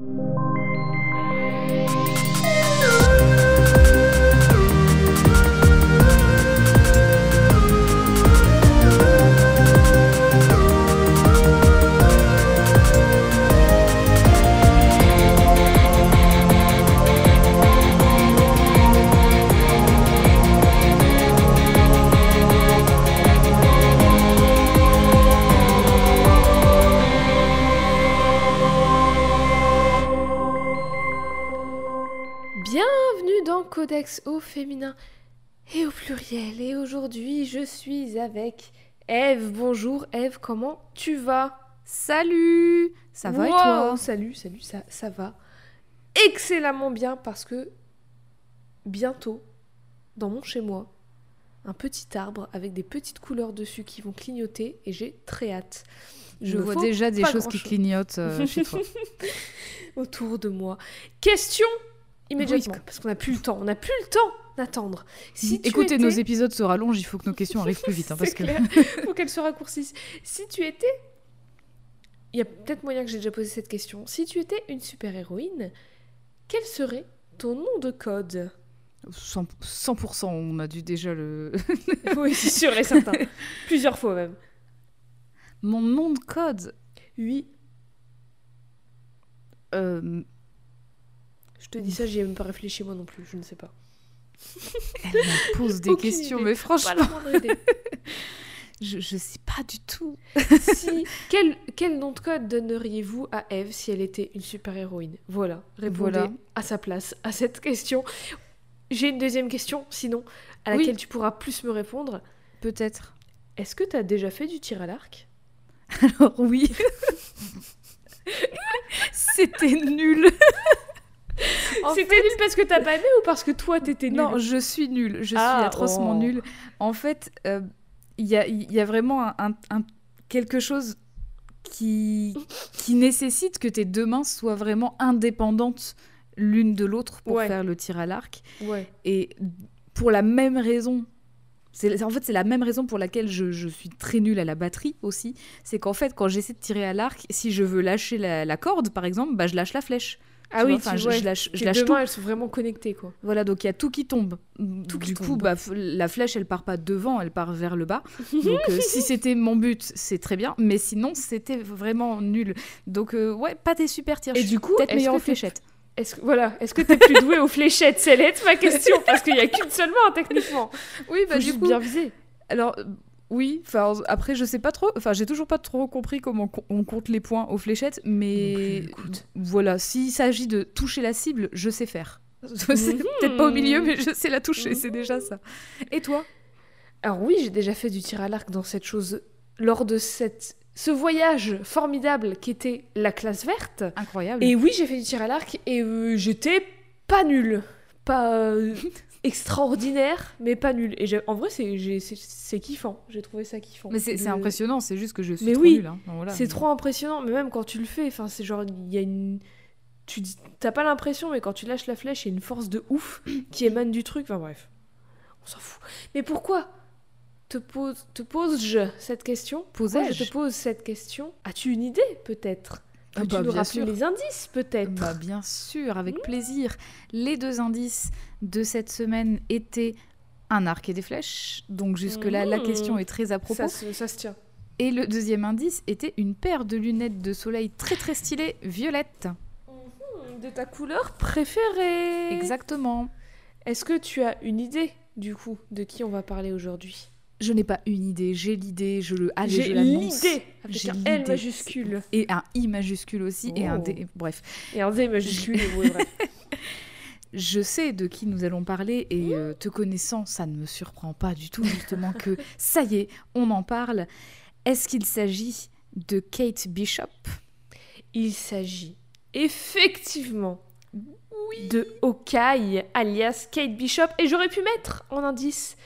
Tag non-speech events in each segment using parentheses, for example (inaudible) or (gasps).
you. Au féminin et au pluriel. Et aujourd'hui, je suis avec Eve. Bonjour Eve, comment tu vas? Salut Ça va et toi? Salut, salut, ça, ça va excellemment bien parce que bientôt, dans mon chez-moi, un petit arbre avec des petites couleurs dessus qui vont clignoter et j'ai très hâte. Je vois déjà des choses qui clignotent euh, chez toi. (laughs) autour de moi. Question immédiatement, Oui. parce qu'on n'a plus le temps. On n'a plus le temps d'attendre. Si Écoutez, étais- nos épisodes se rallongent, il faut que nos questions arrivent plus vite. hein, (laughs) parce que... (laughs) faut qu'elle se raccourcisse. Si tu étais... Il y a peut-être moyen que j'ai déjà posé cette question. Si tu étais une super-héroïne, quel serait ton nom de code? 100%, 100%, on a dû déjà le... (laughs) Oui, c'est sûr et certain. Plusieurs fois même. Mon nom de code? Oui. euh, Je te dis ça, j'y ai même pas réfléchi moi non plus, je ne sais pas. Elle me pose des Aucune questions, idée. mais Pas franchement, (laughs) je, je sais pas du tout. si, quel, quel nom de code donneriez-vous à Eve si elle était une super-héroïne? Voilà, répondez Voilà. à sa place à cette question. J'ai une deuxième question, sinon, à Oui. laquelle tu pourras plus me répondre. Peut-être. Est-ce que tu as déjà fait du tir à l'arc? (laughs) Alors oui. (laughs) C'était nul. (laughs) C'était nul parce que t'as pas aimé ou parce que toi t'étais nul Non, je suis nulle. Je suis Ah, atrocement oh. nulle. En fait, euh, il y, a, il y a vraiment un, un- un- quelque chose qui, qui nécessite que tes deux mains soient vraiment indépendantes l'une de l'autre pour Ouais. faire le tir à l'arc. Ouais. Et pour la même raison. En fait, c'est la même raison pour laquelle je, je suis très nulle à la batterie aussi. C'est qu'en fait, quand j'essaie de tirer à l'arc, si je veux lâcher la, la corde, par exemple, bah, je lâche la flèche. Ah oui, enfin, je, je lâche, je lâche deux tout. mains, elles sont vraiment connectées quoi. Voilà, donc il y a tout qui tombe. Tout qui du coup, tombe. bah, la flèche, elle part pas devant, elle part vers le bas. (laughs) Donc euh, si c'était mon but, c'est très bien. Mais sinon, c'était vraiment nul. Donc euh, ouais, pas des super tirs. Et du coup, peut-être que en fléchette. Est-ce que voilà, est-ce que t'es plus doué aux fléchettes? C'est là ma question parce qu'il y a qu'une seule main techniquement. Oui, Faut juste bien viser. Alors oui, enfin après je sais pas trop, enfin j'ai toujours pas trop compris comment co- on compte les points aux fléchettes, mais plus, écoute. voilà, s'il s'agit de toucher la cible, je sais faire. (laughs) Mhm. peut-être pas au milieu, mais je sais la toucher, c'est déjà ça. Et toi? Alors oui, j'ai déjà fait du tir à l'arc dans cette chose lors de cette ce voyage formidable qui était la classe verte. Incroyable. Et oui, j'ai fait du tir à l'arc et euh, j'étais pas nulle. Pas euh, (laughs) extraordinaire, mais pas nulle. Et en vrai, c'est kiffant. J'ai trouvé ça kiffant. Mais c'est De- impressionnant, c'est juste que je suis Mais trop oui, hein. Voilà. C'est trop impressionnant, mais même quand tu le fais, enfin, c'est genre, il y a une. Tu t'as pas l'impression, mais quand tu lâches la flèche, il y a une force de ouf (clears throat) qui émane du truc. Enfin bref, on s'en fout. Mais pourquoi te pose, te pose-je cette question? Pourquoi je Posais-je? te pose cette question? As-tu une idée, peut-être? Ah Peux-tu bah, nous bien rappeler sûr. les indices, peut-être Bah, bien sûr, avec plaisir. Les deux indices de cette semaine étaient un arc et des flèches. Donc jusque-là, la question est très à propos. ça, se- ça se tient. Et le deuxième indice était une paire de lunettes de soleil très très stylées, violettes. Hmm, De ta couleur préférée Exactement. Est-ce que tu as une idée, du coup, de qui on va parler aujourd'hui? Je n'ai pas une idée, j'ai l'idée, je le allez, J'ai l'idée avec J'ai un L majuscule. Et un I majuscule aussi, et un Oh. D. Bref. Et un D majuscule, ouais, bref. (laughs) Je sais de qui nous allons parler et euh, te connaissant, ça ne me surprend pas du tout justement que (laughs) ça y est, on en parle. Est-ce qu'il s'agit de Kate Bishop? Il s'agit effectivement de Hawkeye, alias Kate Bishop. Et j'aurais pu mettre en indice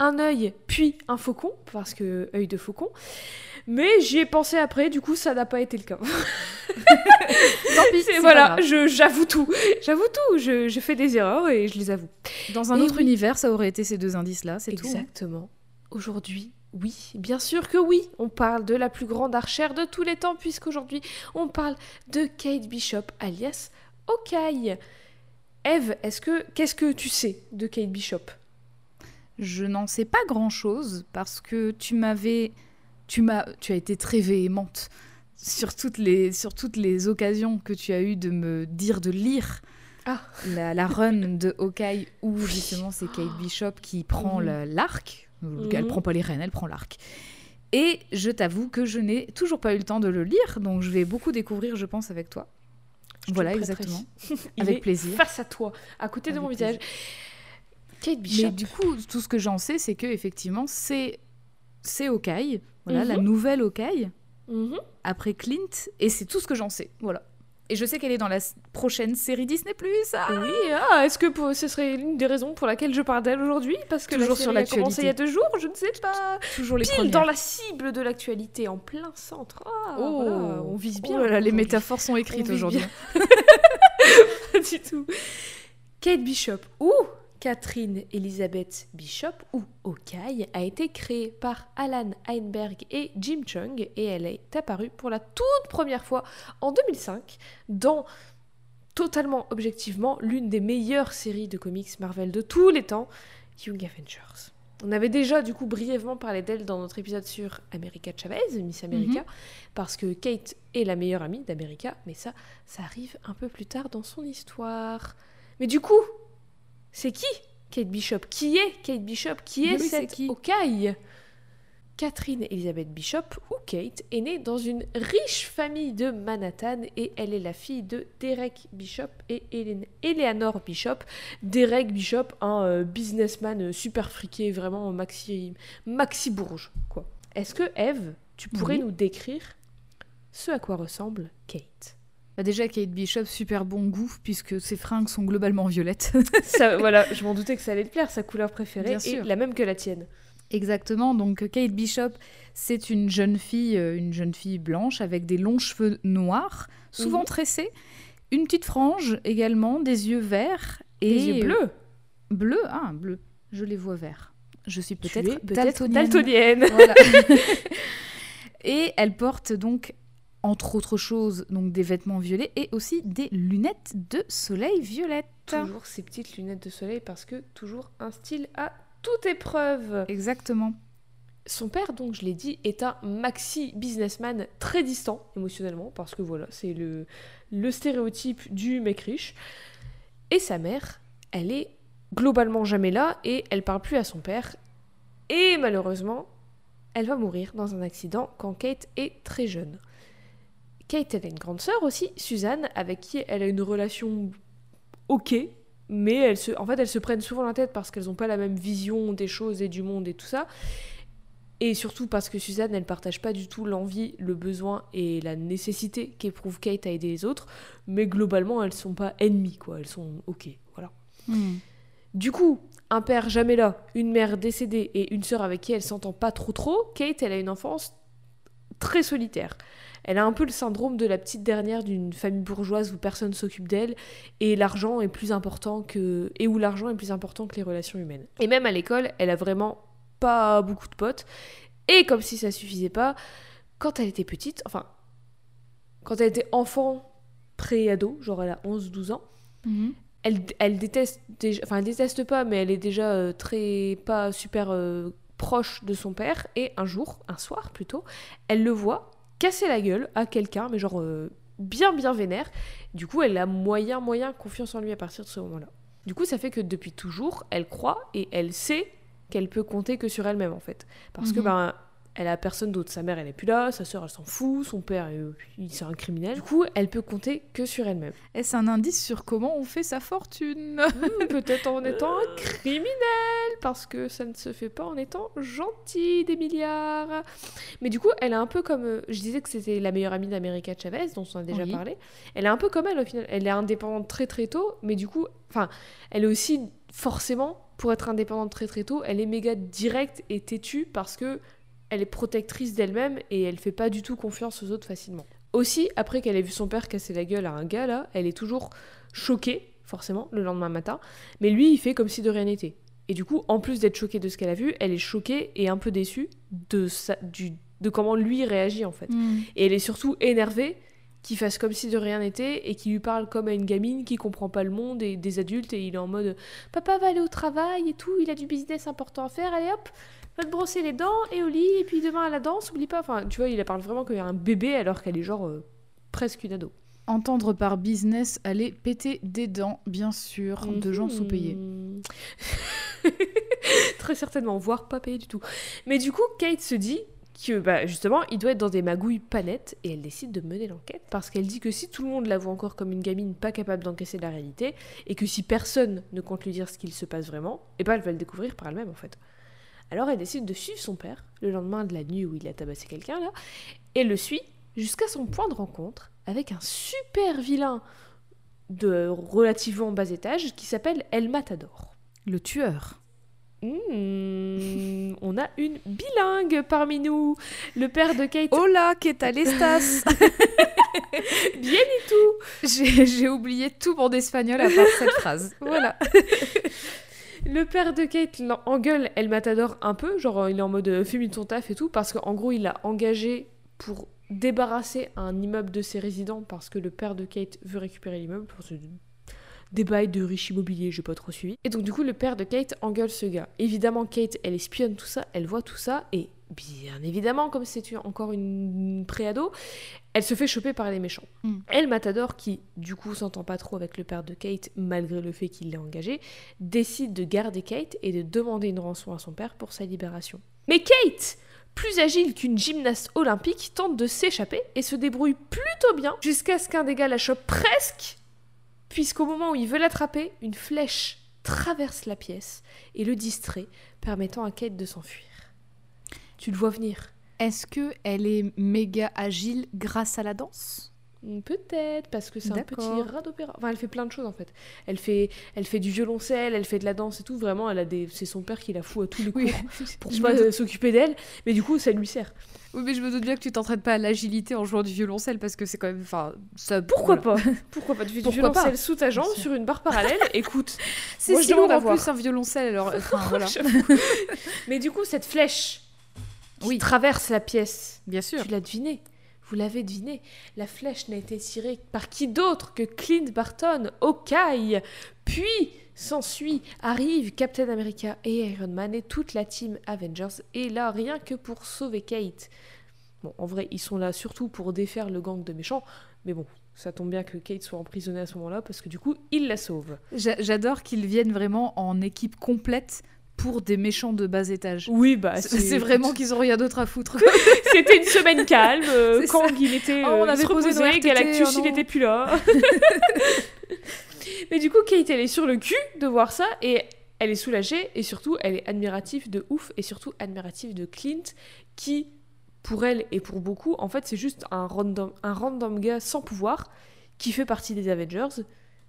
un œil, puis un faucon, parce que œil de faucon. Mais j'y ai pensé après, du coup, ça n'a pas été le cas. (laughs) Tant pis, C'est- voilà, j'avoue tout. J'avoue tout. Je, je fais des erreurs et je les avoue. Dans un Et autre oui. univers, ça aurait été ces deux indices-là, c'est tout. hein. Exactement. Aujourd'hui, Oui, bien sûr que oui. On parle de la plus grande archère de tous les temps, puisqu'aujourd'hui, on parle de Kate Bishop, alias Okai. Eve, est-ce que qu'est-ce que tu sais de Kate Bishop? Je n'en sais pas grand-chose parce que tu m'avais, tu m'as, tu as été très véhémente sur toutes les, sur toutes les occasions que tu as eu de me dire de lire Ah. la, la run de Hawkeye où justement c'est Kate Bishop qui prend Mhm. la- l'arc. Mhm. Elle prend pas les rênes, elle prend l'arc. Et je t'avoue que je n'ai toujours pas eu le temps de le lire, donc je vais beaucoup découvrir, je pense, avec toi. Je voilà, exactement. (laughs) Avec plaisir. Face à toi, à côté de mon plaisir. Kate Bishop. Mais du coup, tout ce que j'en sais, c'est que effectivement, c'est c'est Hawkeye, voilà, Mhm. la nouvelle Hawkeye Mhm. après Clint, et c'est tout ce que j'en sais, voilà. Et je sais qu'elle est dans la prochaine série Disney+. Ah Oui, ah, est-ce que pour- ce serait l'une des raisons pour laquelle je parle d'elle aujourd'hui? Parce que Toujours la sur série a commencé il y a deux jours, je ne sais pas. toujours les Pile premières. dans la cible de l'actualité, en plein centre. Ah, Oh, voilà, on vise bien. Oh là là, les métaphores sont écrites aujourd'hui. (laughs) Pas du tout. Kate Bishop ou Catherine Elizabeth Bishop ou Hawkeye a été créée par Alan Heinberg et Jim Chung et elle est apparue pour la toute première fois en 2005 dans totalement objectivement l'une des meilleures séries de comics Marvel de tous les temps, Young Avengers. On avait déjà du coup brièvement parlé d'elle dans notre épisode sur America Chavez, Miss America, parce que Kate est la meilleure amie d'America, mais ça, ça arrive un peu plus tard dans son histoire. Mais du coup, c'est qui Kate Bishop? Qui est Kate Bishop? Qui est Oui, cette Hawkeye Catherine Elizabeth Bishop, ou Kate, est née dans une riche famille de Manhattan et elle est la fille de Derek Bishop et Hélène- Eleanor Bishop. Derek Bishop, un euh, businessman euh, super friqué, vraiment maxi, maxi bourge, quoi. Est-ce que, Eve, tu pourrais Oui. nous décrire ce à quoi ressemble Kate? Bah déjà, Kate Bishop, super bon goût, puisque ses fringues sont globalement violettes. (laughs) ça, (laughs) Voilà, je m'en doutais que ça allait te plaire, sa couleur préférée Bien est sûr. la même que la tienne. Exactement, donc Kate Bishop, c'est une jeune fille, euh, une jeune fille blanche avec des longs cheveux noirs, souvent Mhm. tressés, une petite frange également, des yeux verts et Les yeux bleus Bleus, ah bleu, je les vois verts. Je suis peut-être daltonienne. daltonienne. Voilà. (laughs) et elle porte donc, entre autres choses, donc des vêtements violets et aussi des lunettes de soleil violettes. Toujours ces petites lunettes de soleil parce que toujours un style à toute épreuve. Exactement. Son père, donc je l'ai dit, est un maxi businessman très distant émotionnellement parce que voilà, c'est le, le stéréotype du mec riche. Et sa mère, elle est globalement jamais là et elle parle plus à son père. Et malheureusement, elle va mourir dans un accident quand Kate est très jeune. Kate, elle a une grande sœur aussi, Suzanne, avec qui elle a une relation ok, mais elles se, en fait, elles se prennent souvent la tête parce qu'elles n'ont pas la même vision des choses et du monde et tout ça. Et surtout parce que Suzanne, elle partage pas du tout l'envie, le besoin et la nécessité qu'éprouve Kate à aider les autres, mais globalement, elles sont pas ennemies, quoi. Elles sont ok, voilà. Hmm. Du coup, un père jamais là, une mère décédée et une sœur avec qui elle s'entend pas trop trop, Kate, elle a une enfance très solitaire. Elle a un peu le syndrome de la petite dernière d'une famille bourgeoise où personne s'occupe d'elle et l'argent est plus important que et où l'argent est plus important que les relations humaines. Et même à l'école, elle a vraiment pas beaucoup de potes et comme si ça suffisait pas, quand elle était petite, enfin quand elle était enfant pré-ado, genre elle a 11-12 ans, Mhm. elle, elle déteste déjà, enfin elle déteste pas, mais elle est déjà euh, très pas super euh, proche de son père. Et un jour, un soir plutôt, elle le voit casser la gueule à quelqu'un, mais genre euh, bien bien vénère. Du coup, elle a moyen moyen confiance en lui à partir de ce moment-là. Du coup, ça fait que depuis toujours, elle croit et elle sait qu'elle peut compter que sur elle-même en fait, parce que Mhm. ben elle a personne d'autre. Sa mère, elle est plus là, sa sœur, elle s'en fout, son père, euh, il c'est un criminel. Du coup, elle peut compter que sur elle-même. Est-ce un indice sur comment on fait sa fortune Hmm, (laughs) Peut-être en étant un criminel, parce que ça ne se fait pas en étant gentil des milliards. Mais du coup, elle est un peu comme. euh, Je disais que c'était la meilleure amie d'America Chavez, dont on a déjà Oui. parlé. Elle est un peu comme elle au final. Elle est indépendante très très tôt, mais du coup, enfin, elle est aussi forcément, pour être indépendante très très tôt, elle est méga directe et têtue parce que elle est protectrice d'elle-même et elle fait pas du tout confiance aux autres facilement. Aussi, après qu'elle ait vu son père casser la gueule à un gars là, elle est toujours choquée, forcément, le lendemain matin, mais lui, il fait comme si de rien n'était. Et du coup, en plus d'être choquée de ce qu'elle a vu, elle est choquée et un peu déçue de, sa, du, de comment lui réagit en fait. Mm. Et elle est surtout énervée qu'il fasse comme si de rien n'était et qu'il lui parle comme à une gamine qui comprend pas le monde et des adultes et il est en mode papa va aller au travail et tout, il a du business important à faire, allez hop, va te brosser les dents et au lit et puis demain à la danse, oublie pas. Enfin, tu vois, il parle vraiment qu'il y a un bébé alors qu'elle est genre euh, presque une ado. Entendre par business aller péter des dents, bien sûr, de gens sous-payés. (laughs) Très certainement, voire pas payé du tout. Mais du coup, Kate se dit que bah, justement, il doit être dans des magouilles pas nettes et elle décide de mener l'enquête parce qu'elle dit que si tout le monde la voit encore comme une gamine pas capable d'encaisser la réalité et que si personne ne compte lui dire ce qu'il se passe vraiment, et ben elle va le découvrir par elle-même en fait. Alors elle décide de suivre son père le lendemain de la nuit où il a tabassé quelqu'un là et le suit jusqu'à son point de rencontre avec un super vilain de relativement bas étage qui s'appelle El Matador. Le tueur. Hmm, on a une bilingue parmi nous. Le père de Kate. Hola, ¿qué tal estás? (laughs) Bien et tout. J'ai j'ai oublié tout mon espagnol à part cette phrase. Voilà. (laughs) Le père de Kate engueule El Matador un peu, genre il est en mode euh, fais ton taf et tout, parce qu'en gros il l'a engagé pour débarrasser un immeuble de ses résidents parce que le père de Kate veut récupérer l'immeuble. Enfin, c'est des bails de riches immobiliers, j'ai pas trop suivi. Et donc du coup le père de Kate engueule ce gars. Évidemment Kate elle espionne tout ça, elle voit tout ça et bien évidemment comme c'est encore une préado, elle se fait choper par les méchants. Mm. El Matador qui du coup s'entend pas trop avec le père de Kate malgré le fait qu'il l'a engagé, décide de garder Kate et de demander une rançon à son père pour sa libération. Mais Kate plus agile qu'une gymnaste olympique, tente de s'échapper et se débrouille plutôt bien jusqu'à ce qu'un des gars la chope presque puisqu'au moment où il veut l'attraper, une flèche traverse la pièce et le distrait, permettant à Kate de s'enfuir. Tu le vois venir. Est-ce que elle est méga agile grâce à la danse? Hmm, Peut-être, parce que c'est un petit rat d'opéra. Enfin, elle fait plein de choses en fait. Elle fait, elle fait du violoncelle, elle fait de la danse et tout. Vraiment, elle a des... c'est son père qui la fout à tous les Oui. cours (laughs) pour pas doute. s'occuper d'elle. Mais du coup, ça lui sert. Oui, mais je me doute bien que tu t'entraînes pas à l'agilité en jouant du violoncelle parce que c'est quand même. Enfin, ça. Pourquoi voilà. pas (laughs) Pourquoi pas Tu fais du pas violoncelle sous ta jambe sur une barre parallèle. (laughs) Écoute, C'est si lourd en plus un violoncelle alors. Enfin, voilà. Mais du coup, cette flèche qui Oui. traverse la pièce, Bien sûr. tu l'as deviné. Vous l'avez deviné. La flèche n'a été tirée par qui d'autre que Clint Barton, Hawkeye. Puis s'ensuit, arrive Captain America et Iron Man et toute la team Avengers. Et là, rien que pour sauver Kate. Bon, en vrai, ils sont là surtout pour défaire le gang de méchants. Mais bon, ça tombe bien que Kate soit emprisonnée à ce moment-là parce que du coup, ils la sauvent. J'a- J'adore qu'ils viennent vraiment en équipe complète pour des méchants de bas étage. Oui, bah C'est vraiment qu'ils ont rien d'autre à foutre. (laughs) C'était une semaine calme. (laughs) euh, Kang, ça. il était. Oh, euh, on il avait posé Galactus, oh il était plus là. (laughs) Mais du coup, Kate, elle est sur le cul de voir ça et elle est soulagée et surtout, elle est admirative de ouf et surtout admirative de Clint qui, pour elle et pour beaucoup, en fait, c'est juste un random, un random gars sans pouvoir qui fait partie des Avengers.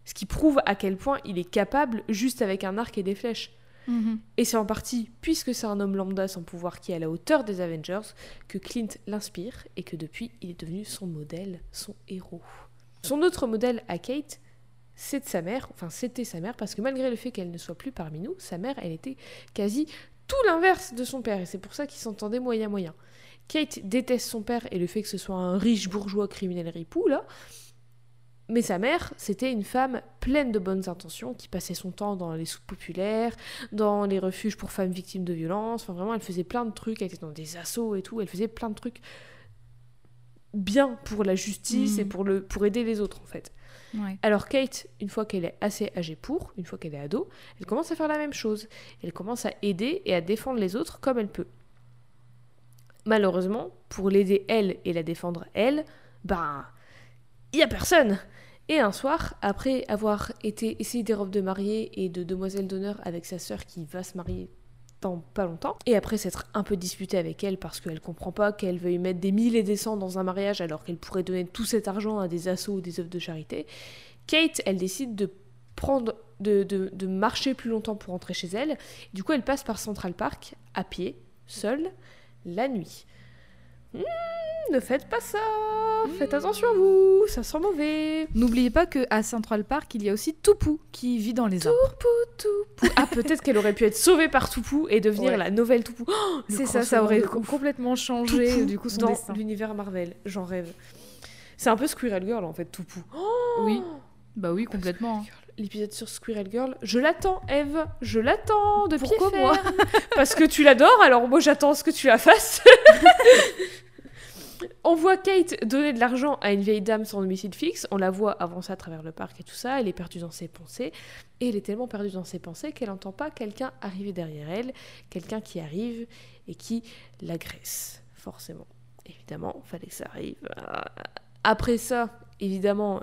Ce qui prouve à quel point il est capable juste avec un arc et des flèches. Mhm. Et c'est en partie, puisque c'est un homme lambda sans pouvoir qui est à la hauteur des Avengers, que Clint l'inspire et que depuis, il est devenu son modèle, son héros. Son autre modèle à Kate, c'est de sa mère, enfin c'était sa mère, parce que malgré le fait qu'elle ne soit plus parmi nous, sa mère, elle était quasi tout l'inverse de son père, et c'est pour ça qu'ils s'entendaient moyen-moyen. Kate déteste son père et le fait que ce soit un riche bourgeois criminel ripou, là, mais sa mère, c'était une femme pleine de bonnes intentions qui passait son temps dans les soupes populaires, dans les refuges pour femmes victimes de violences. Enfin, vraiment, elle faisait plein de trucs. Elle était dans des assauts et tout. Elle faisait plein de trucs bien pour la justice et pour, le, pour aider les autres, en fait. Ouais. Alors Kate, une fois qu'elle est assez âgée pour, une fois qu'elle est ado, elle commence à faire la même chose. Elle commence à aider et à défendre les autres comme elle peut. Malheureusement, pour l'aider elle et la défendre elle, ben, il y a personne. Et un soir, après avoir été essayé des robes de mariée et de demoiselle d'honneur avec sa sœur qui va se marier dans pas longtemps, et après s'être un peu disputée avec elle parce qu'elle comprend pas qu'elle veuille mettre des mille et des cents dans un mariage alors qu'elle pourrait donner tout cet argent à des assos ou des œuvres de charité, Kate, elle décide de prendre, de marcher plus longtemps pour rentrer chez elle. Du coup, elle passe par Central Park à pied, seule, la nuit. Ne faites pas ça. Faites attention à vous, ça sent mauvais. N'oubliez pas que à Central Park, il y a aussi Toupou qui vit dans les arbres. Toupou, Toupou. Ah, peut-être qu'elle aurait pu être sauvée par Toupou et devenir Ouais. la nouvelle Toupou. Oh, C'est ça, ça aurait complètement changé Toupou du coup son dans l'univers Marvel. J'en rêve. C'est un peu Squirrel Girl en fait, Toupou. Oh, Oui, bah oui, complètement. L'épisode sur Squirrel Girl, je l'attends, Eve. Je l'attends de pied Pourquoi moi. (laughs) Parce que tu l'adores, alors moi j'attends ce que tu la fasses. (laughs) On voit Kate donner de l'argent à une vieille dame sans domicile fixe. On la voit avancer à travers le parc et tout ça. Elle est perdue dans ses pensées. Et elle est tellement perdue dans ses pensées qu'elle n'entend pas quelqu'un arriver derrière elle. Quelqu'un qui arrive et qui l'agresse. Forcément. Évidemment, fallait que ça arrive. Après ça, évidemment,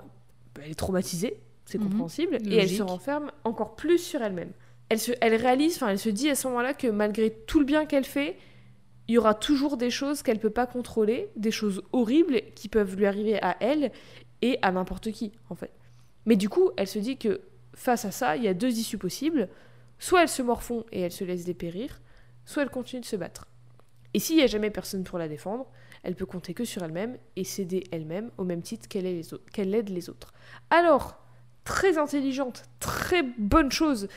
elle est traumatisée. C'est Mhm. compréhensible. Et elle se renferme encore plus sur elle-même. Elle, se, elle réalise, enfin, elle se dit à ce moment-là que malgré tout le bien qu'elle fait, il y aura toujours des choses qu'elle peut pas contrôler, des choses horribles qui peuvent lui arriver à elle et à n'importe qui, en fait. Mais du coup, elle se dit que face à ça, il y a deux issues possibles. Soit elle se morfond et elle se laisse dépérir, soit elle continue de se battre. Et s'il n'y a jamais personne pour la défendre, elle peut compter que sur elle-même et s'aider elle-même au même titre qu'elle aide les autres. Alors, très intelligente, très bonne chose,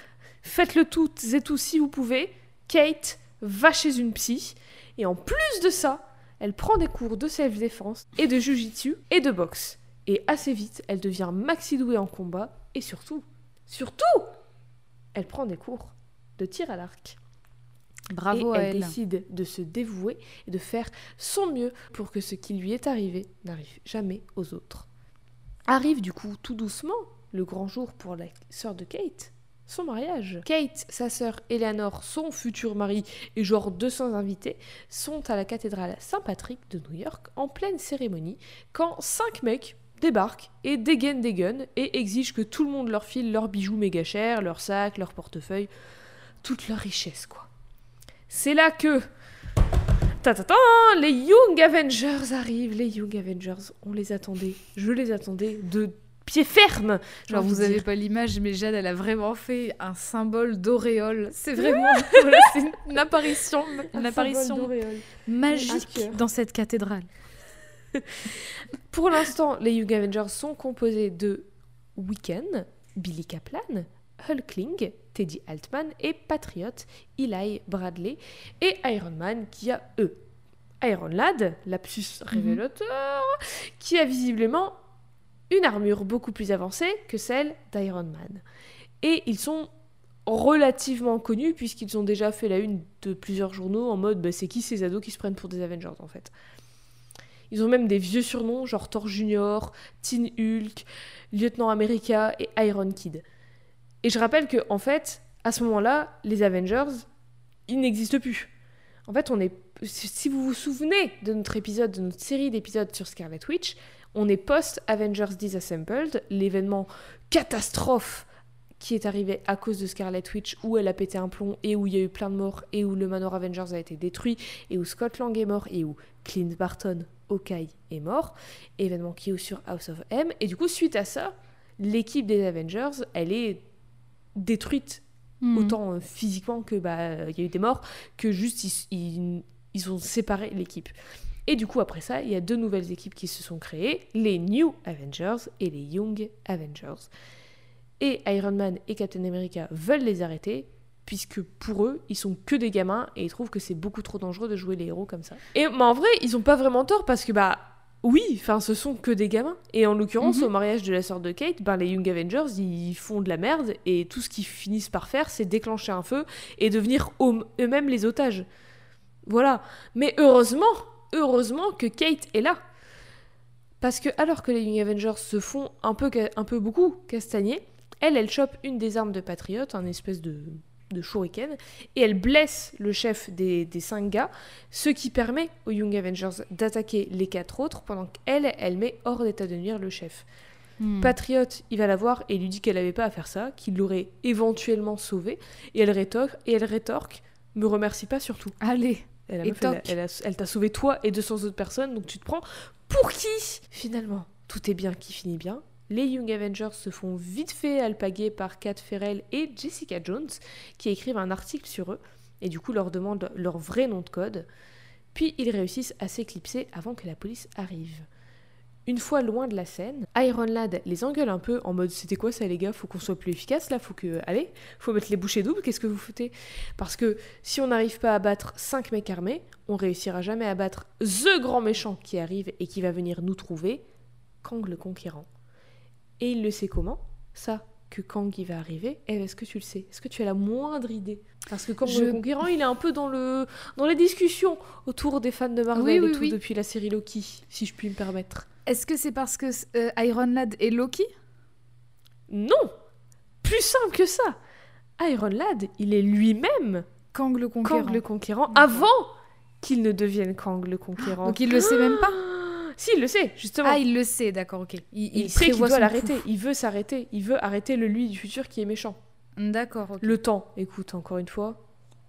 faites-le toutes et tous si vous pouvez. Kate va chez une psy et en plus de ça, elle prend des cours de self-défense et de jujitsu et de boxe. Et assez vite, elle devient maxi douée en combat et surtout, surtout, elle prend des cours de tir à l'arc. Bravo et à elle elle. décide de se dévouer et de faire son mieux pour que ce qui lui est arrivé n'arrive jamais aux autres. Arrive du coup tout doucement le grand jour pour la sœur de Kate, son mariage. Kate, sa sœur Eleanor, son futur mari et genre 200 invités sont à la cathédrale Saint-Patrick de New York en pleine cérémonie quand cinq mecs débarquent et dégainent des guns et exigent que tout le monde leur file leurs bijoux méga chers, leurs sacs, leurs portefeuilles, toute leur richesse quoi. C'est là que ta ta ta, les Young Avengers arrivent, les Young Avengers, on les attendait, je les attendais de pied ferme. Genre, vous de avez dire. pas l'image, mais Jade, elle a vraiment fait un symbole d'auréole. C'est vraiment (laughs) voilà, une apparition, une Un magique dans cette cathédrale. Pour l'instant, les Young Avengers sont composés de Weekend, Billy Kaplan, Hulkling, Teddy Altman et Patriot, Eli Bradley et Iron Man qui a eux. Iron Lad, lapsus révélateur, qui a visiblement une armure beaucoup plus avancée que celle d'Iron Man. Et ils sont relativement connus puisqu'ils ont déjà fait la une de plusieurs journaux en mode bah, c'est qui ces ados qui se prennent pour des Avengers en fait? Ils ont même des vieux surnoms genre Thor Junior, Teen Hulk, Lieutenant America et Iron Kid. Et je rappelle que en fait, à ce moment-là, les Avengers, ils n'existent plus. En fait, si vous vous souvenez de notre épisode, de notre série d'épisodes sur Scarlet Witch, on est post-Avengers Disassembled, l'événement catastrophe qui est arrivé à cause de Scarlet Witch, où elle a pété un plomb et où il y a eu plein de morts et où le Manor Avengers a été détruit et où Scott Lang est mort et où Clint Barton, Hawkeye, est mort. Événement qui est sur House of M. Et du coup, suite à ça, l'équipe des Avengers, elle est détruite Hmm. autant euh, physiquement que bah il y a eu des morts que juste ils, ils, ils ont séparé l'équipe. Et du coup après ça, il y a deux nouvelles équipes qui se sont créées, les New Avengers et les Young Avengers. Et Iron Man et Captain America veulent les arrêter puisque pour eux, ils sont que des gamins et ils trouvent que c'est beaucoup trop dangereux de jouer les héros comme ça. Et mais en vrai, ils ont pas vraiment tort parce que bah oui, enfin ce sont que des gamins. Et en l'occurrence, Mhm. au mariage de la sœur de Kate, ben, les Young Avengers, ils font de la merde et tout ce qu'ils finissent par faire, c'est déclencher un feu et devenir eux- eux-mêmes les otages. Voilà. Mais heureusement, heureusement que Kate est là. Parce que alors que les Young Avengers se font un peu, un peu beaucoup castagner, elle, elle chope une des armes de Patriot, un espèce de, de shuriken, et elle blesse le chef des, des cinq gars, ce qui permet aux Young Avengers d'attaquer les quatre autres, pendant qu'elle, elle met hors d'état de nuire le chef. Hmm. Patriot, il va la voir et lui dit qu'elle n'avait pas à faire ça, qu'il l'aurait éventuellement sauvée, et elle rétorque, et elle rétorque, me remercie pas surtout. Allez, Elle, Et meuf, toc. elle t'a sauvé toi et 200 autres personnes, donc tu te prends pour qui Finalement, tout est bien qui finit bien. Les Young Avengers se font vite fait alpaguer par Kat Ferrell et Jessica Jones, qui écrivent un article sur eux, et du coup leur demandent leur vrai nom de code. Puis ils réussissent à s'éclipser avant que la police arrive. Une fois loin de la scène, Iron Lad les engueule un peu en mode c'était quoi ça les gars, faut qu'on soit plus efficace là, faut que allez, faut mettre les bouchées doubles, qu'est-ce que vous foutez? Parce que si on n'arrive pas à battre 5 mecs armés, on réussira jamais à battre THE grand méchant qui arrive et qui va venir nous trouver, Kang le conquérant. Et il le sait comment? Ça, que Kang il va arriver. Eve, est-ce que tu le sais? Est-ce que tu as la moindre idée? Parce que Kang Je- le conquérant, il est un peu dans le dans les discussions autour des fans de Marvel Oui, et tout oui. depuis la série Loki, si je puis me permettre. Est-ce que c'est parce que euh, Iron Lad est Loki? Non Plus simple que ça Iron Lad, il est lui-même Kang le conquérant. Kang le conquérant avant qu'il ne devienne Kang le conquérant. Donc il le sait même pas? Si, il le sait, justement. Ah, il le sait, d'accord, ok. Il, il, sait qu'il doit l'arrêter. Il veut s'arrêter. Il veut arrêter le lui du futur qui est méchant. D'accord. Le temps, écoute, encore une fois.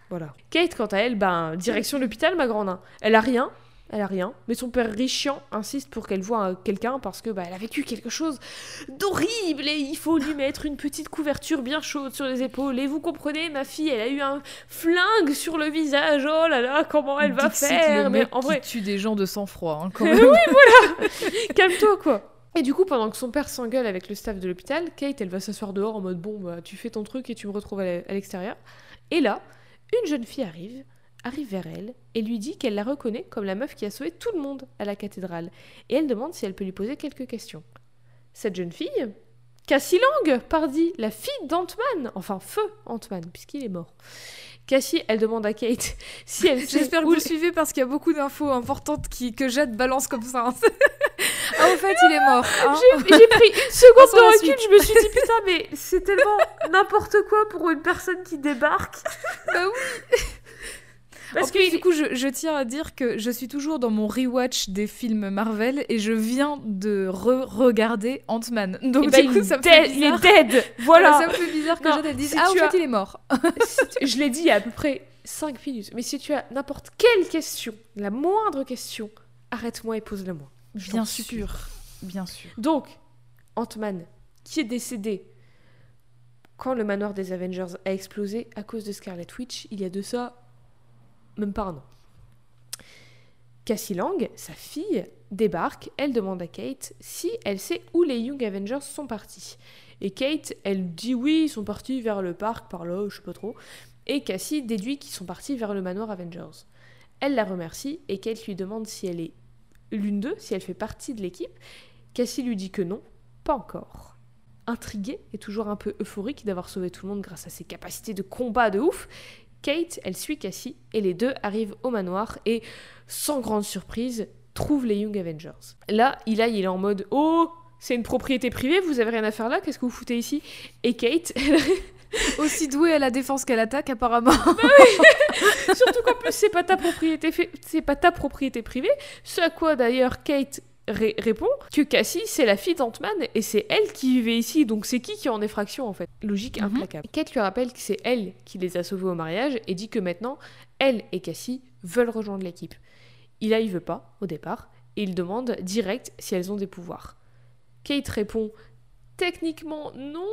Voilà. Kate, quant à elle, ben, direction l'hôpital, ma grande. Elle a rien. Elle a rien. Mais son père richiant insiste pour qu'elle voie un- quelqu'un parce que bah, elle a vécu quelque chose d'horrible et il faut lui mettre une petite couverture bien chaude sur les épaules. Et vous comprenez, ma fille, elle a eu un flingue sur le visage. Oh là là, comment elle va Dixit, faire le Mais en qui vrai, tue des gens de sang-froid, hein, quand (laughs) oui, voilà Calme-toi, quoi. Et du coup, pendant que son père s'engueule avec le staff de l'hôpital, Kate, elle va s'asseoir dehors en mode bon, bah, tu fais ton truc et tu me retrouves à l'e- à l'extérieur. Et là, une jeune fille arrive, arrive vers elle et lui dit qu'elle la reconnaît comme la meuf qui a sauvé tout le monde à la cathédrale. Et elle demande si elle peut lui poser quelques questions. Cette jeune fille, Cassie Lang, pardi, la fille d'Ant-Man, enfin feu Ant-Man, puisqu'il est mort. Cassie, elle demande à Kate (laughs) si elle J'espère que vous le suivez parce qu'il y a beaucoup d'infos importantes qui, que Jade balance comme ça. hein. (laughs) ah, en fait, il est mort. hein. J'ai j'ai pris une (laughs) seconde de recul, je me suis dit putain, mais c'est tellement n'importe quoi pour une personne qui débarque. Bah oui. Parce en que plus, du coup, je, je tiens à dire que je suis toujours dans mon rewatch des films Marvel et je viens de re-regarder Ant-Man. Donc, eh ben, du coup, il, ça me fait il est bizarre. dead. (laughs) Voilà. ça me fait bizarre que Non, Jade elle dise si Ah, en fait, as- il est mort. (laughs) Si je l'ai dit il y a à peu près 5 minutes. Mais si tu as n'importe quelle question, la moindre question, arrête-moi et pose-la moi. Je Bien sûr. Bien sûr. Donc, Ant-Man, qui est décédé quand le manoir des Avengers a explosé à cause de Scarlet Witch, il y a de ça même pas un an. Cassie Lang, sa fille, débarque, elle demande à Kate si elle sait où les Young Avengers sont partis. Et Kate, elle dit oui, ils sont partis vers le parc, par là, je sais pas trop. Et Cassie déduit qu'ils sont partis vers le manoir Avengers. Elle la remercie et Kate lui demande si elle est l'une d'eux, si elle fait partie de l'équipe. Cassie lui dit que non, pas encore. Intriguée et toujours un peu euphorique d'avoir sauvé tout le monde grâce à ses capacités de combat de ouf, Kate, elle suit Cassie et les deux arrivent au manoir et, sans grande surprise, trouvent les Young Avengers. Là, Eli, il est en mode Oh, c'est une propriété privée, vous avez rien à faire là, qu'est-ce que vous foutez ici? Et Kate, elle (laughs) Aussi douée à la défense qu'à l'attaque, apparemment. (laughs) Surtout qu'en plus, c'est pas ta propriété, fait- c'est pas ta propriété privée. Ce à quoi d'ailleurs Kate ré- répond que Cassie, c'est la fille d'Ant-Man et c'est elle qui vivait ici. Donc c'est qui qui est en effraction en fait Logique Mhm. implacable. Kate lui rappelle que c'est elle qui les a sauvés au mariage et dit que maintenant, elle et Cassie veulent rejoindre l'équipe. Il a, il veut pas au départ et il demande direct si elles ont des pouvoirs. Kate répond techniquement non,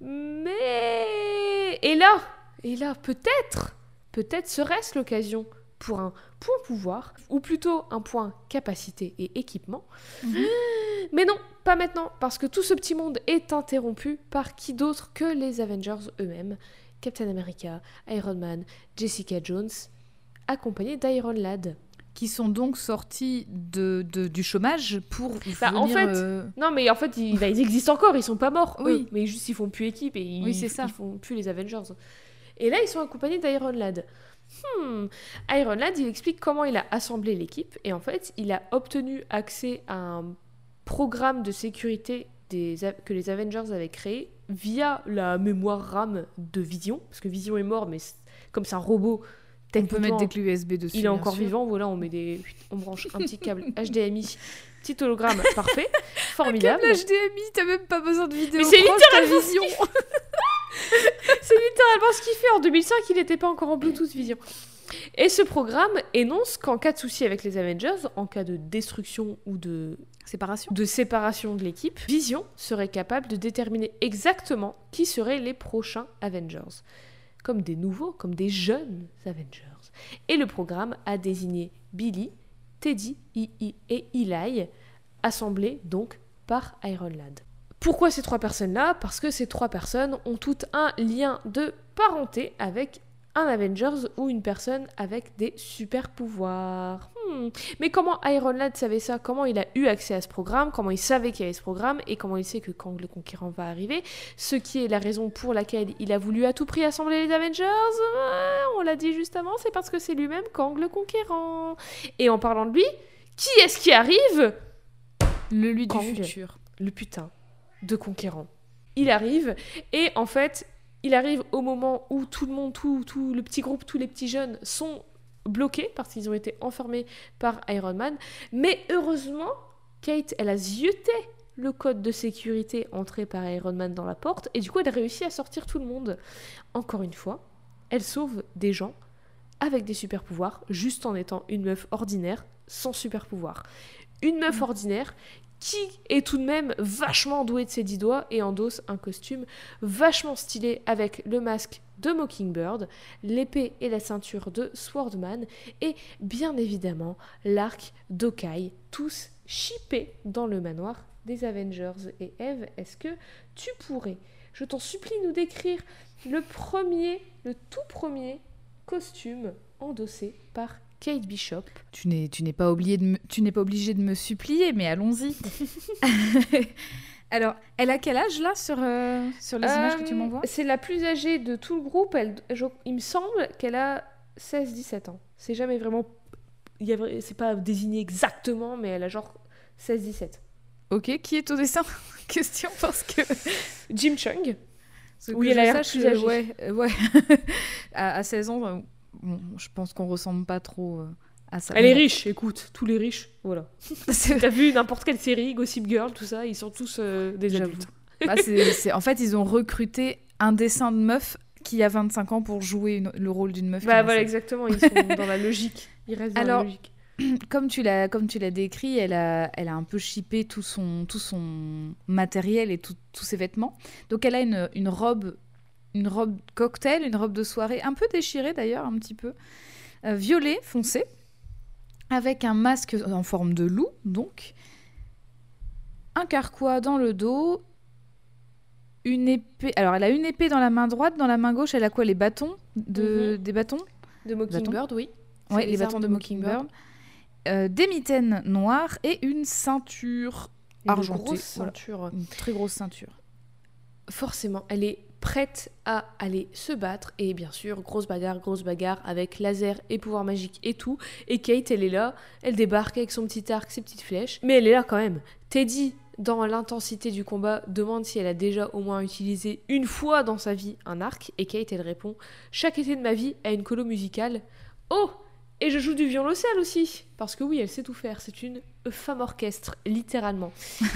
mais et là, et là peut-être Peut-être serait-ce l'occasion pour un point pouvoir, ou plutôt un point capacité et équipement. Mhm. (gasps) Mais non, pas maintenant, parce que tout ce petit monde est interrompu par qui d'autre que les Avengers eux-mêmes, Captain America, Iron Man, Jessica Jones, accompagnés d'Iron Lad. Qui sont donc sortis de, de- du chômage pour. Bah, en fait, euh, Non, mais en fait, ils, bah, ils existent encore, ils sont pas morts, Oui. eux, mais juste ils font plus équipe et ils, Oui, ça. ils font plus les Avengers. Et là, ils sont accompagnés d'Iron Lad. Hmm. Iron Lad, il explique comment il a assemblé l'équipe et en fait, il a obtenu accès à un programme de sécurité des, que les Avengers avaient créé via la mémoire RAM de Vision, parce que Vision est mort, mais comme c'est un robot, on peut mettre des clés USB dessus. il est encore sûr. vivant, voilà, on met des, on branche un petit câble (laughs) HDMI, petit hologramme, parfait, formidable. Câble HDMI, t'as même pas besoin de vidéo. Mais c'est ta vision. (laughs) (laughs) C'est littéralement ce qu'il fait. En 2005, il n'était pas encore en Bluetooth Vision. Et ce programme énonce qu'en cas de souci avec les Avengers, en cas de destruction ou de, Séparation. de séparation de l'équipe, Vision serait capable de déterminer exactement qui seraient les prochains Avengers. comme des nouveaux, comme des jeunes Avengers. Et le programme a désigné Billy, Teddy et Eli, assemblés donc par Iron Lad. Pourquoi ces trois personnes-là? Parce que ces trois personnes ont toutes un lien de parenté avec un Avengers ou une personne avec des super pouvoirs. Hmm. Mais comment Iron Lad savait ça? Comment il a eu accès à ce programme? Comment il savait qu'il y avait ce programme? Et comment il sait que Kang le Conquérant va arriver? Ce qui est la raison pour laquelle il a voulu à tout prix assembler les Avengers? On l'a dit juste avant, c'est parce que c'est lui-même Kang le Conquérant. Et en parlant de lui, qui est-ce qui arrive? Le lui du futur. Le putain de Conquérant. Il arrive et en fait, il arrive au moment où tout le monde, tout, tout le petit groupe, tous les petits jeunes sont bloqués parce qu'ils ont été enfermés par Iron Man. Mais heureusement, Kate, elle a zioté le code de sécurité entré par Iron Man dans la porte et du coup, elle a réussi à sortir tout le monde. Encore une fois, elle sauve des gens avec des super pouvoirs juste en étant une meuf ordinaire sans super pouvoir. Une meuf mm. ordinaire qui est tout de même vachement doué de ses dix doigts et endosse un costume vachement stylé avec le masque de Mockingbird, l'épée et la ceinture de Swordman et bien évidemment l'arc d'Okai, tous chippés dans le manoir des Avengers. Et Eve, est-ce que tu pourrais, je t'en supplie, nous décrire le premier, le tout premier costume endossé par Kate Bishop. Tu n'es, tu n'es pas obligé de me, tu n'es pas obligé de me supplier, mais allons-y. (laughs) Alors, elle a quel âge là sur, euh, sur les images que tu m'envoies? C'est la plus âgée de tout le groupe. Elle, il me semble qu'elle a 16-17 ans. C'est jamais vraiment. C'est pas désigné exactement, mais elle a genre 16-17. Ok, qui est au dessin? (laughs) Question parce que. Jim Chung. Oui, elle a l'air plus âgée. Ouais, ouais. (laughs) à, à, 16 ans, je pense qu'on ressemble pas trop euh, à ça. Elle est riche, écoute, tous les riches, voilà. (laughs) T'as vu n'importe quelle série, Gossip Girl, tout ça, ils sont tous euh, des adultes. (laughs) Bah, en fait, ils ont recruté un dessin de meuf qui a 25 ans pour jouer le rôle d'une meuf. Bah voilà, exactement, ils sont dans la logique. Ils restent dans la logique. (clears throat) Comme tu l'as comme tu l'as décrit, elle a elle a un peu chippé tout son tout son matériel et tous ses vêtements. Donc elle a une, une robe une robe cocktail, une robe de soirée, un peu déchirée d'ailleurs, un petit peu, euh, violet foncé, avec un masque en forme de loup, donc, un carquois dans le dos, une épée. Alors, elle a une épée dans la main droite, dans la main gauche, elle a quoi Les bâtons de... Mhm. Des bâtons De Mockingbird, oui. Oui, les, bâtons de Mockingbird. Euh, des mitaines noires et une ceinture argentée. Une grosse ceinture. Une très grosse ceinture. Forcément, elle est prête à aller se battre. Et bien sûr, grosse bagarre, grosse bagarre avec laser et pouvoir magique et tout. Et Kate, elle est là, elle débarque avec son petit arc, ses petites flèches. Mais elle est là quand même. Teddy, dans l'intensité du combat, demande si elle a déjà au moins utilisé une fois dans sa vie un arc. Et Kate, elle répond Chaque été de ma vie a une colo musicale. Oh et je joue du violoncelle aussi, parce que oui, elle sait tout faire. C'est une femme orchestre, littéralement.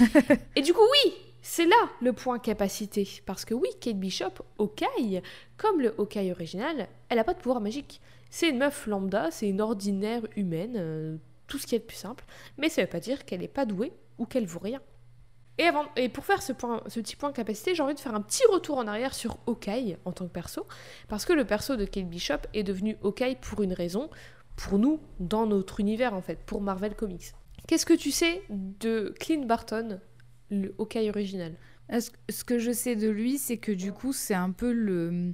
(laughs) et du coup, oui, c'est là le point capacité. Parce que oui, Kate Bishop, Hawkeye, comme le Hawkeye original, elle n'a pas de pouvoir magique. C'est une meuf lambda, c'est une ordinaire humaine, euh, tout ce qui est de plus simple. Mais ça ne veut pas dire qu'elle n'est pas douée ou qu'elle vaut rien. Et, avant, et pour faire ce, point, petit point capacité, j'ai envie de faire un petit retour en arrière sur Hawkeye en tant que perso. Parce que le perso de Kate Bishop est devenu Hawkeye pour une raison, pour nous, dans notre univers en fait, pour Marvel Comics. Qu'est-ce que tu sais de Clint Barton, le Hawkeye original. Ce que je sais de lui, c'est que du coup, c'est un peu le.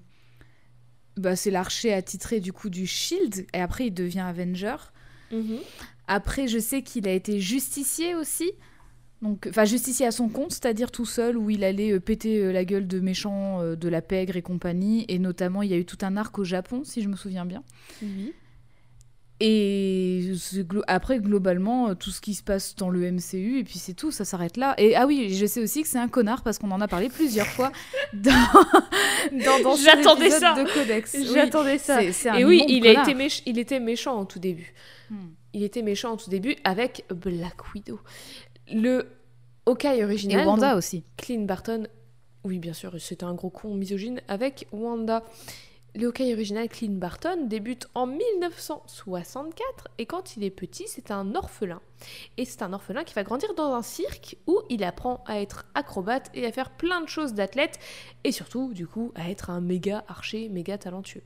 Bah, c'est l'archer attitré du coup du Shield, et après il devient Avenger. Mhm. Après, je sais qu'il a été justicier aussi. Donc, enfin, justicier à son compte, c'est-à-dire tout seul, où il allait euh, péter euh, la gueule de méchants, euh, de la pègre et compagnie. Et notamment, il y a eu tout un arc au Japon, si je me souviens bien. Oui. Et après, globalement, euh, tout ce qui se passe dans le MCU, et puis c'est tout, ça s'arrête là. Et ah oui, je sais aussi que c'est un connard parce qu'on en a parlé plusieurs fois (laughs) dans, dans, dans J'attendais ça. de Codex. J'attendais ça. et oui, il, a été il était méchant en tout début. Hmm. Il était méchant en tout début avec Black Widow. Le Hawkeye original. Et Wanda aussi. Clint Barton, oui, bien sûr, c'était un gros con misogyne avec Wanda. Le Hawkeye original Clint Barton débute en 1964 et quand il est petit, c'est un orphelin. Et c'est un orphelin qui va grandir dans un cirque où il apprend à être acrobate et à faire plein de choses d'athlète et surtout, du coup, à être un méga archer, méga talentueux.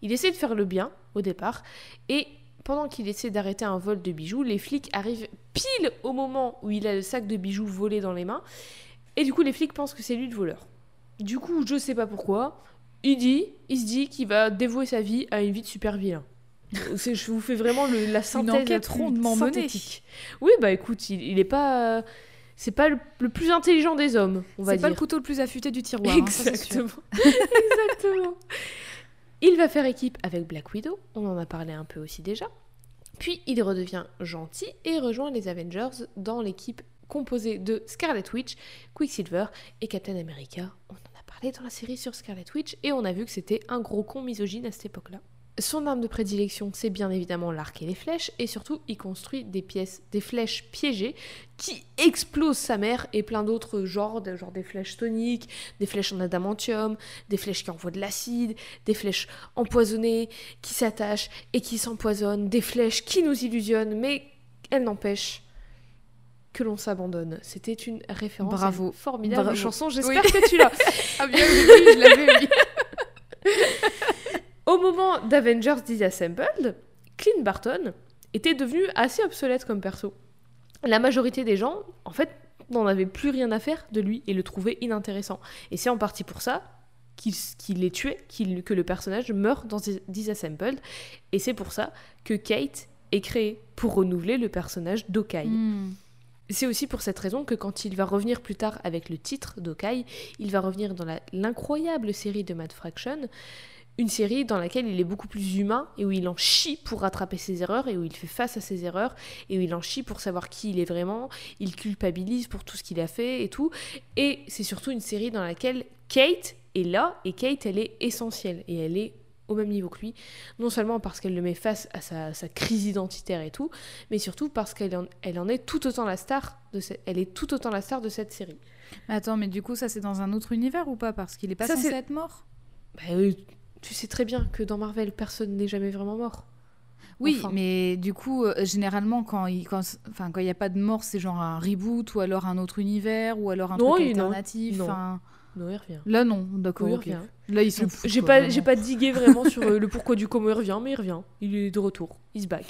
Il essaie de faire le bien au départ et pendant qu'il essaie d'arrêter un vol de bijoux, les flics arrivent pile au moment où il a le sac de bijoux volé dans les mains et du coup, les flics pensent que c'est lui le voleur. Du coup, je sais pas pourquoi, il dit, il se dit qu'il va dévouer sa vie à une vie de super vilain. (laughs) Je vous fais vraiment le- la synthèse enquête la rondement menée. synthétique. Oui, bah écoute, il, il est pas, c'est pas le, le plus intelligent des hommes, on va C'est pas dire. le couteau le plus affûté du tiroir. hein, ça. Exactement. (laughs) Exactement. Il va faire équipe avec Black Widow, on en a parlé un peu aussi déjà. Puis il redevient gentil et rejoint les Avengers dans l'équipe composée de Scarlet Witch, Quicksilver et Captain America. On parlé dans la série sur Scarlet Witch et on a vu que c'était un gros con misogyne à cette époque-là. Son arme de prédilection, c'est bien évidemment l'arc et les flèches, et surtout, il construit des pièces, des flèches piégées qui explosent sa mère et plein d'autres genres, genre des flèches toniques, des flèches en adamantium, des flèches qui envoient de l'acide, des flèches empoisonnées qui s'attachent et qui s'empoisonnent, des flèches qui nous illusionnent, mais elles n'empêchent que l'on s'abandonne. C'était une référence à Bravo. une formidable Bravo. chanson, Oui. j'espère que tu l'as. (laughs) Ah bien oui, oui, je l'avais oui. (laughs) Au moment d'Avengers Disassembled, Clint Barton était devenu assez obsolète comme perso. La majorité des gens, en fait, n'en avaient plus rien à faire de lui et le trouvaient inintéressant. Et c'est en partie pour ça qu'il est tué, qu'il- que le personnage meurt dans Dis- Disassembled. Et c'est pour ça que Kate est créée pour renouveler le personnage d'Okai. Hmm. C'est aussi pour cette raison que quand il va revenir plus tard avec le titre d'Okai, il va revenir dans l'incroyable série de Mad Fraction, une série dans laquelle il est beaucoup plus humain et où il en chie pour rattraper ses erreurs et où il fait face à ses erreurs et où il en chie pour savoir qui il est vraiment, il culpabilise pour tout ce qu'il a fait et tout. Et c'est surtout une série dans laquelle Kate est là et Kate elle est essentielle et elle est au même niveau que lui, non seulement parce qu'elle le met face à sa, sa crise identitaire et tout, mais surtout parce qu'elle en, elle en est tout autant la star de ce- elle est tout autant la star de cette série. Mais Attends, mais du coup, ça c'est dans un autre univers ou pas? Parce qu'il est pas Ça, censé être mort? Bah, euh, tu sais très bien que dans Marvel, personne n'est jamais vraiment mort. Oui, Enfin. mais du coup, euh, généralement, quand il quand, enfin, quand n'y a pas de mort, c'est genre un reboot ou alors un autre univers ou alors un Non, truc alternatif. Non. Non, il revient. Là, non, d'accord. Oui. Là, ils sont. J'ai pas, j'ai pas digué vraiment sur euh, le pourquoi du comment il revient, mais il revient. Il est de retour. Il se back.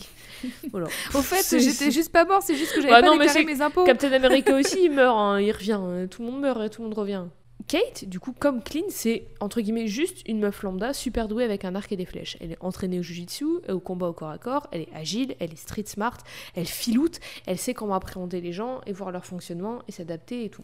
Voilà. (laughs) Au fait, j'étais juste pas mort, c'est juste que j'avais Bah pas non, déclaré mes impôts. Captain America aussi, il meurt, hein, il revient. euh, Tout le monde meurt et tout le monde revient. Kate, du coup, comme Clint, c'est entre guillemets juste une meuf lambda super douée avec un arc et des flèches. Elle est entraînée au jujitsu, au combat au corps à corps, elle est agile, elle est street smart, elle filoute, elle sait comment appréhender les gens et voir leur fonctionnement et s'adapter et tout.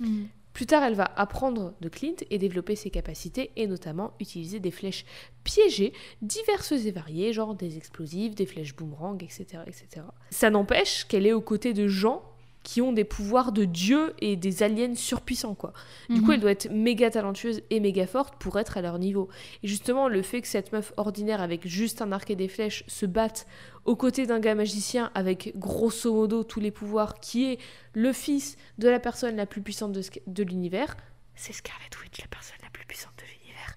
Mhm. Plus tard, elle va apprendre de Clint et développer ses capacités et notamment utiliser des flèches piégées, diverses et variées, genre des explosifs, des flèches boomerang, etc. etc. Ça n'empêche qu'elle est aux côtés de gens qui ont des pouvoirs de dieu et des aliens surpuissants, quoi. Du coup, Mhm. elle doit être méga talentueuse et méga forte pour être à leur niveau. Et justement, le fait que cette meuf ordinaire avec juste un arc et des flèches se batte aux côtés d'un gars magicien avec grosso modo tous les pouvoirs, qui est le fils de la personne la plus puissante de, l'univers, c'est Scarlet Witch, la personne la plus puissante de l'univers.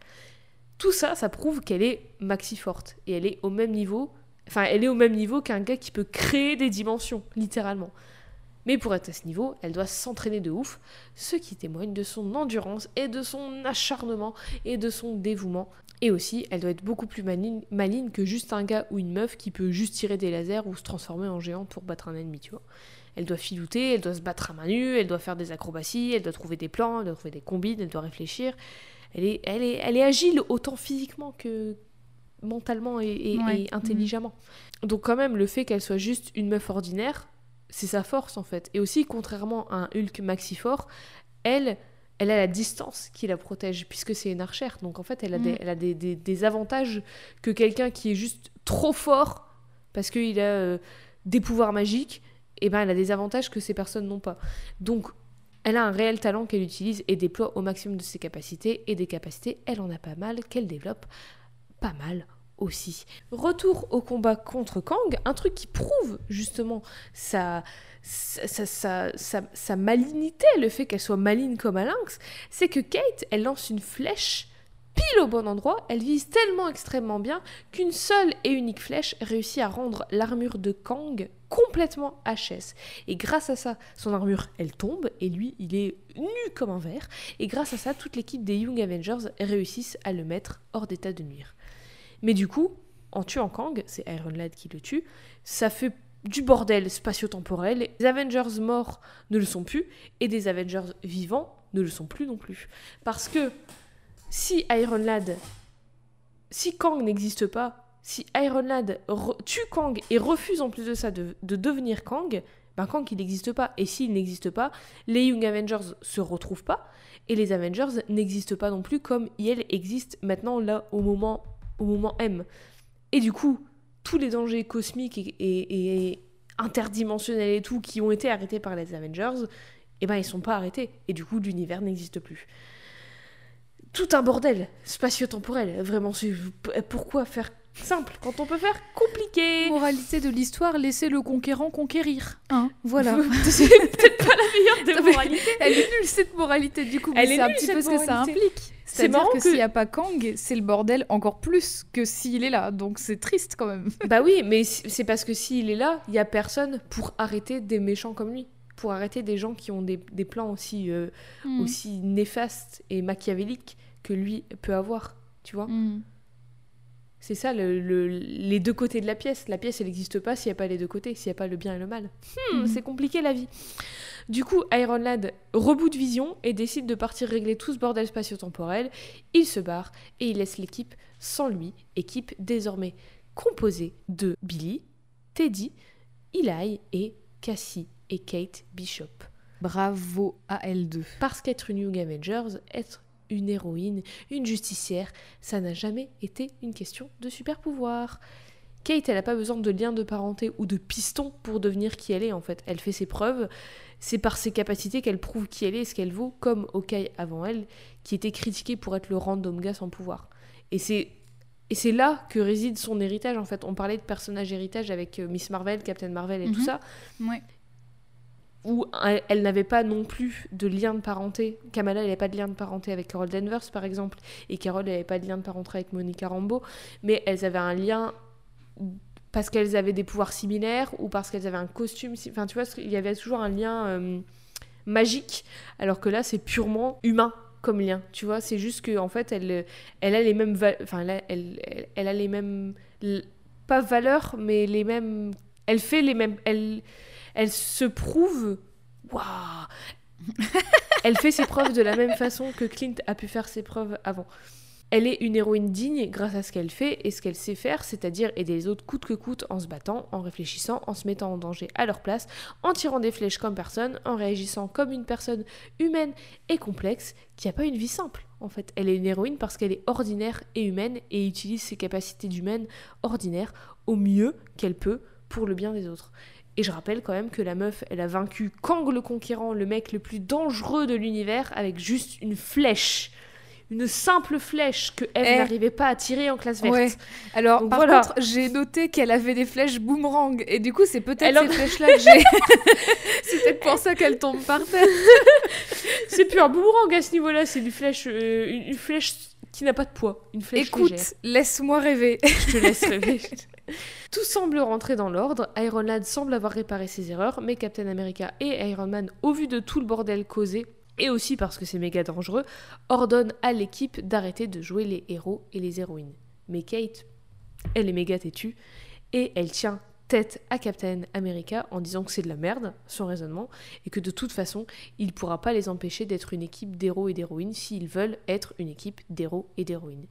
Tout ça, ça prouve qu'elle est maxi forte et elle est au même niveau, enfin, elle est au même niveau qu'un gars qui peut créer des dimensions, littéralement. Mais pour être à ce niveau, elle doit s'entraîner de ouf, ce qui témoigne de son endurance et de son acharnement et de son dévouement. Et aussi, elle doit être beaucoup plus maligne, maligne que juste un gars ou une meuf qui peut juste tirer des lasers ou se transformer en géant pour battre un ennemi, tu vois. Elle doit filouter, elle doit se battre à main nue, elle doit faire des acrobaties, elle doit trouver des plans, elle doit trouver des combines, elle doit réfléchir. Elle est, elle est, elle est agile autant physiquement que mentalement et, et- Ouais. et intelligemment. Donc quand même, le fait qu'elle soit juste une meuf ordinaire, c'est sa force en fait. Et aussi, contrairement à un Hulk maxi fort, elle, elle a la distance qui la protège, puisque c'est une archère. Donc en fait, elle a, des, Mm. elle a des, des- des avantages que quelqu'un qui est juste trop fort, parce qu'il a euh, des pouvoirs magiques, et ben elle a des avantages que ces personnes n'ont pas. Donc elle a un réel talent qu'elle utilise et déploie au maximum de ses capacités, et des capacités, elle en a pas mal, qu'elle développe pas mal Retour au combat contre Kang, un truc qui prouve justement sa, sa, sa, sa- sa- sa malignité, le fait qu'elle soit maligne comme un lynx, c'est que Kate, elle lance une flèche pile au bon endroit, elle vise tellement extrêmement bien qu'une seule et unique flèche réussit à rendre l'armure de Kang complètement HS. Et grâce à ça, son armure, elle tombe, et lui, il est nu comme un verre. Et grâce à ça, toute l'équipe des Young Avengers réussissent à le mettre hors d'état de nuire. Mais du coup, en tuant Kang, c'est Iron Lad qui le tue, ça fait du bordel spatio-temporel. Les Avengers morts ne le sont plus, et des Avengers vivants ne le sont plus non plus. Parce que si Iron Lad, si Kang n'existe pas, si Iron Lad tue Kang et refuse en plus de ça de, de devenir Kang, ben Kang il n'existe pas. Et s'il n'existe pas, les Young Avengers se retrouvent pas, et les Avengers n'existent pas non plus comme ils existent maintenant là au moment, moment M. Et du coup, tous les dangers cosmiques et, interdimensionnels et tout qui ont été arrêtés par les Avengers, eh ben ils sont pas arrêtés. Et du coup, l'univers n'existe plus. Tout un bordel spatio-temporel. Vraiment, pourquoi faire simple quand on peut faire compliqué Moralité de l'histoire, laissez le conquérant conquérir. Hein, voilà. (laughs) C'est peut-être pas la meilleure des mais- moralités. Elle est nulle cette moralité du coup, mais Elle est c'est un petit peu ce que ça implique. C'est marrant que, que- s'il n'y a pas Kang, c'est le bordel encore plus que s'il est là. Donc c'est triste quand même. Bah oui, mais c'est parce que s'il est là, il y a personne pour arrêter des méchants comme lui. Pour arrêter des gens qui ont des, des plans aussi, euh, Mm. aussi néfastes et machiavéliques que lui peut avoir. Tu vois Mm. C'est ça le- le- les deux côtés de la pièce. La pièce, elle n'existe pas s'il n'y a pas les deux côtés, s'il n'y a pas le bien et le mal. Hmm, Mhm. C'est compliqué la vie. Du coup, Iron Lad reboot vision et décide de partir régler tout ce bordel spatio-temporel. Il se barre et il laisse l'équipe sans lui, équipe désormais composée de Billy, Teddy, Eli et Cassie et Kate Bishop. Bravo à L2. Parce qu'être une Young Avengers, être une héroïne, une justicière, ça n'a jamais été une question de super pouvoir. Kate, elle n'a pas besoin de lien de parenté ou de piston pour devenir qui elle est en fait. Elle fait ses preuves, c'est par ses capacités qu'elle prouve qui elle est et ce qu'elle vaut, comme Hawkeye avant elle, qui était critiqué pour être le random gars sans pouvoir. Et c'est et c'est là que réside son héritage en fait. On parlait de personnage héritage avec euh, Miss Marvel, Captain Marvel et tout Mhm. ça Ouais. Où elle, elle n'avait pas non plus de lien de parenté. Kamala, n'avait pas de lien de parenté avec Carol Danvers, par exemple, et Carol, n'avait pas de lien de parenté avec Monica Rambeau, mais elles avaient un lien parce qu'elles avaient des pouvoirs similaires ou parce qu'elles avaient un costume. Enfin, tu vois, il y avait toujours un lien euh, magique, alors que là, c'est purement humain comme lien. Tu vois, c'est juste que en fait, elle, a les mêmes, enfin, elle, elle, elle- a les mêmes, pas valeurs, mais les mêmes. Elle fait les mêmes. Elle, elle se prouve. Elle fait ses preuves de la même façon que Clint a pu faire ses preuves avant. Elle est une héroïne digne grâce à ce qu'elle fait et ce qu'elle sait faire, c'est-à-dire aider les autres coûte que coûte en se battant, en réfléchissant, en se mettant en danger à leur place, en tirant des flèches comme personne, en réagissant comme une personne humaine et complexe qui n'a pas une vie simple. En fait, elle est une héroïne parce qu'elle est ordinaire et humaine et utilise ses capacités d'humaine ordinaire au mieux qu'elle peut pour le bien des autres. Et je rappelle quand même que la meuf, elle a vaincu Kang le Conquérant, le mec le plus dangereux de l'univers, avec juste une flèche. Une simple flèche que Eve Eh. n'arrivait pas à tirer en classe verte. Ouais. Alors, Donc par voilà. contre, j'ai noté qu'elle avait des flèches boomerang. Et du coup, c'est peut-être Elle en- ces flèches-là que j'ai. (laughs) c'est peut-être pour ça qu'elle tombe par terre. (laughs) C'est plus un boomerang à ce niveau-là, c'est une flèche, euh, une, une flèche qui n'a pas de poids. Une flèche Écoute, légère. laisse-moi rêver. (laughs) Je te laisse rêver. (laughs) Tout semble rentrer dans l'ordre. Iron Lad semble avoir réparé ses erreurs, mais Captain America et Iron Man, au vu de tout le bordel causé, et aussi parce que c'est méga dangereux, ordonnent à l'équipe d'arrêter de jouer les héros et les héroïnes. Mais Kate, elle est méga têtue, et elle tient tête à Captain America en disant que c'est de la merde, son raisonnement, et que de toute façon, il pourra pas les empêcher d'être une équipe d'héros et d'héroïnes s'ils veulent être une équipe d'héros et d'héroïnes.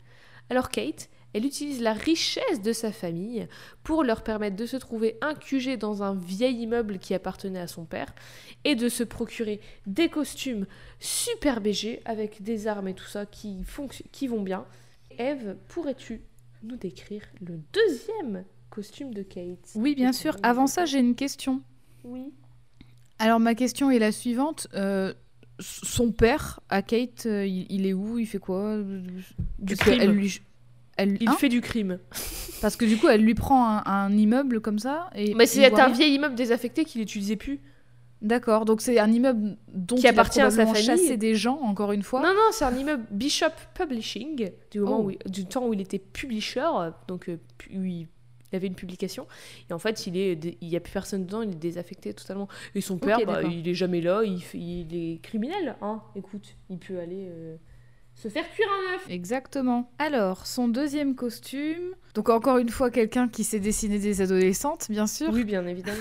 Alors Kate, elle utilise la richesse de sa famille pour leur permettre de se trouver un QG dans un vieil immeuble qui appartenait à son père et de se procurer des costumes super BG avec des armes et tout ça qui, qui vont bien. Eve, pourrais-tu nous décrire le deuxième costume de Kate Oui, bien sûr. Avant ça, j'ai une question. Oui. Alors, ma question est la suivante. Euh, son père, à Kate, euh, il, il est où? Il fait quoi? Du crime. elle lui- elle Il Hein fait du crime. Parce que du coup, elle lui prend un, un immeuble comme ça. Et Mais c'est un rien. vieil immeuble désaffecté qu'il n'utilisait plus. D'accord, donc c'est un immeuble dont Qui il a appartient à sa famille. chassé des gens, encore une fois. Non, non, c'est un immeuble Bishop Publishing, du, moment Oh. où il- du temps où il était publisher, donc euh, il avait une publication. Et en fait, il est, il y a plus personne dedans, il est désaffecté totalement. Et son père, bah, il est jamais là, il, est criminel. Hein. Écoute, il peut aller euh, se faire cuire un œuf. Exactement. Alors, son deuxième costume. Donc, encore une fois, quelqu'un qui sait dessiner des adolescentes, bien sûr. Oui, bien évidemment.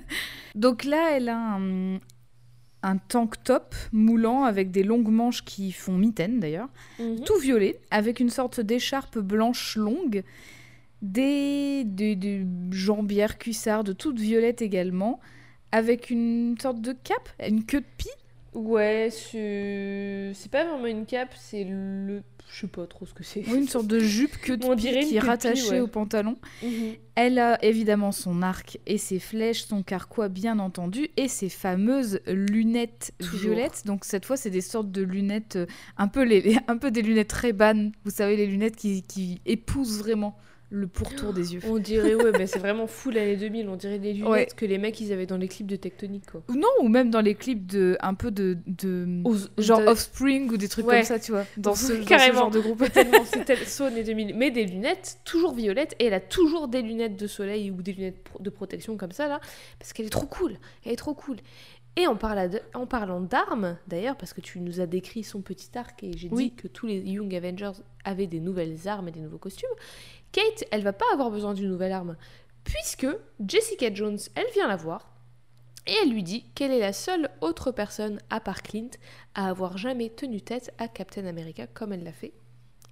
(laughs) Donc là, elle a un, un tank top moulant avec des longues manches qui font mitaine d'ailleurs. Mhm. Tout violet, avec une sorte d'écharpe blanche longue. Des, des, des jambières cuissardes toutes violettes également. Avec une sorte de cape, une queue de pie. Ouais, c'est pas vraiment une cape, c'est le. Je sais pas trop ce que c'est. Une sorte de (laughs) jupe queue de On pie qui est rattachée ouais. au pantalon. Mhm. Elle a évidemment son arc et ses flèches, son carquois bien entendu, et ses fameuses lunettes Toujours. violettes. Donc cette fois, c'est des sortes de lunettes, euh, un peu, les, les- un peu des lunettes Ray-Ban. Vous savez, les lunettes qui, qui épousent vraiment le pourtour des yeux. On dirait, ouais, mais c'est vraiment fou l'année 2000. On dirait des lunettes Ouais. que les mecs ils avaient dans les clips de Tectonic, quoi. Ou non, ou même dans les clips de un peu de, de Aux- genre de- Offspring ou des trucs Ouais. comme ça, tu vois, dans ce, (laughs) dans ce Carrément. genre de groupe. (laughs) Tellement, c'est tel- saut années 2000. Mais des lunettes toujours violettes et elle a toujours des lunettes de soleil ou des lunettes de protection comme ça là parce qu'elle est trop cool. Elle est trop cool. Et en, parlant d'armes, d'ailleurs, parce que tu nous as décrit son petit arc et j'ai Oui. dit que tous les Young Avengers avaient des nouvelles armes et des nouveaux costumes, Kate, elle va pas avoir besoin d'une nouvelle arme, puisque Jessica Jones, elle vient la voir et elle lui dit qu'elle est la seule autre personne, à part Clint, à avoir jamais tenu tête à Captain America comme elle l'a fait,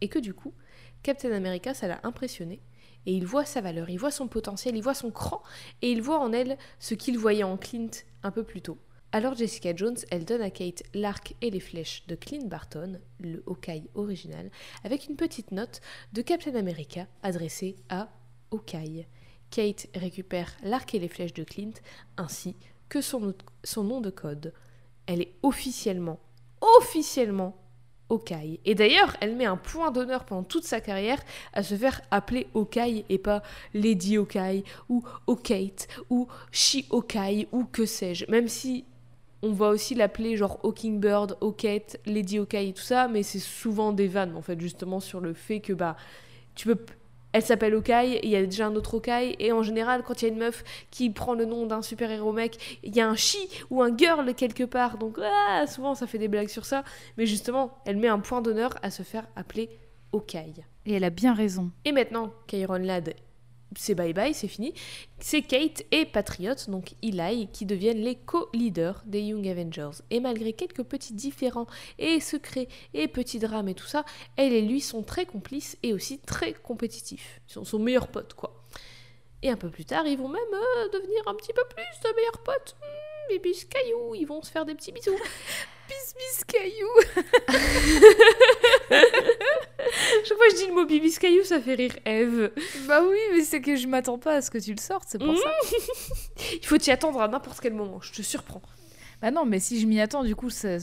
et que du coup, Captain America, ça l'a impressionné, et il voit sa valeur, il voit son potentiel, il voit son cran, et il voit en elle ce qu'il voyait en Clint un peu plus tôt. Alors Jessica Jones, elle donne à Kate l'arc et les flèches de Clint Barton, le Hawkeye original, avec une petite note de Captain America adressée à Hawkeye. Kate récupère l'arc et les flèches de Clint, ainsi que son, nom de code. Elle est officiellement, officiellement Hawkeye. Et d'ailleurs, elle met un point d'honneur pendant toute sa carrière à se faire appeler Hawkeye et pas Lady Hawkeye ou Hawkate ou She Hawkeye ou que sais-je. Même si on va aussi l'appeler genre Hawkingbird, Hawkate, Lady Hawkeye et tout ça, mais c'est souvent des vannes en fait justement sur le fait que bah tu peux elle s'appelle Hawkeye, et il y a déjà un autre Hawkeye, et en général, quand il y a une meuf qui prend le nom d'un super-héros mec, il y a un she ou un girl quelque part, donc ah, souvent ça fait des blagues sur ça, mais justement, elle met un point d'honneur à se faire appeler Hawkeye. Et elle a bien raison. Et maintenant qu'Iron Lad, c'est bye bye, c'est fini, c'est Kate et Patriot, donc Eli, qui deviennent les co-leaders des Young Avengers. Et malgré quelques petits différends et secrets et petits drames et tout ça, elle et lui sont très complices et aussi très compétitifs. Ils sont son meilleur pote, quoi. Et un peu plus tard, ils vont même euh, devenir un petit peu plus de meilleurs potes. Mmh, cailloux, ils vont se faire des petits bisous. (laughs) Bis bis caillou (laughs) Chaque fois que je dis le mot bibis caillou, ça fait rire Eve. Bah oui, mais c'est que je m'attends pas à ce que tu le sortes, c'est pour Mhm. ça. (laughs) Il faut t'y attendre à n'importe quel moment, je te surprends. Bah non, mais si je m'y attends, du coup, ça,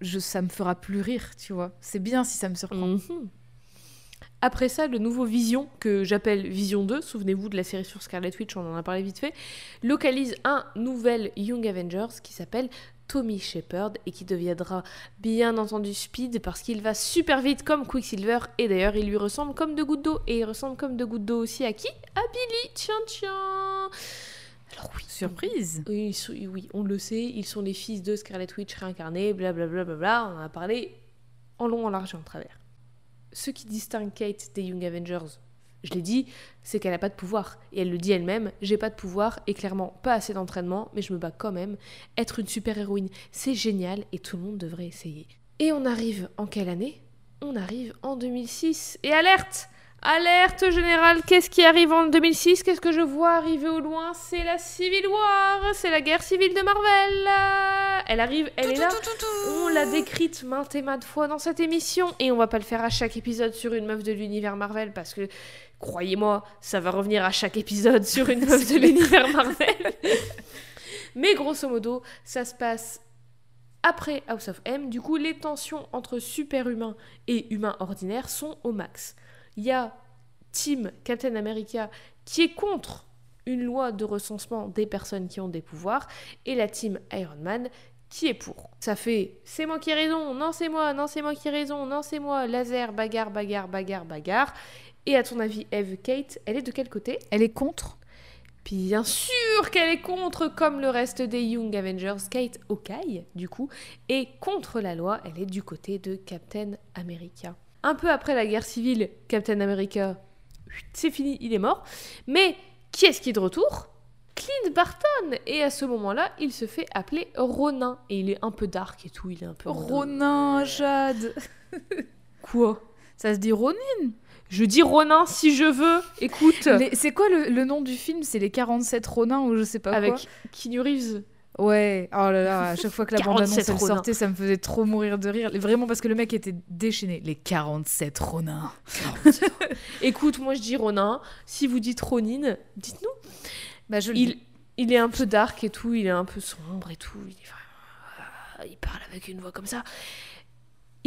je, ça me fera plus rire, tu vois. C'est bien si ça me surprend. Mhm. Après ça, le nouveau Vision, que j'appelle Vision 2, souvenez-vous de la série sur Scarlet Witch, on en a parlé vite fait, localise un nouvel Young Avengers qui s'appelle Tommy Shepard et qui deviendra bien entendu Speed parce qu'il va super vite comme Quicksilver et d'ailleurs il lui ressemble comme deux gouttes d'eau et il ressemble comme deux gouttes d'eau aussi à qui? À Billy, tiens tiens Alors oui, Surprise. Oui, oui, on le sait, ils sont les fils de Scarlet Witch réincarnés, blablabla, bla, bla, bla, on en a parlé en long, en large et en travers. Ce qui distingue Kate des Young Avengers, je l'ai dit, c'est qu'elle n'a pas de pouvoir. Et elle le dit elle-même, j'ai pas de pouvoir et clairement pas assez d'entraînement, mais je me bats quand même. Être une super-héroïne, c'est génial et tout le monde devrait essayer. Et on arrive en quelle année? On arrive en 2006. Et alerte Alerte générale, qu'est-ce qui arrive en 2006 Qu'est-ce que je vois arriver au loin? C'est la Civil War, c'est la guerre civile de Marvel. Elle arrive, elle est là. On l'a décrite maintes et maintes fois dans cette émission et on va pas le faire à chaque épisode sur une meuf de l'univers Marvel parce que croyez-moi, ça va revenir à chaque épisode sur une meuf de l'univers Marvel. (laughs) Mais grosso modo, ça se passe après House of M. Du coup, les tensions entre super-humains et humains ordinaires sont au max. Il y a Team Captain America qui est contre une loi de recensement des personnes qui ont des pouvoirs et la team Iron Man qui est pour. Ça fait c'est moi qui ai raison, non c'est moi, non c'est moi qui ai raison, non c'est moi, laser, bagarre, bagarre, bagarre, bagarre. Et à ton avis, Eve, Kate, elle est de quel côté? Elle est contre Bien sûr qu'elle est contre, comme le reste des Young Avengers. Kate Hawkeye, du coup, est contre la loi. Elle est du côté de Captain America. Un peu après la guerre civile, Captain America, c'est fini, il est mort. Mais qui est-ce qui est de retour? Clint Barton Et à ce moment-là, il se fait appeler Ronin. Et il est un peu dark et tout, il est un peu... Ronin, Jade Quoi? Ça se dit Ronin? Je dis Ronin si je veux, écoute C'est quoi le, le nom du film? C'est les 47 Ronins ou je sais pas Avec quoi? Keanu Reeves. Ouais, oh là là, à chaque fois que la 47 bande-annonce sortait, ça me faisait trop mourir de rire. Vraiment parce que le mec était déchaîné. Les 47 Ronins. (laughs) Écoute, moi je dis Ronin. Si vous dites Ronin, dites-nous. Bah, je Il, dis. il est un peu dark et tout, il est un peu sombre et tout. Il, est ah, il parle avec une voix comme ça.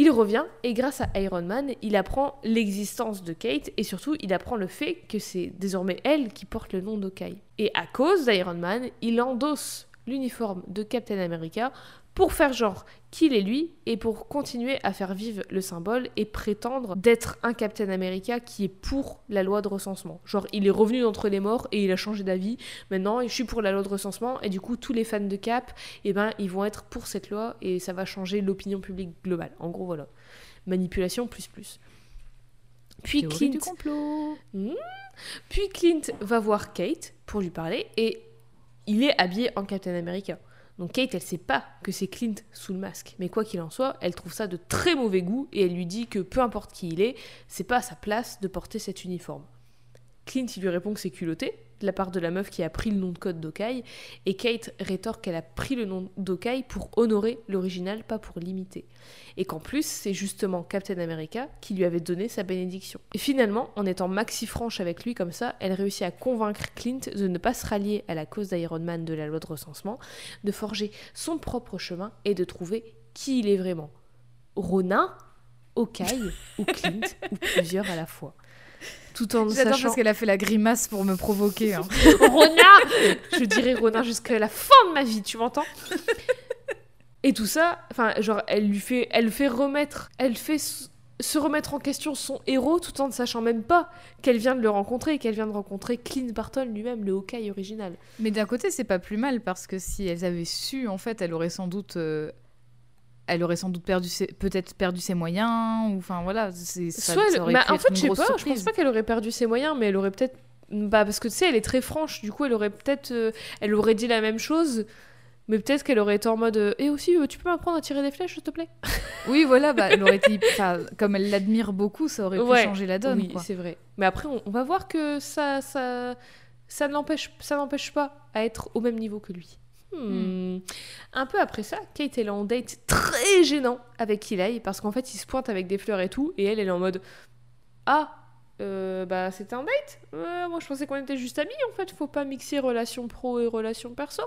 Il revient et grâce à Iron Man, il apprend l'existence de Kate et surtout il apprend le fait que c'est désormais elle qui porte le nom d'Okai. Et à cause d'Iron Man, il endosse l'uniforme de Captain America pour faire genre qu'il est lui et pour continuer à faire vivre le symbole et prétendre d'être un Captain America qui est pour la loi de recensement. Genre il est revenu d'entre les morts et il a changé d'avis. Maintenant, je suis pour la loi de recensement et du coup tous les fans de Cap, eh ben ils vont être pour cette loi et ça va changer l'opinion publique globale. En gros voilà. Manipulation plus plus. Puis Clint du complot. puis Clint va voir Kate pour lui parler et il est habillé en Captain America. Donc Kate, elle sait pas que c'est Clint sous le masque. Mais quoi qu'il en soit, elle trouve ça de très mauvais goût et elle lui dit que peu importe qui il est, c'est pas à sa place de porter cet uniforme. Clint, il lui répond que c'est culotté, de la part de la meuf qui a pris le nom de code d'Okai, et Kate rétorque qu'elle a pris le nom d'Okai pour honorer l'original, pas pour l'imiter. Et qu'en plus, c'est justement Captain America qui lui avait donné sa bénédiction. Et finalement, en étant maxi franche avec lui comme ça, elle réussit à convaincre Clint de ne pas se rallier à la cause d'Iron Man de la loi de recensement, de forger son propre chemin et de trouver qui il est vraiment. Ronin, Okai ou Clint, ou plusieurs à la fois. Tout en J'adore sachant parce qu'elle a fait la grimace pour me provoquer. hein. (laughs) Ronin Je dirais Ronin jusqu'à la fin de ma vie, tu m'entends? Et tout ça, enfin, genre, elle lui fait, elle fait remettre, elle fait se remettre en question son héros tout en ne sachant même pas qu'elle vient de le rencontrer et qu'elle vient de rencontrer Clint Barton lui-même, le Hawkeye original. Mais d'un côté, c'est pas plus mal parce que si elles avaient su, en fait, elle aurait sans doute, euh, elle aurait sans doute perdu, peut-être perdu ses moyens ou enfin voilà. c'est- Ça, Soit elle- ça aurait bah, pu en être fait, je sais pas, je pense pas qu'elle aurait perdu ses moyens, mais elle aurait peut-être. Bah, parce que tu sais, elle est très franche, du coup, elle aurait peut-être. euh, elle aurait dit la même chose, mais peut-être qu'elle aurait été en mode. euh, Et aussi, euh, tu peux m'apprendre à tirer des flèches, s'il te plaît? (laughs) Oui, voilà, bah, elle aurait été, comme elle l'admire beaucoup, ça aurait pu Ouais, changer la donne. Oui, c'est vrai. Mais après, on, on va voir que ça, ça, ça ne l'empêche, ça n'empêche pas à être au même niveau que lui. Hmm. Un peu après ça, Kate elle est en date très gênant avec Eli parce qu'en fait il se pointe avec des fleurs et tout et elle elle est en mode ah euh, bah c'était un date? Euh, moi je pensais qu'on était juste amis en fait faut pas mixer relation pro et relation perso.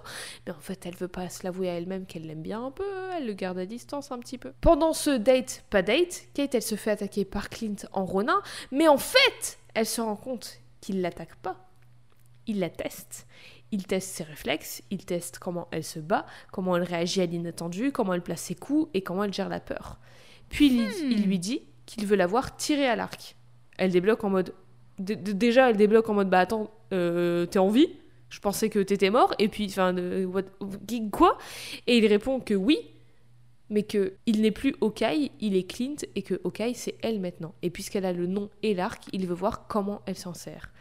Mais en fait elle veut pas se l'avouer à elle-même qu'elle l'aime bien un peu elle le garde à distance un petit peu. Pendant ce date pas date Kate elle se fait attaquer par Clint en Ronin mais en fait elle se rend compte qu'il l'attaque pas. Il la teste il teste ses réflexes, il teste comment elle se bat, comment elle réagit à l'inattendu, comment elle place ses coups et comment elle gère la peur. Puis il, Hmm. il lui dit qu'il veut la voir tirer à l'arc. Elle débloque en mode. d- d- déjà, elle débloque en mode Bah attends, euh, t'es en vie Je pensais que t'étais mort. Et puis, enfin, euh, what- quoi? Et il répond que oui, mais que il n'est plus Hawkeye, il est Clint et que Hawkeye c'est elle maintenant. Et puisqu'elle a le nom et l'arc, il veut voir comment elle s'en sert.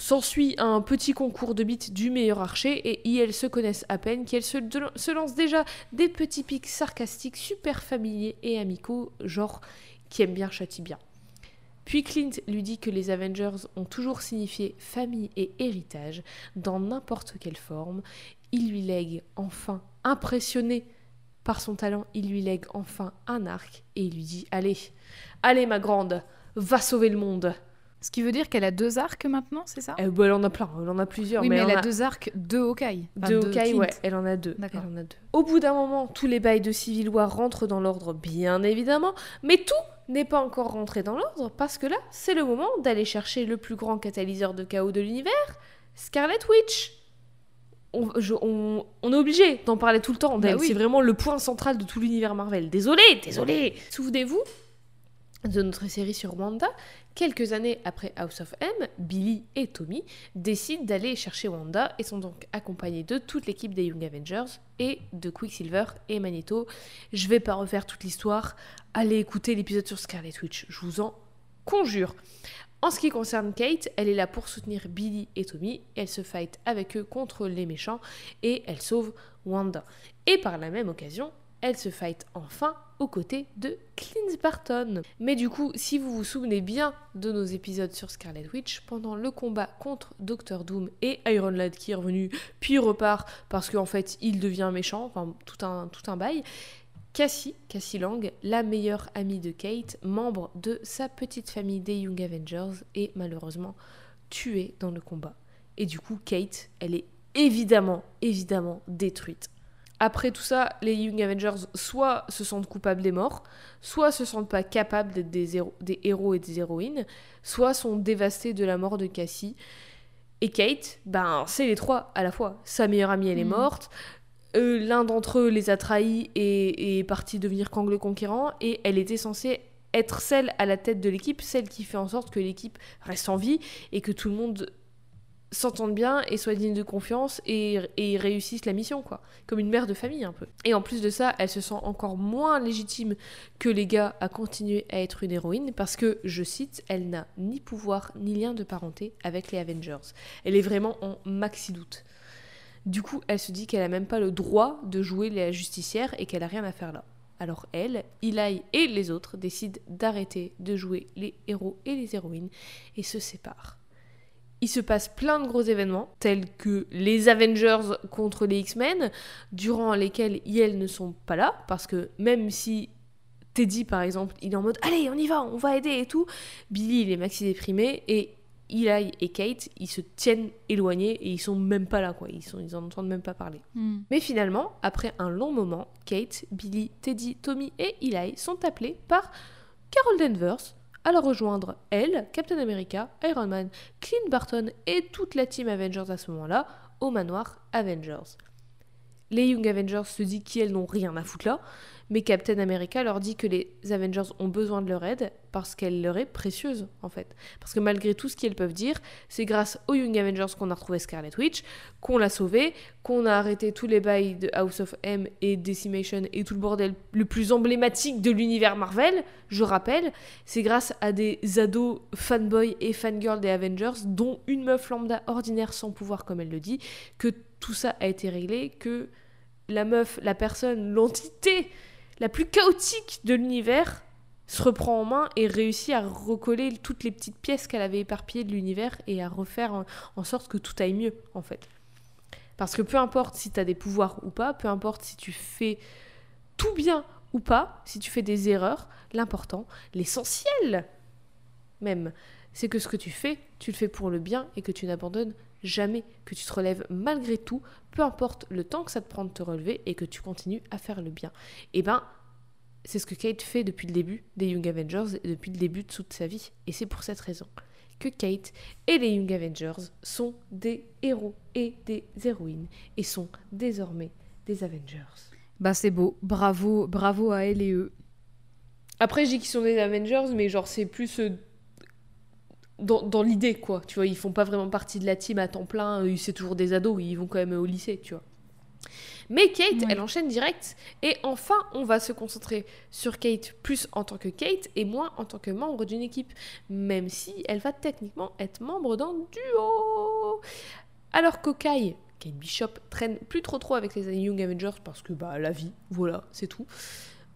S'ensuit un petit concours de bits du meilleur archer et y elles se connaissent à peine, qu'elles se, lancent déjà des petits pics sarcastiques super familiers et amicaux, genre qui aiment bien châtie bien. Puis Clint lui dit que les Avengers ont toujours signifié famille et héritage dans n'importe quelle forme. Il lui lègue enfin, impressionné par son talent, il lui lègue enfin un arc et il lui dit Allez, allez ma grande, va sauver le monde. Ce qui veut dire qu'elle a deux arcs maintenant, c'est ça? Eh ben, elle en a plein, elle en a plusieurs. Oui, mais, elle a deux arcs de Hawkeye. enfin, de Hawkeye, ouais, elle en a deux. D'accord. Elle en a deux. Au bout d'un moment, tous les bails de Civil War rentrent dans l'ordre, bien évidemment, mais tout n'est pas encore rentré dans l'ordre parce que là, c'est le moment d'aller chercher le plus grand catalyseur de chaos de l'univers, Scarlet Witch. On, je- on- on est obligé d'en parler tout le temps. Bah oui. C'est vraiment le point central de tout l'univers Marvel. Désolé, désolé. Souvenez-vous de notre série sur Wanda. Quelques années après House of M, Billy et Tommy décident d'aller chercher Wanda et sont donc accompagnés de toute l'équipe des Young Avengers et de Quicksilver et Magneto. Je vais pas refaire toute l'histoire. Allez écouter l'épisode sur Scarlet Witch, je vous en conjure. En ce qui concerne Kate, elle est là pour soutenir Billy et Tommy. Elle se fight avec eux contre les méchants et elle sauve Wanda. Et par la même occasion, elle se fight enfin aux côtés de Clint Barton. Mais du coup, si vous vous souvenez bien de nos épisodes sur Scarlet Witch, pendant le combat contre Doctor Doom et Iron Lad qui est revenu, puis repart parce qu'en fait il devient méchant, enfin tout un, tout un bail, Cassie, Cassie Lang, la meilleure amie de Kate, membre de sa petite famille des Young Avengers, est malheureusement tuée dans le combat. Et du coup, Kate, elle est évidemment, évidemment détruite. Après tout ça, les Young Avengers soit se sentent coupables des morts, soit se sentent pas capables d'être des, héros- des héros et des héroïnes, soit sont dévastés de la mort de Cassie. Et Kate, ben c'est les trois à la fois. Sa meilleure amie, elle est Mhm. morte. Euh, L'un d'entre eux les a trahis et, et est parti devenir Kang le Conquérant. Et elle était censée être celle à la tête de l'équipe, celle qui fait en sorte que l'équipe reste en vie et que tout le monde s'entende bien et soit digne de confiance et, et réussisse la mission, quoi. Comme une mère de famille, un peu. Et en plus de ça, elle se sent encore moins légitime que les gars à continuer à être une héroïne parce que, je cite, elle n'a ni pouvoir ni lien de parenté avec les Avengers. Elle est vraiment en maxi doute. Du coup, elle se dit qu'elle a même pas le droit de jouer la justicière et qu'elle a rien à faire là. Alors elle, Eli et les autres décident d'arrêter de jouer les héros et les héroïnes et se séparent. Il se passe plein de gros événements, tels que les Avengers contre les X-Men, durant lesquels elles ne sont pas là, parce que même si Teddy, par exemple, il est en mode Allez, on y va, on va aider et tout, Billy, il est maxi déprimé, et Eli et Kate, ils se tiennent éloignés et ils sont même pas là, quoi. Ils, sont, ils en entendent même pas parler. Hmm. Mais finalement, après un long moment, Kate, Billy, Teddy, Tommy et Eli sont appelés par Carol Danvers à la rejoindre, elle, Captain America, Iron Man, Clint Barton et toute la team Avengers à ce moment-là, au manoir Avengers. Les Young Avengers se disent qu'elles n'ont rien à foutre là, mais Captain America leur dit que les Avengers ont besoin de leur aide parce qu'elle leur est précieuse en fait. Parce que malgré tout ce qu'elles peuvent dire, c'est grâce aux Young Avengers qu'on a retrouvé Scarlet Witch, qu'on l'a sauvée, qu'on a arrêté tous les bails de House of M et Decimation et tout le bordel le plus emblématique de l'univers Marvel, je rappelle, c'est grâce à des ados fanboys et fangirls des Avengers, dont une meuf lambda ordinaire sans pouvoir comme elle le dit, que tout ça a été réglé, que la meuf, la personne, l'entité la plus chaotique de l'univers se reprend en main et réussit à recoller toutes les petites pièces qu'elle avait éparpillées de l'univers et à refaire en, sorte que tout aille mieux en fait. Parce que peu importe si tu as des pouvoirs ou pas, peu importe si tu fais tout bien ou pas, si tu fais des erreurs, l'important, l'essentiel même, c'est que ce que tu fais, tu le fais pour le bien et que tu n'abandonnes jamais, que tu te relèves malgré tout, peu importe le temps que ça te prend de te relever et que tu continues à faire le bien. Et ben, c'est ce que Kate fait depuis le début des Young Avengers et depuis le début de toute sa vie. Et c'est pour cette raison que Kate et les Young Avengers sont des héros et des héroïnes et sont désormais des Avengers. Bah c'est beau, bravo, bravo à elle et eux. Après, je dis qu'ils sont des Avengers, mais genre, c'est plus euh, dans, dans l'idée, quoi. Tu vois, ils font pas vraiment partie de la team à temps plein. euh, C'est toujours des ados, ils vont quand même au lycée, tu vois. Mais Kate, elle enchaîne direct. Et enfin, on va se concentrer sur Kate plus en tant que Kate et moins en tant que membre d'une équipe. Même si elle va techniquement être membre d'un duo. Alors qu'Okai, Kate Bishop, traîne plus trop trop avec les Young Avengers parce que, bah, la vie, voilà, c'est tout.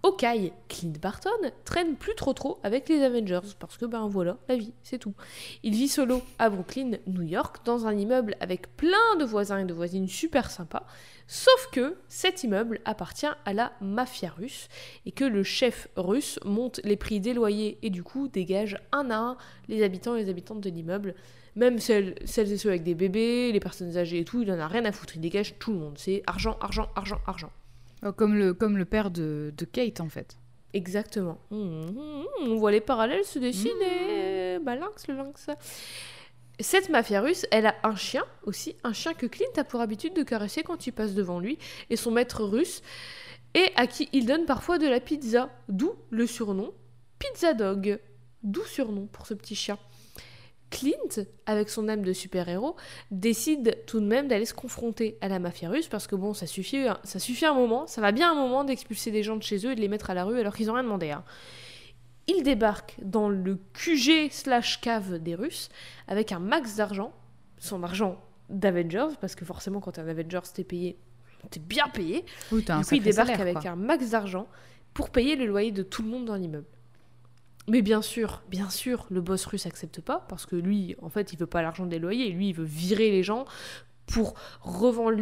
Hawkeye, Clint Barton, traîne plus trop trop avec les Avengers parce que ben voilà, la vie, c'est tout. Il vit solo à Brooklyn, New York, dans un immeuble avec plein de voisins et de voisines super sympas, sauf que cet immeuble appartient à la mafia russe et que le chef russe monte les prix des loyers et du coup dégage un à un les habitants et les habitantes de l'immeuble. Même celles, celles et ceux avec des bébés, les personnes âgées et tout, il en a rien à foutre, il dégage tout le monde. C'est argent, argent, argent, argent. Oh, Comme le, comme le père de, de Kate en fait. Exactement. Mmh, mmh, mmh, on voit les parallèles se dessiner. Bah, lynx, le lynx. Cette mafia russe, elle a un chien aussi, un chien que Clint a pour habitude de caresser quand il passe devant lui, et son maître russe, et à qui il donne parfois de la pizza, d'où le surnom Pizza Dog. D'où surnom pour ce petit chien. Clint, avec son âme de super-héros, décide tout de même d'aller se confronter à la mafia russe parce que bon, ça suffit, ça suffit un moment, ça va bien un moment d'expulser des gens de chez eux et de les mettre à la rue alors qu'ils n'ont rien demandé. Hein. Il débarque dans le QG slash cave des Russes avec un max d'argent, son argent d'Avengers, parce que forcément quand t'es un Avengers t'es payé, t'es bien payé. Oui, du coup il débarque avec un max d'argent pour payer le loyer de tout le monde dans l'immeuble. Mais bien sûr, bien sûr, le boss russe accepte pas parce que lui, en fait, il veut pas l'argent des loyers, lui, il veut virer les gens pour revendre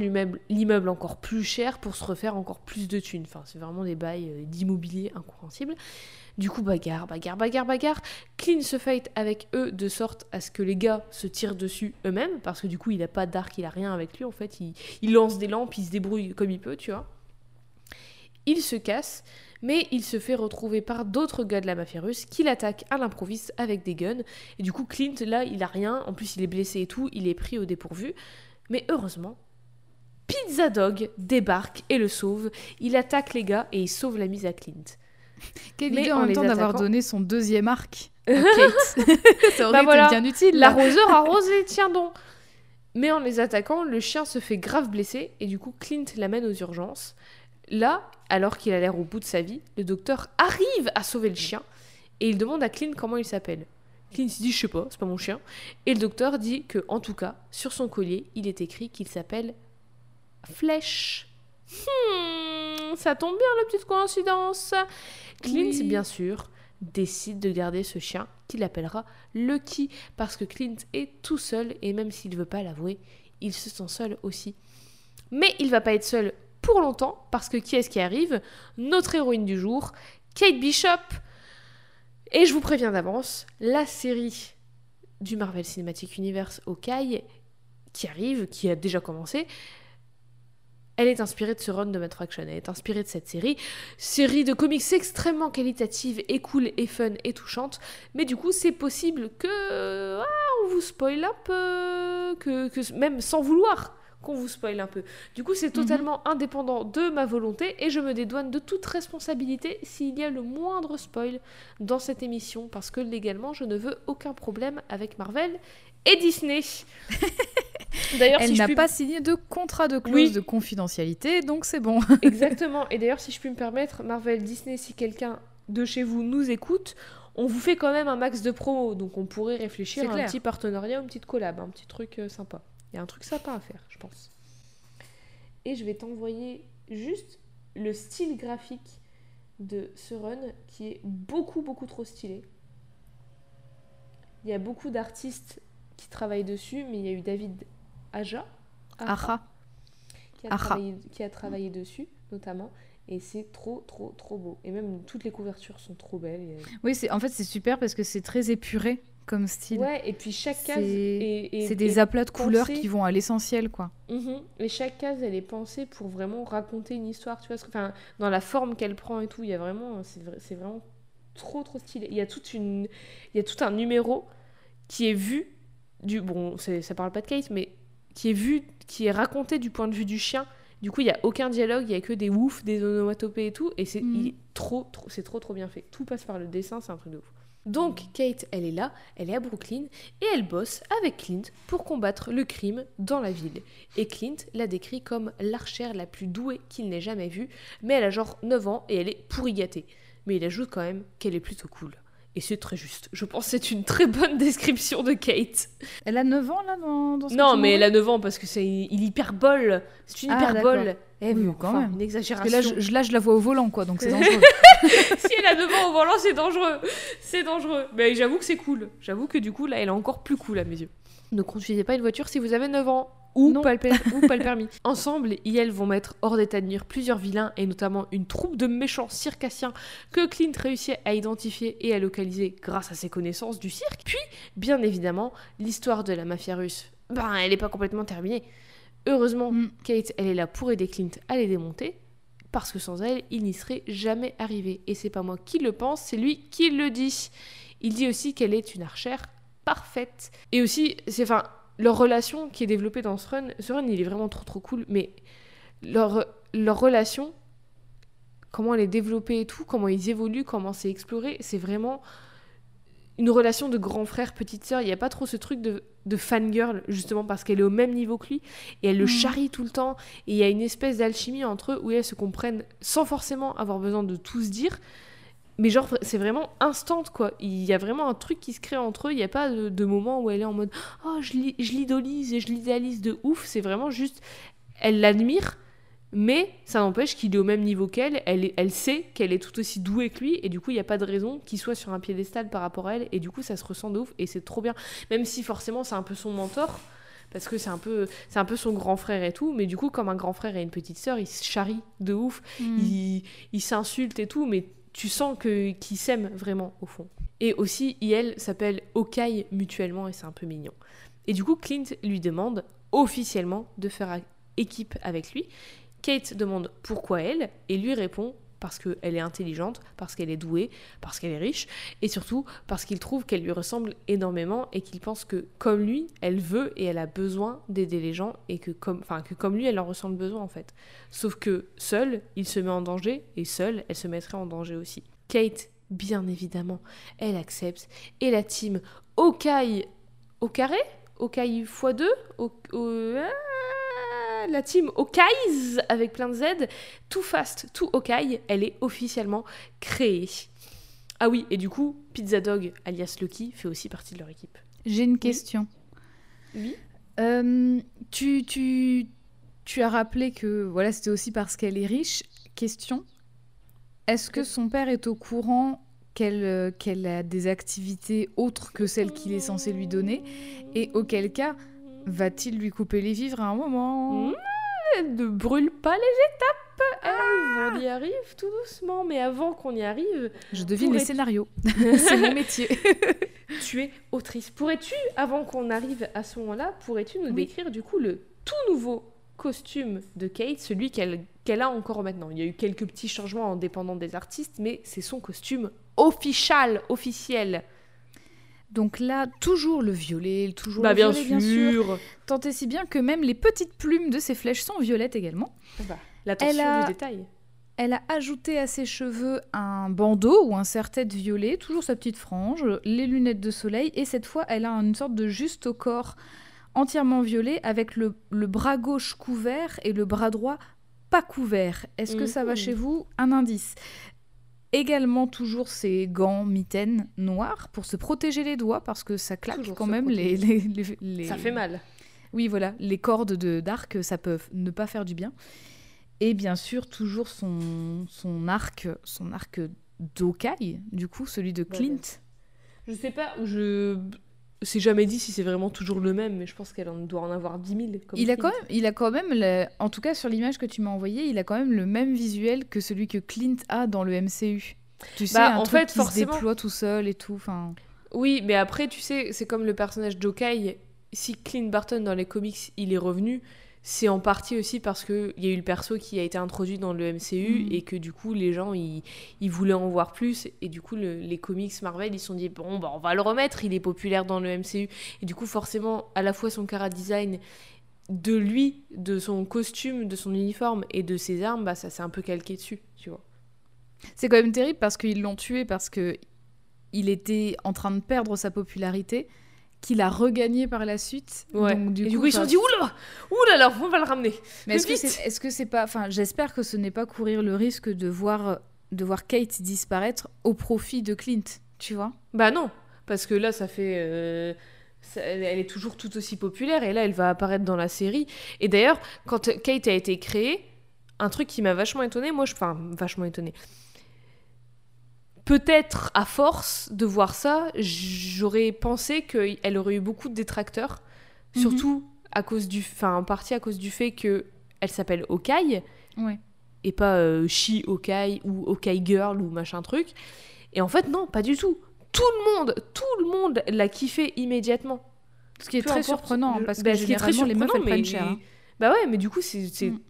l'immeuble encore plus cher pour se refaire encore plus de thunes. Enfin, c'est vraiment des bails euh, d'immobilier incompréhensibles. Du coup, bagarre, bagarre, bagarre, bagarre. Clean se fight avec eux de sorte à ce que les gars se tirent dessus eux-mêmes, parce que du coup, il a pas d'arc, il a rien avec lui. En fait, il, il lance des lampes, il se débrouille comme il peut, tu vois. Il se casse, mais il se fait retrouver par d'autres gars de la mafia russe qui l'attaquent à l'improviste avec des guns. Et du coup, Clint, là, il a rien. En plus, il est blessé et tout. Il est pris au dépourvu. Mais heureusement, Pizza Dog débarque et le sauve. Il attaque les gars et il sauve la mise à Clint. (laughs) Quelle idée en, même temps d'avoir donné son deuxième arc (laughs) à Kate. (laughs) Ça aurait bah été bien utile. L'arroseur arrose les tiens donc. Mais en les attaquant, le chien se fait grave blessé et du coup Clint l'amène aux urgences. Là, alors qu'il a l'air au bout de sa vie, le docteur arrive à sauver le chien et il demande à Clint comment il s'appelle. Clint se dit je sais pas, c'est pas mon chien. Et le docteur dit que en tout cas, sur son collier, il est écrit qu'il s'appelle Flèche. Hmm, ça tombe bien la petite coïncidence. Clint, bien sûr, décide de garder ce chien qu'il appellera Lucky parce que Clint est tout seul et même s'il ne veut pas l'avouer, il se sent seul aussi. Mais il va pas être seul pour longtemps parce que qui est-ce qui arrive? Notre héroïne du jour, Kate Bishop. Et je vous préviens d'avance, la série du Marvel Cinematic Universe Hawkeye qui arrive, qui a déjà commencé, elle est inspirée de ce run de Matt Fraction, elle est inspirée de cette série. Série de comics extrêmement qualitative et cool et fun et touchante. Mais du coup, c'est possible que. Ah, on vous spoil un peu. Que, même sans vouloir qu'on vous spoil un peu. Du coup, c'est mhm. totalement indépendant de ma volonté et je me dédouane de toute responsabilité s'il y a le moindre spoil dans cette émission parce que légalement, je ne veux aucun problème avec Marvel et Disney. (laughs) D'ailleurs, elle n'a pas signé de contrat de clause de confidentialité, donc c'est bon. (laughs) (laughs) Exactement. Et d'ailleurs, si je puis me permettre, Marvel, Disney, si quelqu'un de chez vous nous écoute, on vous fait quand même un max de promo, donc on pourrait réfléchir à un petit partenariat, une petite collab, un petit truc euh, sympa. Il y a un truc sympa à faire, je pense. Et je vais t'envoyer juste le style graphique de ce run qui est beaucoup beaucoup trop stylé. Il y a beaucoup d'artistes qui travaillent dessus, mais il y a eu David Aja, Qui, a travaillé, qui a travaillé dessus, notamment. Et c'est trop, trop, trop beau. Et même toutes les couvertures sont trop belles. Oui, c'est en fait, c'est super parce que c'est très épuré comme style. Ouais, et puis chaque case C'est des aplats de couleurs qui vont à l'essentiel, quoi. Mhm. Et chaque case, elle est pensée pour vraiment raconter une histoire, tu vois. Enfin, dans la forme qu'elle prend et tout, il y a vraiment... C'est vraiment trop, trop stylé. Il y a toute une... Il y a tout un numéro qui est vu du... Bon, ça parle pas de Kate, mais qui est vu, qui est raconté du point de vue du chien. Du coup, il y a aucun dialogue, il y a que des ouf, des onomatopées et tout, et c'est mm. trop, trop, c'est trop, trop bien fait. Tout passe par le dessin, c'est un truc de ouf. Donc Kate, elle est là, elle est à Brooklyn et elle bosse avec Clint pour combattre le crime dans la ville. Et Clint la décrit comme l'archère la plus douée qu'il n'ait jamais vue, mais elle a genre 9 ans et elle est pourri gâtée. Mais il ajoute quand même qu'elle est plutôt cool. Et c'est très juste. Je pense que c'est une très bonne description de Kate. Elle a 9 ans là dans, dans Non, mais elle a 9 ans parce que c'est il hyperbole. C'est une ah, hyperbole. Eh oui, quand même. Une exagération. Parce que là je, là, je la vois au volant, quoi, donc c'est (laughs) dangereux. si elle a 9 ans au volant, c'est dangereux. C'est dangereux. Mais j'avoue que c'est cool. J'avoue que du coup, là, elle est encore plus cool à mes yeux. Ne conduisez pas une voiture si vous avez 9 ans ou pas, le ou pas le permis. (laughs) Ensemble, ils elles vont mettre hors d'état de nuire plusieurs vilains et notamment une troupe de méchants circassiens que Clint réussit à identifier et à localiser grâce à ses connaissances du cirque. Puis, bien évidemment, l'histoire de la mafia russe, ben, elle n'est pas complètement terminée. Heureusement, mm. Kate, elle est là pour aider Clint à les démonter, parce que sans elle, il n'y serait jamais arrivé. Et c'est pas moi qui le pense, c'est lui qui le dit. Il dit aussi qu'elle est une archère parfaite. Et aussi, c'est enfin leur relation qui est développée dans ce run. Ce run, il est vraiment trop trop cool, mais leur, leur relation, comment elle est développée et tout, comment ils évoluent, comment c'est exploré, c'est vraiment une relation de grand frère, petite sœur. Il n'y a pas trop ce truc de, de fangirl, justement, parce qu'elle est au même niveau que lui, et elle le Mm. charrie tout le temps, et il y a une espèce d'alchimie entre eux où elles se comprennent sans forcément avoir besoin de tout se dire. Mais genre, c'est vraiment instant, quoi. Il y a vraiment un truc qui se crée entre eux. Il n'y a pas de, de moment où elle est en mode « Oh, je l'i- je l'idolise et je l'idéalise de ouf. » C'est vraiment juste... Elle l'admire, mais ça n'empêche qu'il est au même niveau qu'elle. Elle, elle sait qu'elle est tout aussi douée que lui. Et du coup, il n'y a pas de raison qu'il soit sur un piédestal par rapport à elle. Et du coup, ça se ressent de ouf. Et c'est trop bien. Même si forcément, c'est un peu son mentor. Parce que c'est un, peu, c'est un peu son grand frère et tout. Mais du coup, comme un grand frère et une petite sœur, ils se charrient de ouf Mm. ils ils s'insultent et tout, mais tu sens que qu'ils s'aiment vraiment au fond. Et aussi, elle s'appelle Okai mutuellement et c'est un peu mignon. Et du coup, Clint lui demande officiellement de faire équipe avec lui. Kate demande pourquoi elle et lui répond parce qu'elle est intelligente, parce qu'elle est douée, parce qu'elle est riche et surtout parce qu'il trouve qu'elle lui ressemble énormément et qu'il pense que comme lui, elle veut et elle a besoin d'aider les gens et que comme, lui, elle en ressent le besoin en fait. Sauf que seule, il se met en danger et seule, elle se mettrait en danger aussi. Kate, bien évidemment, elle accepte et la team Okai au carré? Okai x2 au, ah, La team Okais avec plein de Z, tout fast, tout Okai, elle est officiellement créée. Ah oui, et du coup, Pizza Dog alias Lucky fait aussi partie de leur équipe. J'ai une question. Oui. Euh, tu, tu, tu as rappelé que voilà, c'était aussi parce qu'elle est riche. Question est-ce que son père est au courant qu'elle euh, qu'elle a des activités autres que celles qu'il est censé lui donner Et auquel cas, va-t-il lui couper les vivres à un moment Mmh. Ne brûle pas les étapes Eve, On y arrive tout doucement, mais avant qu'on y arrive, Je devine les scénarios. (laughs) C'est mon métier. (laughs) tu es autrice. Pourrais-tu, avant qu'on arrive à ce moment-là, pourrais-tu nous Oui. décrire du coup le tout nouveau costume de Kate, celui qu'elle qu'elle a encore maintenant? Il y a eu quelques petits changements en dépendant des artistes, mais c'est son costume official, officiel. Donc là, toujours le violet, toujours bah le bien violet, sûr. bien sûr. Tant et si bien que même les petites plumes de ses flèches sont violettes également. Bah, L'attention Elle a- du détail. Elle a ajouté à ses cheveux un bandeau ou un serre-tête violet, toujours sa petite frange, les lunettes de soleil, et cette fois, elle a une sorte de juste au corps entièrement violet avec le, le bras gauche couvert et le bras droit pas couvert. Est-ce que ça va Mhm. chez vous? Un indice. Également toujours ses gants mitaines noirs pour se protéger les doigts parce que ça claque Toujours quand même les, les, les- les- Ça fait mal. oui, voilà, les cordes de d'arc, ça peut ne pas faire du bien. Et bien sûr, toujours son, son arc, son arc d'Okai, du coup, celui de Bah, Clint. Je sais pas, je c'est jamais dit si c'est vraiment toujours le même, mais je pense qu'elle en doit en avoir 10 000. Comme Il a, quand même, il a quand même, en tout cas sur l'image que tu m'as envoyée, il a quand même le même visuel que celui que Clint a dans le MCU. Tu sais, Bah, un en truc fait, qui forcément- se déploie tout seul et tout. Enfin, Oui, mais après, tu sais, c'est comme le personnage d'Okai. Si Clint Barton dans les comics, il est revenu, c'est en partie aussi parce qu'il y a eu le perso qui a été introduit dans le MCU Mhm. et que du coup, les gens, ils, ils voulaient en voir plus. Et du coup, le- les comics Marvel, ils se sont dit, bon, bah, on va le remettre, il est populaire dans le MCU. Et du coup, forcément, à la fois son cara design de lui, de son costume, de son uniforme et de ses armes, bah, ça s'est un peu calqué dessus, tu vois. c'est quand même terrible parce qu'ils l'ont tué parce que il était en train de perdre sa popularité, qu'il a regagné par la suite. Ouais. Donc, et du coup, ils se sont dit, oula, oula, là, on va le ramener. Mais est-ce que c'est pas enfin j'espère que ce n'est pas courir le risque de voir de voir Kate disparaître au profit de Clint, tu vois? Bah non, parce que là, ça fait. euh, ça- elle elle est toujours tout aussi populaire et là, elle va apparaître dans la série. Et d'ailleurs, quand Kate a été créée, un truc qui m'a vachement étonnée, moi, je. Enfin, vachement étonnée. Peut-être à force de voir ça, j'aurais pensé qu'elle aurait eu beaucoup de détracteurs, Mhm. surtout à cause du, enfin en partie à cause du fait que elle s'appelle Okai Ouais. et pas euh, She Okai ou Okai Girl ou machin truc. Et en fait non, pas du tout. Tout le monde, tout le monde l'a kiffé immédiatement. Ce qui est Peu très surprenant le- parce que bah, ce qui est très généralement les meufs elles surprenant, prennent mais- cher. hein. Bah ouais, mais du coup c'est c'est Mm.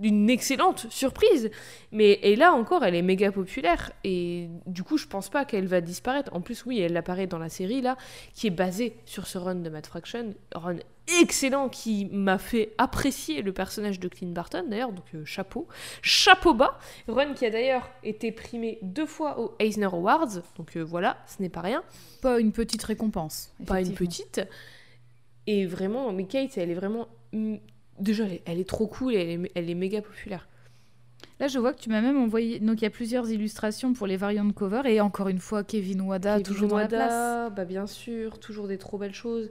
D'une excellente surprise. Mais et là encore, elle est méga populaire et du coup, je pense pas qu'elle va disparaître. En plus, oui, elle apparaît dans la série là, qui est basée sur ce run de Matt Fraction, run excellent qui m'a fait apprécier le personnage de Clint Barton d'ailleurs. Donc euh, chapeau, chapeau bas. Run qui a d'ailleurs été primé deux fois aux Eisner Awards. Donc euh, voilà, ce n'est pas rien. Pas une petite récompense. Pas une petite. Et vraiment, mais Kate, elle est vraiment mm, déjà, elle est, elle est trop cool. Et elle est, elle est méga populaire. Là, je vois que tu m'as même envoyé. Donc, il y a plusieurs illustrations pour les variantes cover. Et encore une fois, Kevin Wada, Kevin toujours dans la place. Bah bien sûr, toujours des trop belles choses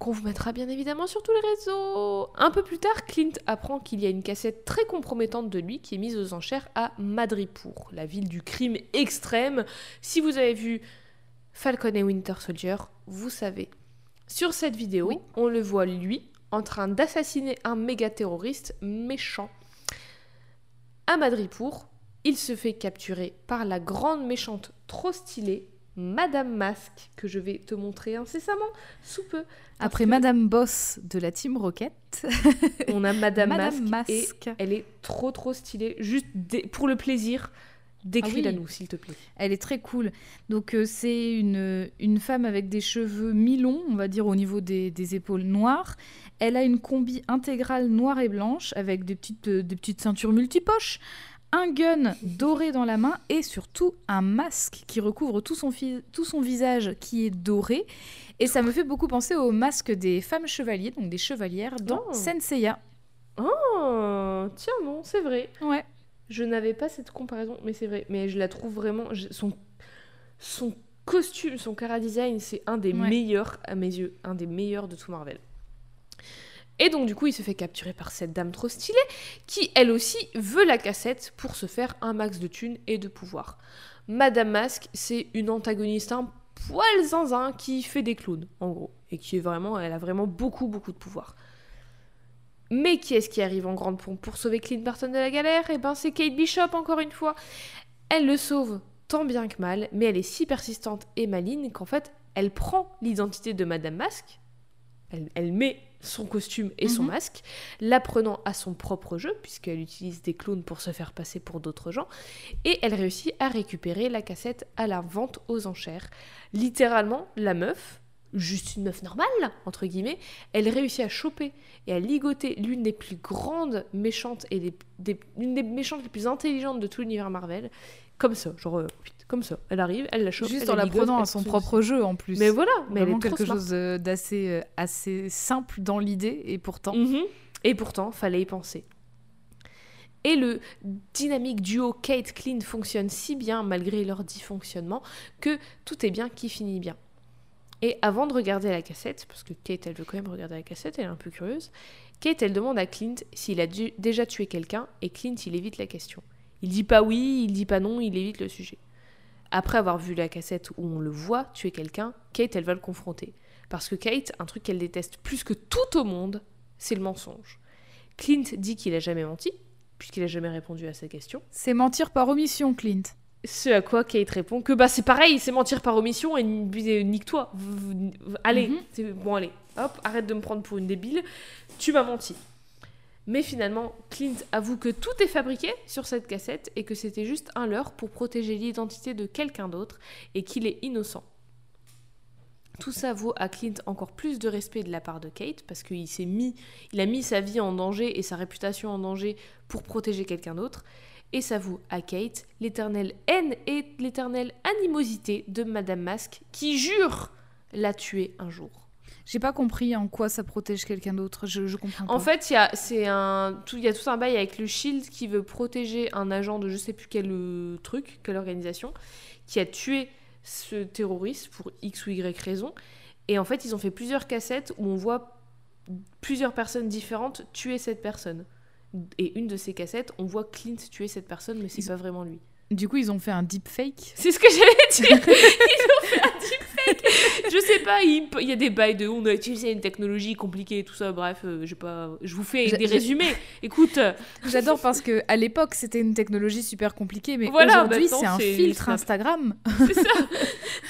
qu'on vous mettra bien évidemment sur tous les réseaux. Un peu plus tard, Clint apprend qu'il y a une cassette très compromettante de lui qui est mise aux enchères à Madripour, la ville du crime extrême. Si vous avez vu Falcon et Winter Soldier, vous savez. Sur cette vidéo, Oui. on le voit lui en train d'assassiner un méga terroriste méchant. À Madripour, il se fait capturer par la grande méchante trop stylée, Madame Masque, que je vais te montrer incessamment sous peu. Après que Madame Boss de la Team Rocket, on a Madame, (laughs) Madame Masque, et elle est trop trop stylée. Juste pour le plaisir, décris-la Ah oui. s'il te plaît. Elle est très cool. Donc euh, c'est une, une femme avec des cheveux mi-longs, on va dire au niveau des, des épaules noires. Elle a une combi intégrale noire et blanche avec des petites, euh, des petites ceintures multipoches, un gun doré dans la main et surtout un masque qui recouvre tout son, tout son visage qui est doré. Et ça me fait beaucoup penser au masque des femmes chevaliers, donc des chevalières dans Oh. Senseiya. Oh, tiens non, c'est vrai. Ouais. Je n'avais pas cette comparaison, mais c'est vrai. Mais je la trouve vraiment. je- Son, son costume, son cara design, c'est un des Ouais. meilleurs à mes yeux, un des meilleurs de tout Marvel. Et donc du coup, il se fait capturer par cette dame trop stylée, qui elle aussi veut la cassette pour se faire un max de thunes et de pouvoir. Madame Masque, c'est une antagoniste un poil zinzin qui fait des clowns, en gros, et qui est vraiment, elle a vraiment beaucoup beaucoup de pouvoir. Mais qui est-ce qui arrive en grande pompe pour sauver Clint Barton de la galère? Eh ben c'est Kate Bishop encore une fois. Elle le sauve tant bien que mal, mais elle est si persistante et maligne qu'en fait elle prend l'identité de Madame Masque, elle, elle met son costume et son Mhm. masque, l'apprenant à son propre jeu, puisqu'elle utilise des clowns pour se faire passer pour d'autres gens, et elle réussit à récupérer la cassette à la vente aux enchères. Littéralement, la meuf, juste une meuf normale, entre guillemets, elle réussit à choper et à ligoter l'une des plus grandes méchantes et des, des- l'une des méchantes les plus intelligentes de tout l'univers Marvel, comme ça, genre, euh, comme ça. Elle arrive, elle la chope, Juste elle en la ligote, prenant à son propre jeu en plus. Mais voilà, mais elle est quelque smart. chose euh, d'assez euh, assez simple dans l'idée et pourtant. Mhm. Et pourtant, fallait y penser. Et le dynamique duo Kate Clint fonctionne si bien malgré leur dysfonctionnement que tout est bien qui finit bien. Et avant de regarder la cassette, parce que Kate elle veut quand même regarder la cassette, elle est un peu curieuse, Kate elle demande à Clint s'il a dû- déjà tué quelqu'un et Clint il évite la question. Il dit pas oui, il dit pas non, il évite le sujet. Après avoir vu la cassette où on le voit tuer quelqu'un, Kate elle va le confronter. Parce que Kate, un truc qu'elle déteste plus que tout au monde, c'est le mensonge. Clint dit qu'il a jamais menti, puisqu'il a jamais répondu à sa question. C'est mentir par omission, Clint. Ce à quoi Kate répond que bah c'est pareil, c'est mentir par omission et ni- nique-toi. Allez, Mhm. c'est bon allez, hop, arrête de me prendre pour une débile. Tu m'as menti. Mais finalement, Clint avoue que tout est fabriqué sur cette cassette et que c'était juste un leurre pour protéger l'identité de quelqu'un d'autre et qu'il est innocent. Tout ça vaut à Clint encore plus de respect de la part de Kate parce qu'il s'est mis, il a mis sa vie en danger et sa réputation en danger pour protéger quelqu'un d'autre. Et ça vaut à Kate l'éternelle haine et l'éternelle animosité de Madame Masque qui jure la tuer un jour. J'ai pas compris en quoi ça protège quelqu'un d'autre. Je, je comprends pas. En fait, il y a, c'est un, tout, il y a tout un bail avec le Shield qui veut protéger un agent de je sais plus quel euh, truc, quelle organisation, qui a tué ce terroriste pour X ou Y raison. Et en fait, ils ont fait plusieurs cassettes où on voit plusieurs personnes différentes tuer cette personne. Et une de ces cassettes, on voit Clint tuer cette personne, mais c'est pas vraiment lui. Du coup, ils ont fait un deepfake. (laughs) C'est ce que j'allais dire. (laughs) Ils ont fait un deepfake. Je sais pas, il, il y a des bails de on a utilisé une technologie compliquée et tout ça. Bref, euh, j'ai pas, je vous fais des résumés. Écoute, euh, (laughs) J'adore parce que à l'époque, c'était une technologie super compliquée, mais Voilà, aujourd'hui, c'est un filtre. Instagram. c'est ça.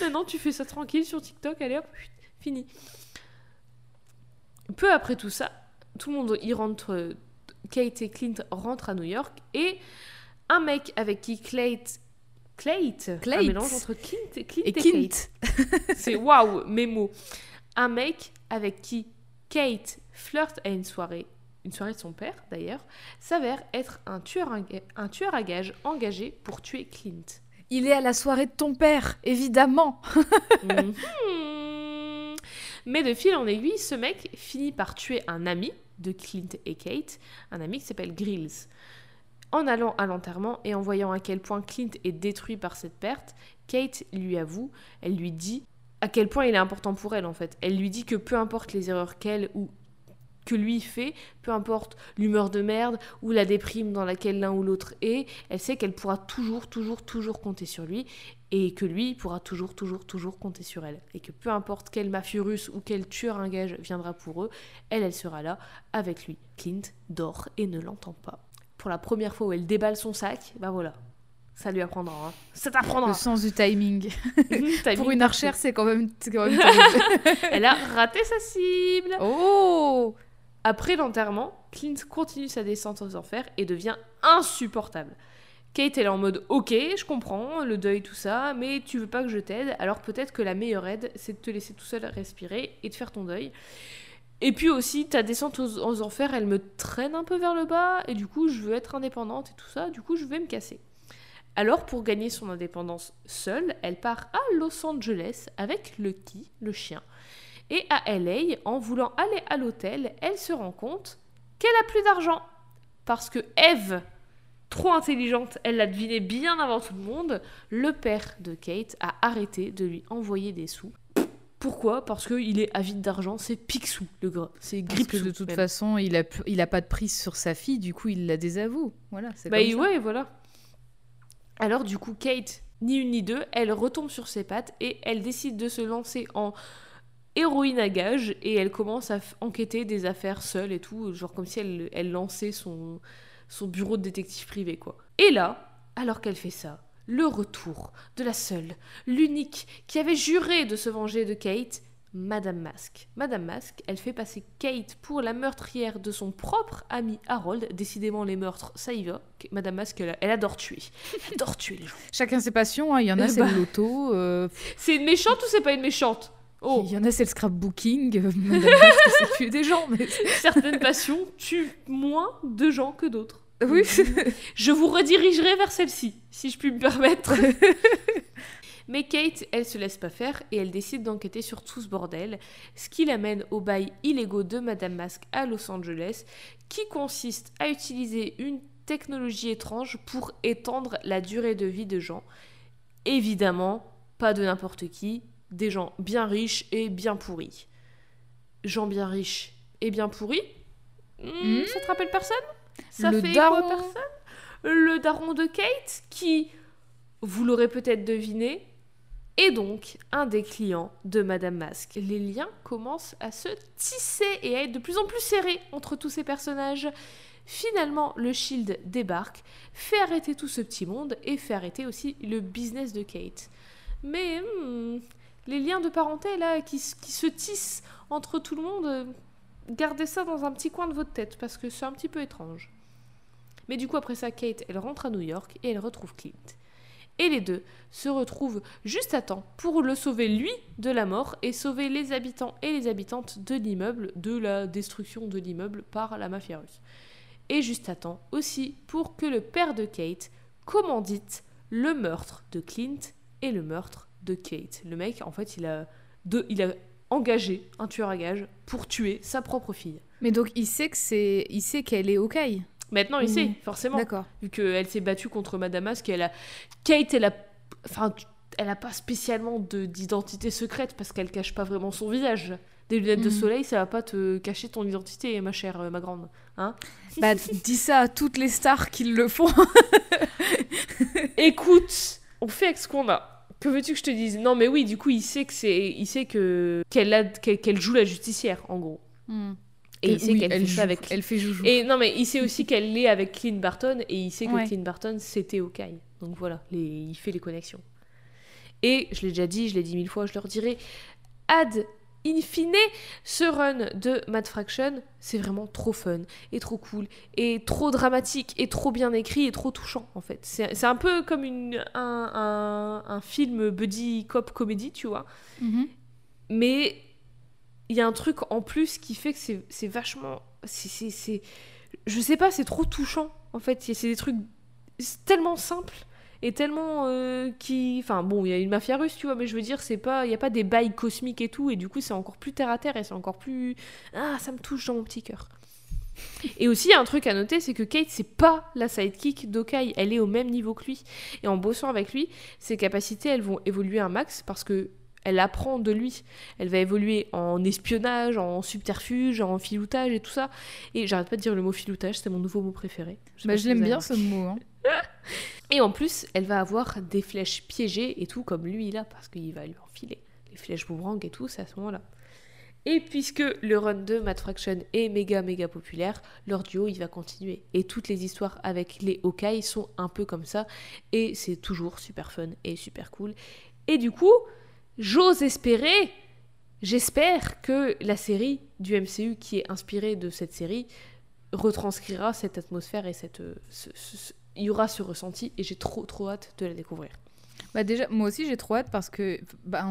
Maintenant, tu fais ça tranquille sur TikTok. Allez hop, fini. Peu après tout ça, tout le monde y rentre Kate et Clint rentrent à New York et un mec avec qui Kate Clate. un mélange entre Clint et, Clint Et et. Kate. C'est waouh, mes mots. Un mec avec qui Kate flirte à une soirée, une soirée de son père d'ailleurs, s'avère être un tueur, un tueur à gages engagé pour tuer Clint. Il est à la soirée de ton père, évidemment. Mhm. Mais de fil en aiguille, ce mec finit par tuer un ami de Clint et Kate, un ami qui s'appelle Grills. En allant à l'enterrement et en voyant à quel point Clint est détruit par cette perte, Kate lui avoue, elle lui dit à quel point il est important pour elle en fait. Elle lui dit que peu importe les erreurs qu'elle ou que lui fait, peu importe l'humeur de merde ou la déprime dans laquelle l'un ou l'autre est, elle sait qu'elle pourra toujours, toujours, toujours compter sur lui et que lui pourra toujours, toujours, toujours compter sur elle. Et que peu importe quel mafieux russe ou quel tueur un gage viendra pour eux, elle, elle sera là avec lui. Clint dort et ne l'entend pas. Pour la première fois où elle déballe son sac, bah voilà. Ça lui apprendra. hein. Ça t'apprendra. Le sens du timing. (laughs) Pour une archère, c'est quand même. quand. (laughs) Elle a raté sa cible. oh Après l'enterrement, Clint continue sa descente aux enfers et devient insupportable. Kate, est en mode Ok, je comprends, le deuil, tout ça, mais tu veux pas que je t'aide, alors peut-être que la meilleure aide, c'est de te laisser tout seul respirer et de faire ton deuil. Et puis aussi, ta descente aux, aux enfers, elle me traîne un peu vers le bas, et du coup, je veux être indépendante et tout ça, du coup, je vais me casser. Alors, pour gagner son indépendance seule, elle part à Los Angeles avec Lucky, le chien. Et à LA, en voulant aller à l'hôtel, elle se rend compte qu'elle a plus d'argent. Parce que Eve, trop intelligente, elle l'a deviné bien avant tout le monde, le père de Kate a arrêté de lui envoyer des sous. Pourquoi? Parce qu'il est avide d'argent, c'est Picsou, le gras. C'est Parce que Gripsou. de toute même. façon, il a, il a pas de prise sur sa fille, du coup, il la désavoue. Voilà, c'est Bah comme il- ça. ouais, voilà. Alors du coup, Kate, ni une ni deux, elle retombe sur ses pattes et elle décide de se lancer en héroïne à gage et elle commence à enquêter des affaires seule et tout, genre comme si elle, elle lançait son, son bureau de détective privé, quoi. Et là, alors qu'elle fait ça, le retour de la seule, l'unique, qui avait juré de se venger de Kate, Madame Masque. Madame Masque, elle fait passer Kate pour la meurtrière de son propre ami Harold. Décidément, les meurtres, ça y va. Madame Masque, elle, elle adore tuer. Elle adore tuer les gens. Chacun ses passions, hein. il y en a, Euh, (laughs) c'est bah. le loto. euh, C'est une méchante ou c'est pas une méchante? Oh, Il y en a, c'est le scrapbooking. euh, Madame (laughs) Masque, c'est tuer des gens. Mais... certaines passions tuent moins de gens que d'autres. Oui. Je vous redirigerai vers celle-ci, si je puis me permettre. (laughs) Mais Kate, elle se laisse pas faire et elle décide d'enquêter sur tout ce bordel, ce qui l'amène au bail illégaux de Madame Masque à Los Angeles, qui consiste à utiliser une technologie étrange pour étendre la durée de vie de gens. Évidemment, pas de n'importe qui, des gens bien riches et bien pourris. Gens bien riches et bien pourris Hmm, Hmm. Ça te rappelle personne? Ça Le fait daron. quoi personne? Le daron de Kate, qui, vous l'aurez peut-être deviné, est donc un des clients de Madame Masque. Les liens commencent à se tisser et à être de plus en plus serrés entre tous ces personnages. Finalement, le Shield débarque, fait arrêter tout ce petit monde et fait arrêter aussi le business de Kate. Mais hmm, les liens de parenté là qui, se tissent entre tout le monde, euh, gardez ça dans un petit coin de votre tête parce que c'est un petit peu étrange. Mais du coup, après ça, Kate, elle rentre à New York et elle retrouve Clint. Et les deux se retrouvent juste à temps pour le sauver lui de la mort et sauver les habitants et les habitantes de l'immeuble de la destruction de l'immeuble par la mafia russe. Et juste à temps aussi pour que le père de Kate commandite le meurtre de Clint et le meurtre de Kate. Le mec, en fait, il a, il a engagé un tueur à gages pour tuer sa propre fille. Mais donc, il sait que c'est, il sait qu'elle est OK. Maintenant, il Mhm. sait, forcément. D'accord. vu qu'elle s'est battue contre Madame Masque, elle a... Kate, elle a... Enfin, elle a pas spécialement de- d'identité secrète parce qu'elle cache pas vraiment son visage. Des lunettes de Mhm. soleil, ça va pas te cacher ton identité, ma chère, euh, ma grande. Hein (laughs) Bah, dis ça à toutes les stars qui le font. (laughs) Écoute, on fait avec ce qu'on a. Que veux-tu que je te dise? Non, mais oui, du coup, il sait que c'est, il sait que qu'elle joue la justicière, en gros. Et il sait Oui, qu'elle fait elle ça joue, avec. Elle fait joujou. Et non, mais il sait aussi qu'elle l'est avec Clint Barton et il sait que Ouais. Clint Barton c'était Hawkeye. Donc voilà, les- il fait les connexions. Et je l'ai déjà dit, je l'ai dit mille fois, je leur dirai ad in fine, ce run de Mad Fraction, c'est vraiment trop fun et trop cool et trop dramatique et trop bien écrit et trop touchant en fait. C'est un peu comme une, un, un- un film buddy cop comédie, tu vois. Mhm. Mais il y a un truc en plus qui fait que c'est vachement. c'est- c'est- c'est- Je sais pas, c'est trop touchant en fait. C'est des trucs tellement simples et tellement euh, qui. Enfin bon, il y a une mafia russe, tu vois, mais je veux dire, c'est pas. Il y a pas des bails cosmiques et tout, et du coup, c'est encore plus terre à terre et c'est encore plus. Ah, ça me touche dans mon petit cœur. Et aussi, un truc à noter, c'est que Kate, c'est pas la sidekick d'Okai, elle est au même niveau que lui. Et en bossant avec lui, ses capacités, elles vont évoluer un max parce que elle apprend de lui. Elle va évoluer en espionnage, en subterfuge, en filoutage et tout ça. Et j'arrête pas de dire le mot filoutage, c'est mon nouveau mot préféré. sais Bah, je l'aime bien ce mot. hein. (laughs) et en plus, elle va avoir des flèches piégées et tout, comme lui là, parce qu'il va lui enfiler les flèches boomerang et tout, c'est à ce moment-là. Et puisque le run de Mad Fraction est méga méga populaire, leur duo il va continuer. Et toutes les histoires avec les Hawkeye sont un peu comme ça, et c'est toujours super fun et super cool. Et du coup, j'ose espérer, j'espère que la série du MCU qui est inspirée de cette série retranscrira cette atmosphère et cette, euh, ce- ce- ce- il y aura ce ressenti et j'ai trop trop hâte de la découvrir. Bah déjà, moi aussi j'ai trop hâte parce que bah,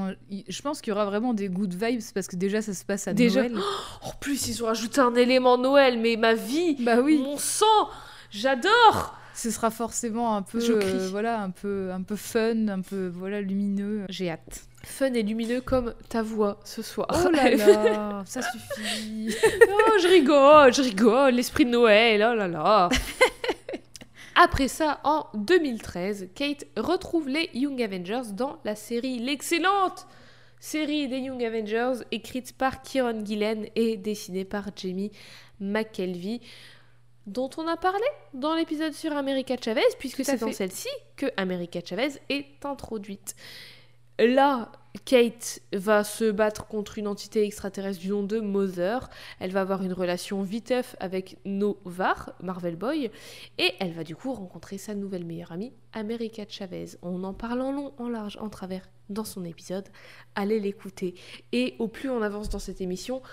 je pense qu'il y aura vraiment des good vibes parce que déjà ça se passe à Déjà Noël. En plus, ils ont rajouté un élément Noël, mais ma vie, Bah oui, mon sang, j'adore ce sera forcément un peu, euh, voilà, un peu, un peu fun, un peu voilà lumineux. J'ai hâte. Fun et lumineux comme ta voix ce soir. Oh là (laughs) là, ça suffit. (laughs) Oh, je rigole, je rigole, l'esprit de Noël, oh là là. (laughs) Après ça, en 2013, Kate retrouve les Young Avengers dans la série L'excellente série des Young Avengers, écrite par Kieron Gillen et dessinée par Jamie McKelvey, dont on a parlé dans l'épisode sur America Chavez, puisque c'est dans celle-ci que America Chavez est introduite. Là, Kate va se battre contre une entité extraterrestre du nom de Mother. Elle va avoir une relation viteuf avec Novar, Marvel Boy, et elle va du coup rencontrer sa nouvelle meilleure amie, America Chavez. On en parle en long, en large, en travers dans son épisode. Allez l'écouter. Et au plus on avance dans cette émission,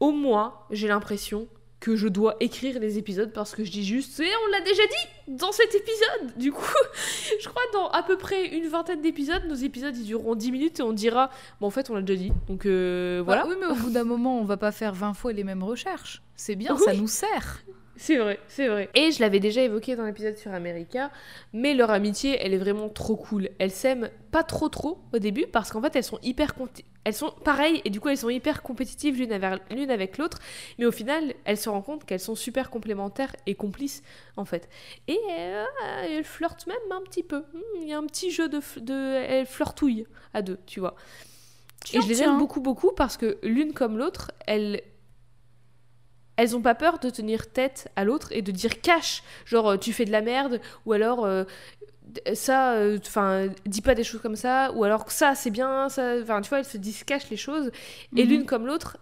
au moins j'ai l'impression que je dois écrire les épisodes parce que je dis juste, et on l'a déjà dit dans cet épisode. (laughs) Du coup, je crois dans à peu près une vingtaine d'épisodes, nos épisodes ils dureront 10 minutes et on dira, bon en fait on l'a déjà dit. Donc euh, voilà. Voilà. oui, mais au bout d'un moment, on va pas faire 20 fois les mêmes recherches. C'est bien, (laughs) Oui. ça nous sert. C'est vrai, c'est vrai. Et je l'avais déjà évoqué dans l'épisode sur America, mais leur amitié, elle est vraiment trop cool. Elles s'aiment pas trop trop au début parce qu'en fait elles sont hyper elles sont pareilles et du coup elles sont hyper compétitives l'une avec l'autre, mais au final elles se rendent compte qu'elles sont super complémentaires et complices en fait. Et euh, elles flirtent même un petit peu. Hmm, Il y a un petit jeu de, elles flirtouillent à deux, tu vois. Et je les Tiens, aime beaucoup, beaucoup parce que l'une comme l'autre, elles. Elles ont pas peur de tenir tête à l'autre et de dire cash, genre euh, tu fais de la merde, ou alors euh, ça, enfin, dis pas des choses comme ça, ou alors ça c'est bien, ça, enfin tu vois, elles se disent cash les choses, et Mhm. l'une comme l'autre,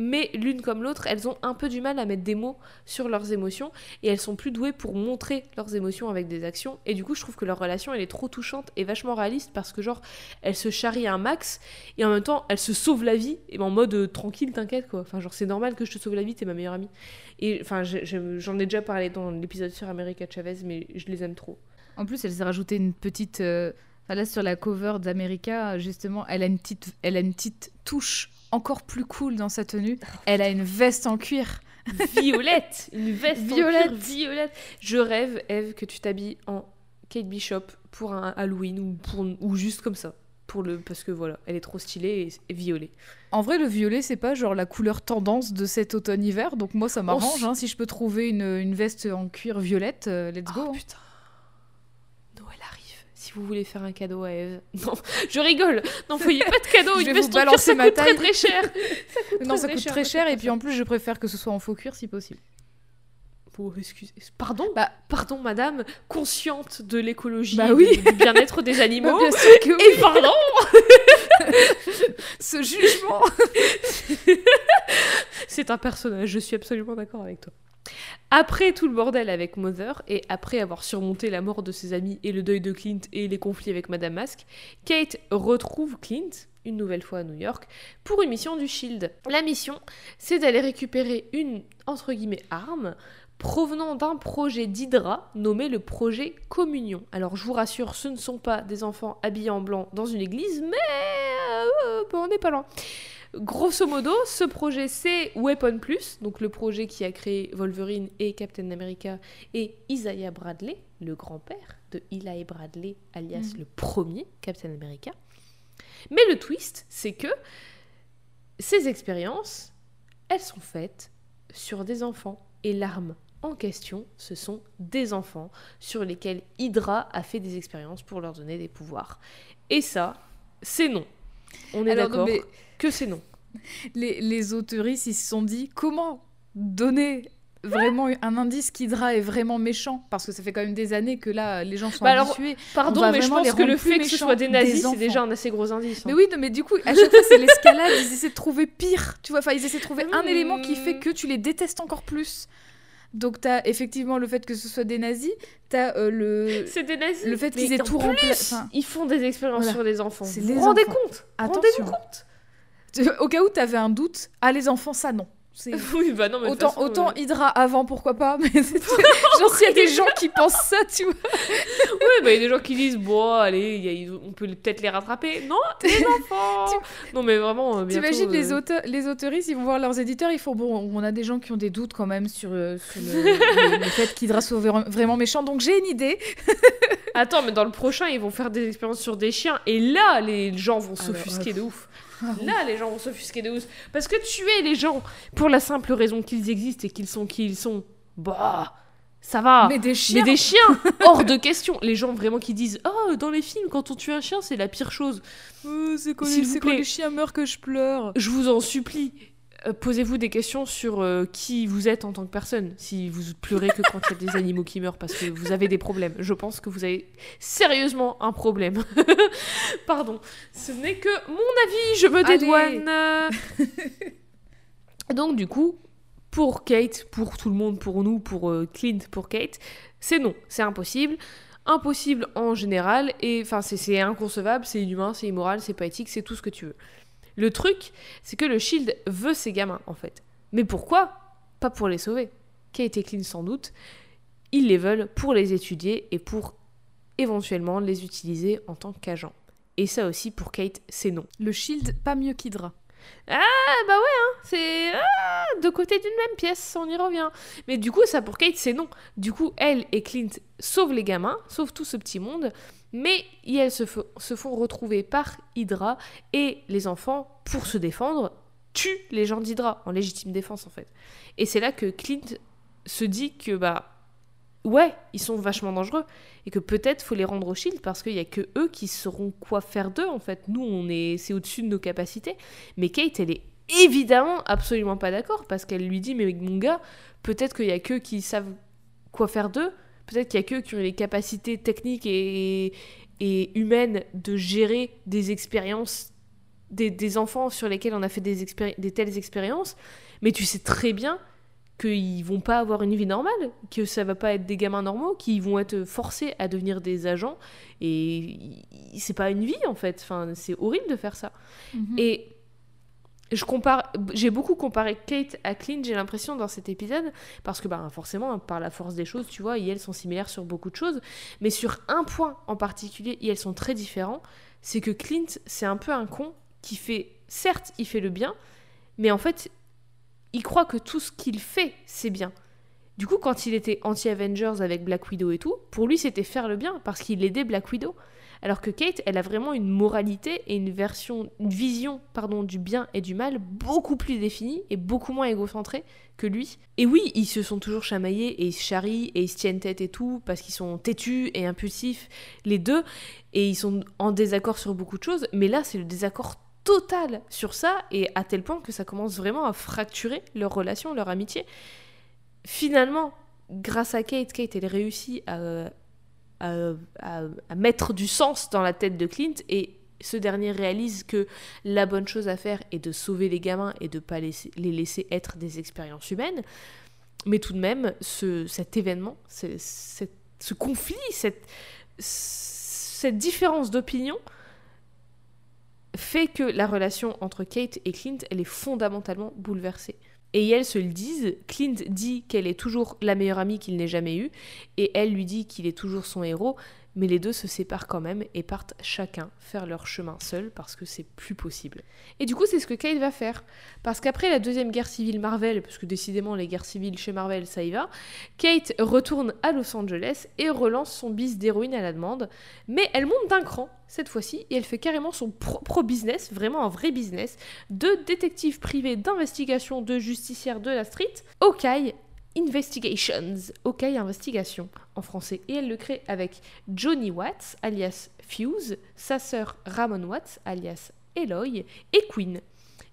mais l'une comme l'autre, elles ont un peu du mal à mettre des mots sur leurs émotions, et elles sont plus douées pour montrer leurs émotions avec des actions, et du coup je trouve que leur relation elle est trop touchante et vachement réaliste parce que genre elles se charrient un max et en même temps elles se sauvent la vie et en mode euh, tranquille t'inquiète quoi. Enfin genre c'est normal que je te sauve la vie t'es ma meilleure amie. Et enfin j'en ai déjà parlé dans l'épisode sur America Chavez mais je les aime trop. En plus, elle s'est rajouté une petite. euh, là, sur la cover d'America, justement, elle a, une petite... elle a une petite touche encore plus cool dans sa tenue. Elle a une veste en cuir. violette une veste en Violette. cuir violette je rêve Eve que tu t'habilles en Kate Bishop pour un Halloween ou pour ou juste comme ça pour le parce que voilà elle est trop stylée et, et violet En vrai, le violet, c'est pas genre la couleur tendance de cet automne-hiver. Donc, moi, ça m'arrange. hein. Si je peux trouver une, une veste en cuir violette, euh, let's go. oh hein. putain si vous voulez faire un cadeau à Eve (laughs) non je rigole n'envoyez pas de cadeau Je une vais veste vous cuir, balancer ça ma coûte très taille. très cher (laughs) ça coûte non, très, ça coûte très cher. Et puis, en plus, je préfère que ce soit en faux cuir si possible. Pour excuse- Pardon Bah- Pardon, madame, consciente de l'écologie Bah oui. du, du bien-être des (laughs) animaux. Bah, bien sûr que oui. Et pardon Ce jugement C'est un personnage, je suis absolument d'accord avec toi. Après tout le bordel avec Mother, et après avoir surmonté la mort de ses amis et le deuil de Clint et les conflits avec Madame Mask, Kate retrouve Clint, une nouvelle fois à New York, pour une mission du Shield. La mission, c'est d'aller récupérer une, entre guillemets, arme provenant d'un projet d'Hydra nommé le projet Communion. Alors je vous rassure, ce ne sont pas des enfants habillés en blanc dans une église, mais euh, on n'est pas loin. Grosso modo, ce projet c'est Weapon Plus, donc le projet qui a créé Wolverine et Captain America et Isaiah Bradley, le grand-père de Eli Bradley, alias Mhm. le premier Captain America. Mais le twist, c'est que ces expériences, elles sont faites sur des enfants. Et l'arme en question, ce sont des enfants sur lesquels Hydra a fait des expériences pour leur donner des pouvoirs. Et ça, c'est non. On est d'accord que c'est non. les, les auteuristes, ils se sont dit comment donner vraiment un indice qu'Hydra est vraiment méchant? Parce que ça fait quand même des années que là les gens sont Bah alors, habitués. Pardon, mais je pense que le fait que ce soit des nazis, des c'est déjà un assez gros indice. hein. Mais oui, non, mais du coup, à chaque fois c'est l'escalade, ils essaient de trouver pire, tu vois, enfin ils essaient de trouver un Hmm. élément qui fait que tu les détestes encore plus. Donc t'as effectivement le fait que ce soit des nazis, t'as euh, le... C'est des nazis? Le fait qu'ils aient en tout remplacé. enfin, Ils font des expériences Voilà. sur les enfants. C'est Vous vous rendez compte? Attention. Rendez-vous compte? Au cas où t'avais un doute, ah les enfants ça non. (laughs) Oui, bah non, mais Autant, façon, autant euh, Hydra avant, pourquoi pas, mais (laughs) c'est- genre s'il y a des gens qui pensent ça, tu vois. (laughs) Oui, bah il y a des gens qui disent, bon, allez, y a- on peut peut-être les rattraper. Non, les enfants Non, mais vraiment, euh, T'imagines les, euh, auteurs, les auteuristes, ils vont voir leurs éditeurs, ils font bon, on a des gens qui ont des doutes quand même sur, euh, sur le, le- le fait qu'Hydra soit vra- vraiment méchant, donc j'ai une idée. Attends, mais dans le prochain, ils vont faire des expériences sur des chiens. Et là, les gens vont Ah s'offusquer de ouf. (laughs) Là, les gens vont s'offusquer de ouf. Parce que tuer les gens pour la simple raison qu'ils existent et qu'ils sont qui ils sont, bah, ça va. mais des Mais chiens. des chiens, (laughs) hors de question. Les gens vraiment qui disent Oh, dans les films, quand on tue un chien, c'est la pire chose. Euh, c'est quand, les- chiens meurent que je pleure. Je vous en supplie, posez-vous des questions sur euh, qui vous êtes en tant que personne. Si vous pleurez que quand il y a des animaux qui meurent parce que vous avez des problèmes. Je pense que vous avez sérieusement un problème. (laughs) Pardon. Ce n'est que mon avis, je me dédouane. (laughs) Donc, du coup, pour Kate, pour tout le monde, pour nous, pour euh, Clint, pour Kate, c'est non, c'est impossible. Impossible en général, et enfin, c'est- c'est inconcevable, c'est inhumain, c'est immoral, c'est pas éthique, c'est tout ce que tu veux. Le truc, c'est que le Shield veut ses gamins, en fait. Mais pourquoi Pas pour les sauver? Kate et Clint, sans doute, ils les veulent pour les étudier et pour éventuellement les utiliser en tant qu'agents. Et ça aussi, pour Kate, c'est non. Le shield, pas mieux qu'Hydra. Ah bah ouais, hein, c'est ah, deux côtés d'une même pièce, on y revient. Mais du coup, ça pour Kate, c'est non. Du coup, elle et Clint sauvent les gamins, sauvent tout ce petit monde, mais elles se, se font retrouver par Hydra et les enfants, pour se défendre, tuent les gens d'Hydra en légitime défense en fait. Et c'est là que Clint se dit que bah ouais, ils sont vachement dangereux et que peut-être faut les rendre au shield parce qu'il y a que eux qui sauront quoi faire d'eux en fait. Nous, on est c'est au-dessus de nos capacités. Mais Kate, elle est évidemment absolument pas d'accord parce qu'elle lui dit mais mon gars, peut-être qu'il y a que qui savent quoi faire d'eux, peut-être qu'il y a que qui ont les capacités techniques et, et humaines de gérer des expériences des, des enfants sur lesquels on a fait des, expéri- des telles expériences, mais tu sais très bien qu'ils vont pas avoir une vie normale, que ça va pas être des gamins normaux, qu'ils vont être forcés à devenir des agents, et c'est pas une vie en fait, enfin, c'est horrible de faire ça. Et je compare, j'ai beaucoup comparé Kate à Clint, j'ai l'impression dans cet épisode, parce que bah, forcément, par la force des choses, tu vois, elles sont similaires sur beaucoup de choses, mais sur un point en particulier, elles sont très différents, c'est que Clint, c'est un peu un con qui fait, certes, il fait le bien, mais en fait, il croit que tout ce qu'il fait, c'est bien. Du coup, quand il était anti-Avengers avec Black Widow et tout, pour lui, c'était faire le bien, parce qu'il aidait Black Widow. Alors que Kate, elle a vraiment une moralité et une version, une vision, pardon, du bien et du mal beaucoup plus définie et beaucoup moins égocentrée que lui. Et oui, ils se sont toujours chamaillés et ils se charrient et ils se tiennent tête et tout parce qu'ils sont têtus et impulsifs les deux et ils sont en désaccord sur beaucoup de choses. Mais là, c'est le désaccord total sur ça et à tel point que ça commence vraiment à fracturer leur relation, leur amitié. Finalement, grâce à Kate, Kate, elle réussit à à, mettre du sens dans la tête de Clint et ce dernier réalise que la bonne chose à faire est de sauver les gamins et de ne pas les laisser être des expériences humaines. Mais tout de même, ce, cet événement, ce conflit, cette, cette différence d'opinion fait que la relation entre Kate et Clint, elle est fondamentalement bouleversée. Et elles se le disent, Clint dit qu'elle est toujours la meilleure amie qu'il n'ait jamais eue, et elle lui dit qu'il est toujours son héros, mais les deux se séparent quand même et partent chacun faire leur chemin seul parce que c'est plus possible. Et du coup, c'est ce que Kate va faire. Parce qu'après la deuxième guerre civile Marvel, parce que décidément les guerres civiles chez Marvel, ça y va, Kate retourne à Los Angeles et relance son bis d'héroïne à la demande, mais elle monte d'un cran cette fois-ci et elle fait carrément son propre business, vraiment un vrai business, de détective privé d'investigation de justicière de la street, Hawkeye Investigations, Hawkeye Investigation en français, et elle le crée avec Johnny Watts, alias Fuse, sa sœur Ramon Watts, alias Eloy, et Queen.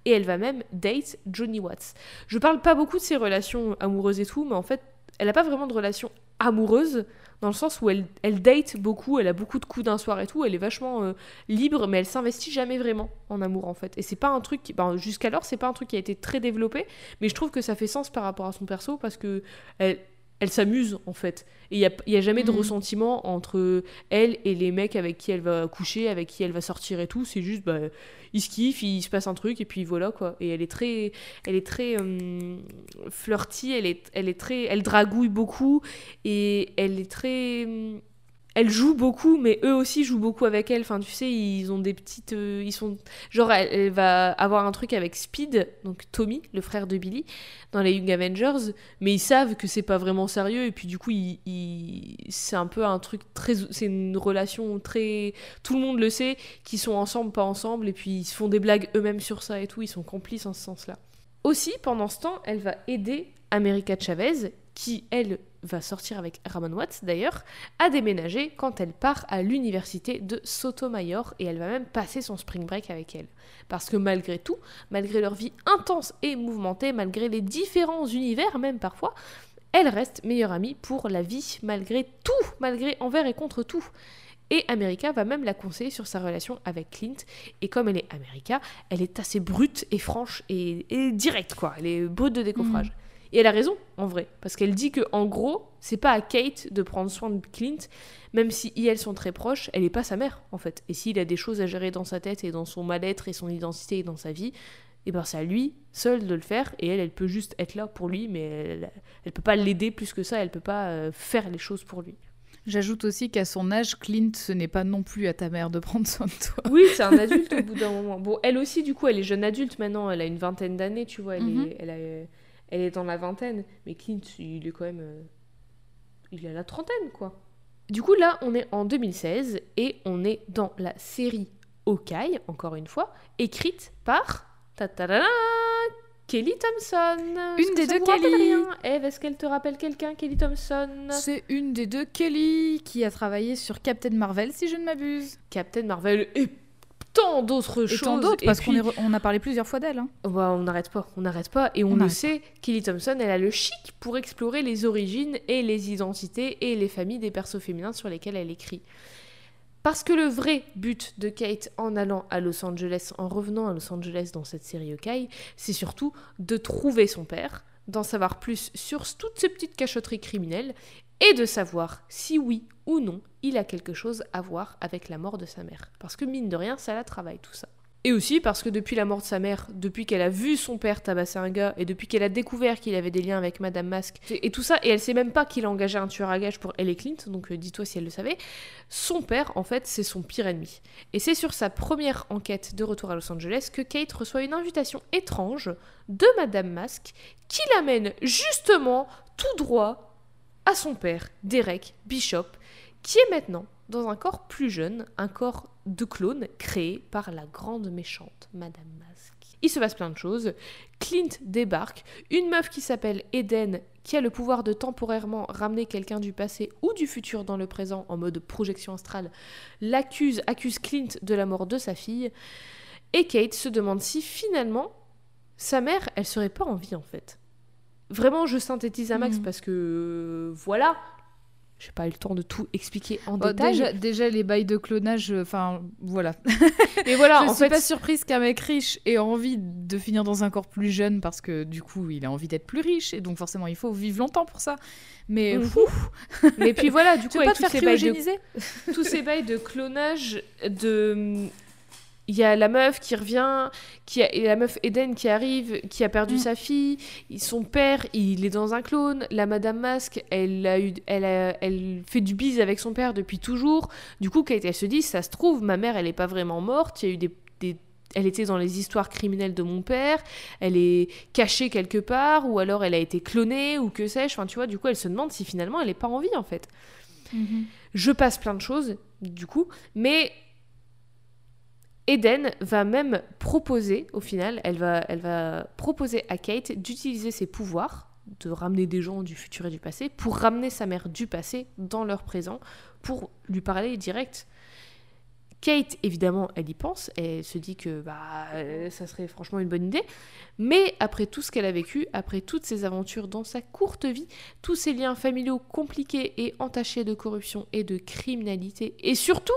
Et elle va même date Johnny Watts. Je parle pas beaucoup de ses relations amoureuses et tout, mais en fait, elle a pas vraiment de relation amoureuse, dans le sens où elle, elle date beaucoup, elle a beaucoup de coups d'un soir et tout, elle est vachement euh, libre, mais elle s'investit jamais vraiment en amour en fait. Et c'est pas un truc, qui- ben, jusqu'alors, c'est pas un truc qui a été très développé, mais je trouve que ça fait sens par rapport à son perso parce que elle, elle s'amuse en fait. Et il y a, y a jamais de Mhm. ressentiment entre elle et les mecs avec qui elle va coucher, avec qui elle va sortir et tout. C'est juste, bah, ils se kiffent, il se passe un truc et puis voilà quoi. Et elle est très, elle est très hum, flirty, elle est, elle est très, elle dragouille beaucoup et elle est très, elle joue beaucoup, mais eux aussi jouent beaucoup avec elle. Enfin, tu sais, ils ont des petites, euh, ils sont, genre, elle, va avoir un truc avec Speed, donc Tommy, le frère de Billy, dans les Young Avengers, mais ils savent que c'est pas vraiment sérieux et puis du coup, ils- ils- c'est un peu un truc très, c'est une relation très, tout le monde le sait, qu'ils sont ensemble, pas ensemble, et puis ils se font des blagues eux-mêmes sur ça et tout, ils sont complices en ce sens-là. Aussi, pendant ce temps, elle va aider America Chavez, qui, elle, va sortir avec Ramon Watts d'ailleurs, à déménager quand elle part à l'université de Sotomayor et elle va même passer son spring break avec elle. Parce que malgré tout, malgré leur vie intense et mouvementée, malgré les différents univers même parfois, elle reste meilleure amie pour la vie malgré tout, malgré envers et contre tout. Et America va même la conseiller sur sa relation avec Clint. Et comme elle est America, elle est assez brute et franche et, directe, quoi. Elle est brute de décoffrage. Et elle a raison, en vrai. Parce qu'elle dit que en gros, c'est pas à Kate de prendre soin de Clint, même si elles sont très proches, elle est pas sa mère, en fait. Et s'il a des choses à gérer dans sa tête et dans son mal-être et son identité et dans sa vie, et ben c'est à lui seul de le faire. Et elle, elle peut juste être là pour lui, mais elle, elle peut pas l'aider plus que ça, elle peut pas euh, faire les choses pour lui. J'ajoute aussi qu'à son âge, Clint, ce n'est pas non plus à ta mère de prendre soin de toi. Oui, c'est un (laughs) adulte au bout d'un moment. Bon, elle aussi, du coup, elle est jeune adulte maintenant, elle a une vingtaine d'années, tu vois, elle, Mhm. est, elle, a- elle est dans la vingtaine. Mais Clint, il est quand même. euh, il a la trentaine, quoi. Du coup, là, on est en 2016 et on est dans la série Hawkeye, encore une fois, écrite par. ta-ta-da-da, Kelly Thompson. Une des deux Kelly. Eve, est-ce qu'elle te rappelle quelqu'un, Kelly Thompson? C'est une des deux Kelly qui a travaillé sur Captain Marvel, si je ne m'abuse. Captain Marvel et tant d'autres Et choses. tant d'autres, parce qu'on re- on a parlé plusieurs fois d'elle. hein. Bah, on n'arrête pas, on n'arrête pas. Et on, On le sait, Kelly Thompson, elle a le chic pour explorer les origines et les identités et les familles des persos féminins sur lesquels elle écrit. Parce que le vrai but de Kate en allant à Los Angeles, en revenant à Los Angeles dans cette série Hawkeye, c'est surtout de trouver son père, d'en savoir plus sur toutes ces petites cachotteries criminelles et de savoir si oui ou non il a quelque chose à voir avec la mort de sa mère. Parce que mine de rien, ça la travaille tout ça. Et aussi parce que depuis la mort de sa mère, depuis qu'elle a vu son père tabasser un gars, et depuis qu'elle a découvert qu'il avait des liens avec Madame Masque, et tout ça, et elle sait même pas qu'il a engagé un tueur à gages pour elle et Clint, donc euh, dis-toi si elle le savait, son père, en fait, c'est son pire ennemi. Et c'est sur sa première enquête de retour à Los Angeles que Kate reçoit une invitation étrange de Madame Masque qui l'amène justement tout droit à son père, Derek Bishop, qui est maintenant dans un corps plus jeune, un corps de clone créé par la grande méchante Madame Masque. Il se passe plein de choses. Clint débarque, une meuf qui s'appelle Eden, qui a le pouvoir de temporairement ramener quelqu'un du passé ou du futur dans le présent en mode projection astrale, l'accuse, accuse Clint de la mort de sa fille. Et Kate se demande si finalement sa mère, elle serait pas en vie en fait. Vraiment, je synthétise à max Mhm. parce que euh, voilà, j'ai pas eu le temps de tout expliquer en détail. déjà, déjà, les bails de clonage, euh, enfin, voilà. (laughs) Mais voilà, je en suis fait, pas surprise qu'un mec riche ait envie de finir dans un corps plus jeune parce que du coup, il a envie d'être plus riche et donc forcément, il faut vivre longtemps pour ça. Mais ouf, mais puis voilà, du (laughs) coup, pas avec te tous ces de (laughs) tous ces bails de clonage de il y a la meuf qui revient qui a... et la meuf Eden qui arrive qui a perdu Mm. sa fille. Son père il est dans un clone. La madame Masque elle a eu elle a- elle fait du bise avec son père depuis toujours. Du coup Kate elle se dit ça se trouve ma mère elle est pas vraiment morte. Il y a eu des, des- elle était dans les histoires criminelles de mon père, elle est cachée quelque part, ou alors elle a été clonée, ou que sais-je. Enfin, tu vois, du coup, elle se demande si finalement elle est pas en vie, en fait. Je passe plein de choses, du coup, mais Eden va même proposer, au final, elle va, proposer à Kate d'utiliser ses pouvoirs, de ramener des gens du futur et du passé, pour ramener sa mère du passé dans leur présent, pour lui parler direct. Kate, évidemment, elle y pense, elle se dit que bah, euh, ça serait franchement une bonne idée, mais après tout ce qu'elle a vécu, après toutes ses aventures dans sa courte vie, tous ces liens familiaux compliqués et entachés de corruption et de criminalité, et surtout,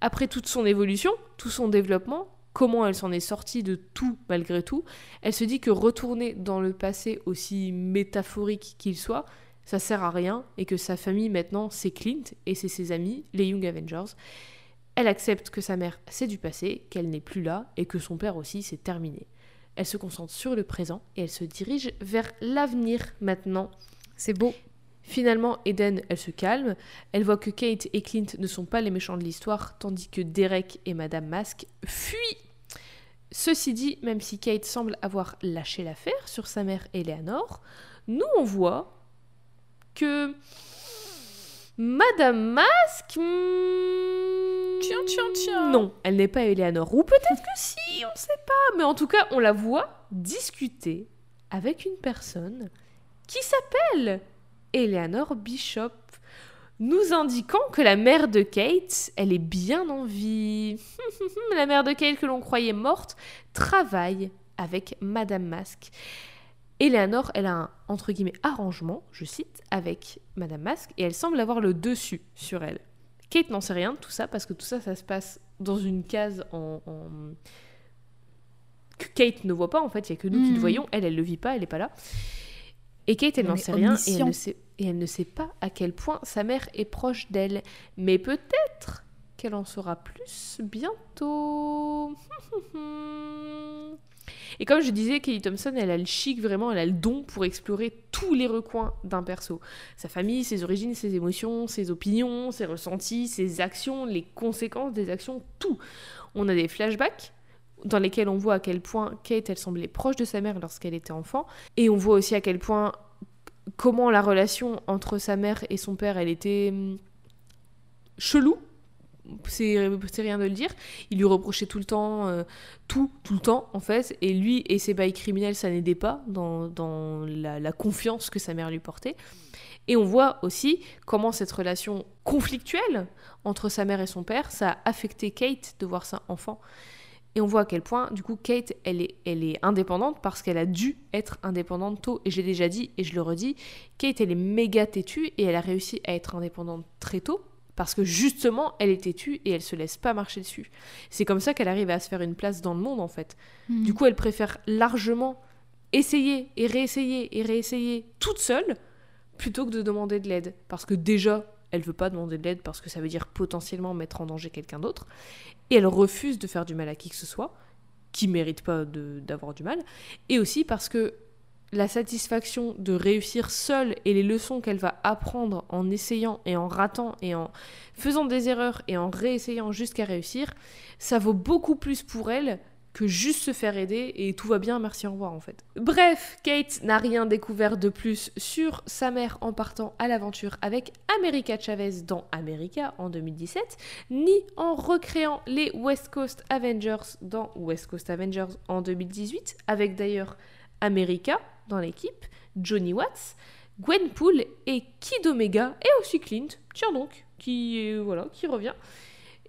après toute son évolution, tout son développement, comment elle s'en est sortie de tout malgré tout, elle se dit que retourner dans le passé aussi métaphorique qu'il soit, ça sert à rien, et que sa famille maintenant c'est Clint, et c'est ses amis, les Young Avengers. Elle accepte que sa mère c'est du passé, qu'elle n'est plus là, et que son père aussi c'est terminé. Elle se concentre sur le présent, et elle se dirige vers l'avenir maintenant. C'est beau. Finalement, Eden, elle se calme. Elle voit que Kate et Clint ne sont pas les méchants de l'histoire, tandis que Derek et Madame Mask fuient. Ceci dit, même si Kate semble avoir lâché l'affaire sur sa mère Eleanor, nous on voit que Madame Mask. hmm, Tiens, tiens, tiens. Non, elle n'est pas Eleanor. Ou peut-être que si, on sait pas. Mais en tout cas, on la voit discuter avec une personne qui s'appelle Eleanor Bishop, nous indiquant que la mère de Kate, elle est bien en vie. (laughs) la mère de Kate que l'on croyait morte travaille avec Madame Masque. Eleanor, elle a un entre guillemets arrangement, je cite, avec Madame Masque et elle semble avoir le dessus sur elle. Kate n'en sait rien de tout ça parce que tout ça, ça se passe dans une case en, en- que Kate ne voit pas en fait. Il y a que nous qui le Mhm. voyons. Elle, elle le vit pas, elle est pas là. Et Kate, elle n'en sait rien et elle, ne sait, et elle ne sait pas à quel point sa mère est proche d'elle. Mais peut-être qu'elle en saura plus bientôt. Et comme je disais, Kelly Thompson, elle a le chic vraiment, elle a le don pour explorer tous les recoins d'un perso. Sa famille, ses origines, ses émotions, ses opinions, ses ressentis, ses actions, les conséquences des actions, tout. On a des flashbacks dans lesquels on voit à quel point Kate, elle semblait proche de sa mère lorsqu'elle était enfant. Et on voit aussi à quel point, comment la relation entre sa mère et son père, elle était hum, chelou. C'est rien de le dire. Il lui reprochait tout le temps, euh, tout, tout le temps, en fait. Et lui et ses bails criminels, ça n'aidait pas dans, dans la, la confiance que sa mère lui portait. Et on voit aussi comment cette relation conflictuelle entre sa mère et son père, ça a affecté Kate de voir ça enfant. Et on voit à quel point, du coup, Kate, elle est, elle est indépendante parce qu'elle a dû être indépendante tôt. Et je l'ai déjà dit et je le redis, Kate, elle est méga têtue et elle a réussi à être indépendante très tôt parce que justement, elle est têtue et elle se laisse pas marcher dessus. C'est comme ça qu'elle arrive à se faire une place dans le monde, en fait. Mm. Du coup, elle préfère largement essayer et réessayer et réessayer toute seule plutôt que de demander de l'aide. Parce que déjà, elle veut pas demander de l'aide parce que ça veut dire potentiellement mettre en danger quelqu'un d'autre. Et elle refuse de faire du mal à qui que ce soit, qui mérite pas d'avoir du mal. Et aussi parce que la satisfaction de réussir seule et les leçons qu'elle va apprendre en essayant et en ratant et en faisant des erreurs et en réessayant jusqu'à réussir, ça vaut beaucoup plus pour elle que juste se faire aider et tout va bien, merci, au revoir en fait. Bref, Kate n'a rien découvert de plus sur sa mère en partant à l'aventure avec America Chavez dans America en 2017, ni en recréant les West Coast Avengers dans West Coast Avengers en 2018, avec d'ailleurs America dans l'équipe, Johnny Watts, Gwenpool et Kid Omega et aussi Clint, tiens donc, qui, est- voilà, qui revient.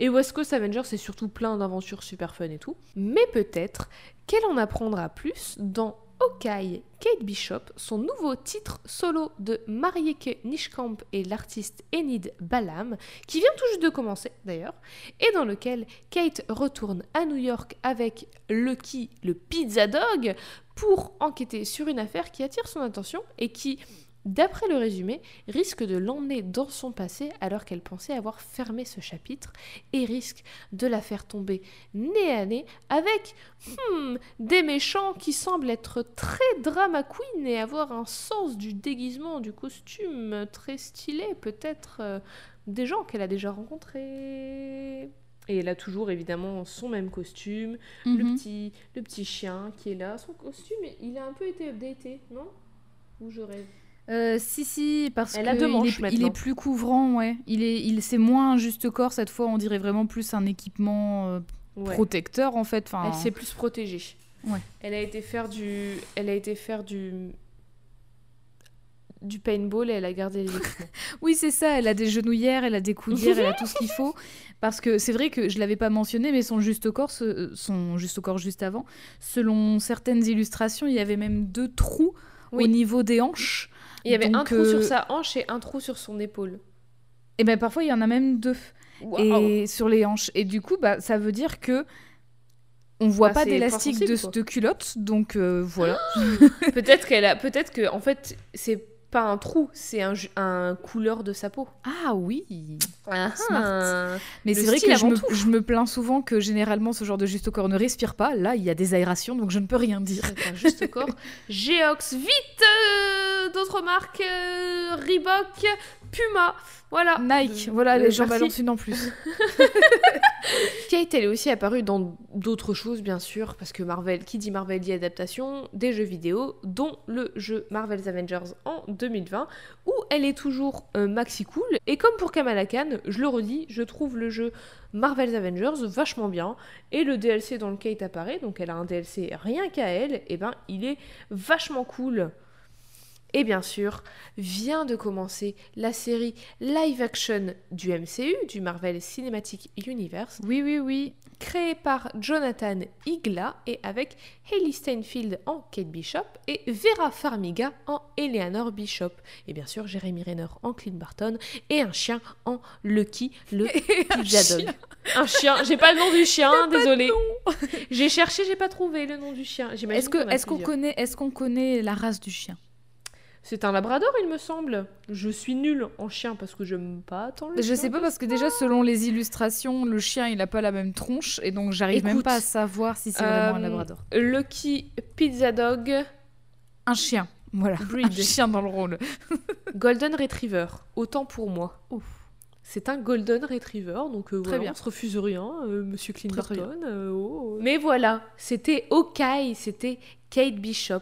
Et West Coast Avengers, c'est surtout plein d'aventures super fun et tout. Mais peut-être qu'elle en apprendra plus dans Okai Kate Bishop, son nouveau titre solo de Marieke Nishkamp et l'artiste Enid Balam, qui vient tout juste de commencer d'ailleurs, et dans lequel Kate retourne à New York avec Lucky, le pizza dog, pour enquêter sur une affaire qui attire son attention et qui d'après le résumé, risque de l'emmener dans son passé alors qu'elle pensait avoir fermé ce chapitre et risque de la faire tomber nez à nez avec hmm, des méchants qui semblent être très drama queen et avoir un sens du déguisement, du costume très stylé, peut-être euh, des gens qu'elle a déjà rencontrés. Et elle a toujours évidemment son même costume, le, Mhm. petit, le petit chien qui est là. Son costume, il a un peu été updaté, non? Ou je rêve Euh, si, si, parce Elle que a deux il manches est, il maintenant. est plus couvrant, ouais. Il est, il, c'est moins un juste corps cette fois. On dirait vraiment plus un équipement euh, Ouais. protecteur en fait. Enfin, Elle s'est plus protégée. Ouais. Elle a été faire du, elle a été faire du, du paintball et elle a gardé les. (laughs) Oui, c'est ça. Elle a des genouillères, elle a des coudières, elle a tout ce qu'il faut. Parce que c'est vrai que je l'avais pas mentionné, mais son juste corps, son juste corps juste avant, selon certaines illustrations, il y avait même deux trous Oui. au niveau des hanches. Il y avait un trou euh, sur sa hanche et un trou sur son épaule. Et ben parfois il y en a même deux. et sur les hanches. Et du coup, bah, ça veut dire que on voit Bah, pas d'élastique de culotte, donc euh, voilà. (laughs) peut-être qu'elle a, peut-être que en fait c'est pas un trou, c'est un, couleur de sa peau. Ah oui. Ah, Smart. Mais c'est vrai que je me, tout. je me plains souvent que généralement ce genre de juste corps ne respire pas. Là, il y a des aérations, donc je ne peux rien dire. Un juste corps. (laughs) Geox, vite euh, D'autres marques euh, Reebok, Puma, voilà. Nike, Euh, voilà, euh, les gens balancent une en plus. Kate, elle est aussi apparue dans d'autres choses, bien sûr, parce que Marvel, qui dit Marvel dit adaptation, des jeux vidéo, dont le jeu Marvel's Avengers en 2020, où elle est toujours euh, maxi cool. Et comme pour Kamala Khan, je le redis, je trouve le jeu Marvel's Avengers vachement bien, et le DLC dans le Kate apparaît, donc elle a un DLC rien qu'à elle, et ben il est vachement cool. Et bien sûr, vient de commencer la série live action du MCU, du Marvel Cinematic Universe, Oui, oui, oui. créé par Jonathan Igla et avec Hailey Steinfeld en Kate Bishop et Vera Farmiga en Eleanor Bishop. Et bien sûr, Jeremy Renner en Clint Barton et un chien en Lucky, le Pizza Dog. Un chien, j'ai pas le nom du chien, (laughs) désolé. J'ai cherché, j'ai pas trouvé le nom du chien. Qu'on connaît, est-ce qu'on connaît la race du chien? C'est un labrador, il me semble. Je suis nulle en chien parce que j'aime pas tant le Je chien sais pas parce que déjà selon les illustrations, le chien il a pas la même tronche et donc j'arrive même pas à savoir si c'est vraiment un Euh, labrador. Lucky Pizza Dog Un chien, voilà. Breed. Un chien dans le rôle. (laughs) Golden Retriever, autant pour moi. Ouf. C'est un Golden Retriever, donc euh, Très voilà, bien. on se refuse rien, euh, Monsieur Clint Barton. euh, oh. Mais voilà, c'était Okai, c'était Kate Bishop,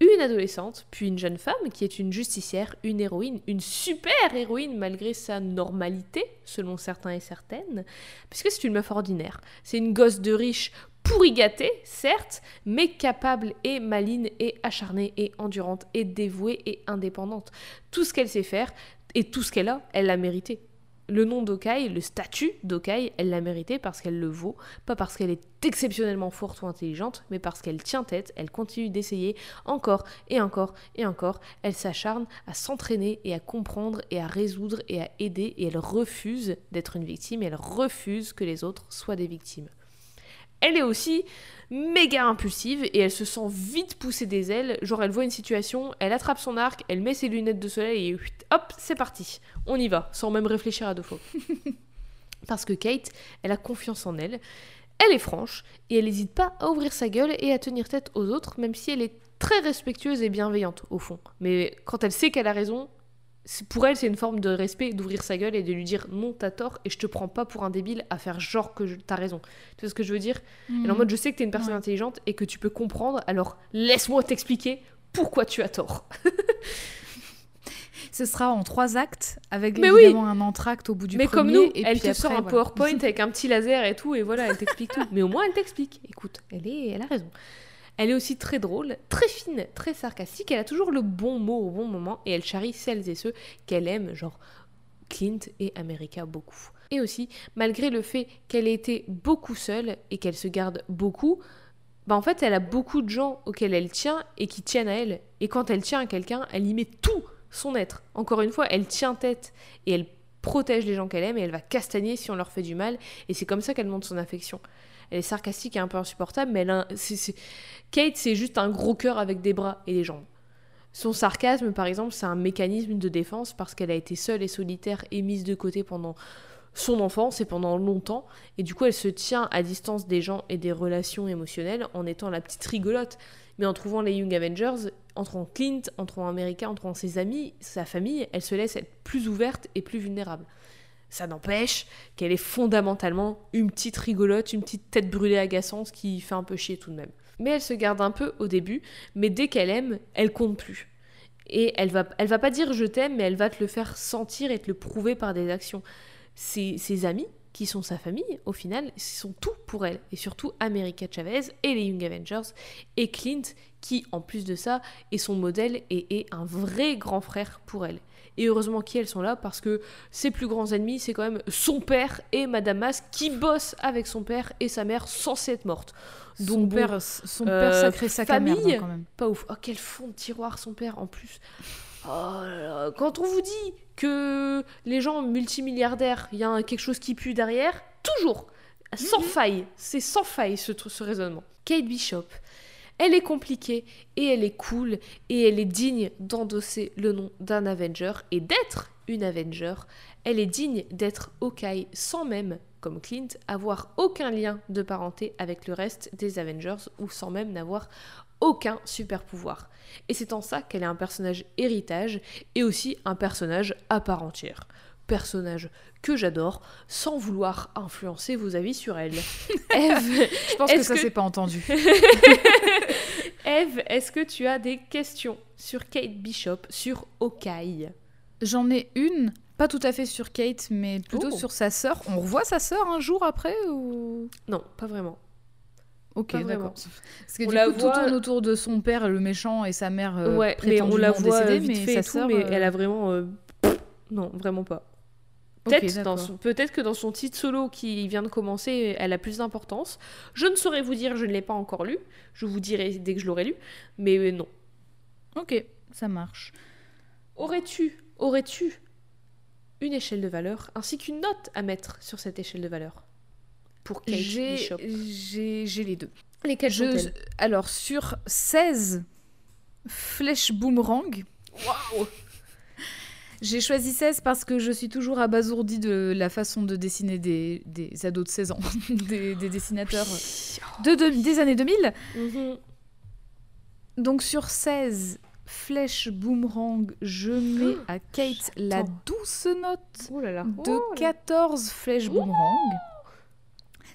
une adolescente, puis une jeune femme qui est une justicière, une héroïne, une super héroïne malgré sa normalité, selon certains et certaines, puisque c'est une meuf ordinaire. C'est une gosse de riche pourri gâtée, certes, mais capable et maline et acharnée et endurante et dévouée et indépendante. Tout ce qu'elle sait faire et tout ce qu'elle a, elle l'a mérité. Le nom d'Okai, le statut d'Okai, elle l'a mérité parce qu'elle le vaut, pas parce qu'elle est exceptionnellement forte ou intelligente, mais parce qu'elle tient tête, elle continue d'essayer encore et encore et encore, elle s'acharne à s'entraîner et à comprendre et à résoudre et à aider, et elle refuse d'être une victime, elle refuse que les autres soient des victimes. Elle est aussi méga impulsive et elle se sent vite pousser des ailes. Genre, elle voit une situation, elle attrape son arc, elle met ses lunettes de soleil et hop, c'est parti. On y va, sans même réfléchir à deux fois. (laughs) Parce que Kate, elle a confiance en elle, elle est franche et elle n'hésite pas à ouvrir sa gueule et à tenir tête aux autres, même si elle est très respectueuse et bienveillante au fond. Mais quand elle sait qu'elle a raison, pour elle, c'est une forme de respect d'ouvrir sa gueule et de lui dire non, t'as tort et je te prends pas pour un débile à faire genre que t'as raison. Tu vois ce que je veux dire? Elle est en mode je sais que t'es une personne Ouais. intelligente et que tu peux comprendre, alors laisse-moi t'expliquer pourquoi tu as tort. (laughs) Ce sera en trois actes avec Mais évidemment un entracte au bout du Mais premier. comme nous, et elle te sort un voilà. PowerPoint (laughs) avec un petit laser et tout, et voilà, elle t'explique tout. Mais au moins, elle t'explique. Écoute, elle, est, elle a raison. Elle est aussi très drôle, très fine, très sarcastique. Elle a toujours le bon mot au bon moment et elle charrie celles et ceux qu'elle aime, genre Clint et America beaucoup. Et aussi, malgré le fait qu'elle ait été beaucoup seule et qu'elle se garde beaucoup, bah en fait, elle a beaucoup de gens auxquels elle tient et qui tiennent à elle. Et quand elle tient à quelqu'un, elle y met tout son être. Encore une fois, elle tient tête et elle protège les gens qu'elle aime et elle va castagner si on leur fait du mal. Et c'est comme ça qu'elle montre son affection. Elle est sarcastique et un peu insupportable, mais elle c'est- Kate, c'est juste un gros cœur avec des bras et des jambes. Son sarcasme, par exemple, c'est un mécanisme de défense parce qu'elle a été seule et solitaire et mise de côté pendant son enfance et pendant longtemps. Et du coup, elle se tient à distance des gens et des relations émotionnelles en étant la petite rigolote. Mais en trouvant les Young Avengers, en trouvant Clint, en trouvant America, en trouvant ses amis, sa famille, elle se laisse être plus ouverte et plus vulnérable. Ça n'empêche qu'elle est fondamentalement une petite rigolote, une petite tête brûlée agaçante qui fait un peu chier tout de même. Mais elle se garde un peu au début, mais dès qu'elle aime, elle compte plus. Et elle va, elle va pas dire je t'aime, mais elle va te le faire sentir et te le prouver par des actions. Ses, amis, qui sont sa famille, au final, sont tout pour elle. Et surtout America Chavez et les Young Avengers et Clint, qui, en plus de ça, est son modèle et est un vrai grand frère pour elle. Et heureusement qu'elles sont là parce que ses plus grands ennemis, c'est quand même son père et Madame Masque qui bosse avec son père et sa mère censée être morte. Son Donc bon, père, son euh, père sacré sac à merde famille. hein, quand même. pas ouf. Oh, quel fond de tiroir son père en plus. Oh là là. Quand on vous dit que les gens multimilliardaires, il y a quelque chose qui pue derrière, toujours, sans faille, c'est sans faille ce raisonnement. Kate Bishop, elle est compliquée et elle est cool et elle est digne d'endosser le nom d'un Avenger et d'être une Avenger. Elle est digne d'être Hawkeye sans même, comme Clint, avoir aucun lien de parenté avec le reste des Avengers ou sans même n'avoir aucun super pouvoir. Et c'est en ça qu'elle est un personnage héritage et aussi un personnage à part entière. Personnage que j'adore sans vouloir influencer vos avis sur elle. (laughs) Eve, Je pense que ça que- s'est pas entendu. (laughs) Eve, est-ce que tu as des questions sur Kate Bishop, sur Hawkeye J'en ai une, pas tout à fait sur Kate, mais plutôt Oh. sur sa sœur. On revoit sa sœur un jour après ou? Non, pas vraiment. Ok, d'accord. Parce que On du coup, voit- tout tourne autour de son père, le méchant, et sa mère euh, ouais, mais on la voit décédée, vite mais fait sa sœur, mais euh, elle a vraiment... euh, Non, vraiment pas. Peut-être que dans son titre solo qui vient de commencer, elle a plus d'importance. Je ne saurais vous dire, je ne l'ai pas encore lu. Je vous dirai dès que je l'aurai lu. Mais euh, non. Ok, ça marche. Aurais-tu, aurais-tu une échelle de valeur ainsi qu'une note à mettre sur cette échelle de valeur pour Kate J'ai Bishop? j'ai- j'ai les deux. Lesquelles Je- alors, sur 16 flèches boomerang, Waouh j'ai choisi 16 parce que je suis toujours abasourdie de la façon de dessiner des, des ados de 16 ans, (laughs) des, des dessinateurs de, de- des années 2000. Mhm. Donc sur 16 flèches boomerang, je mets à Kate la douce note Oh là là. de Oh là. 14 flèches boomerang.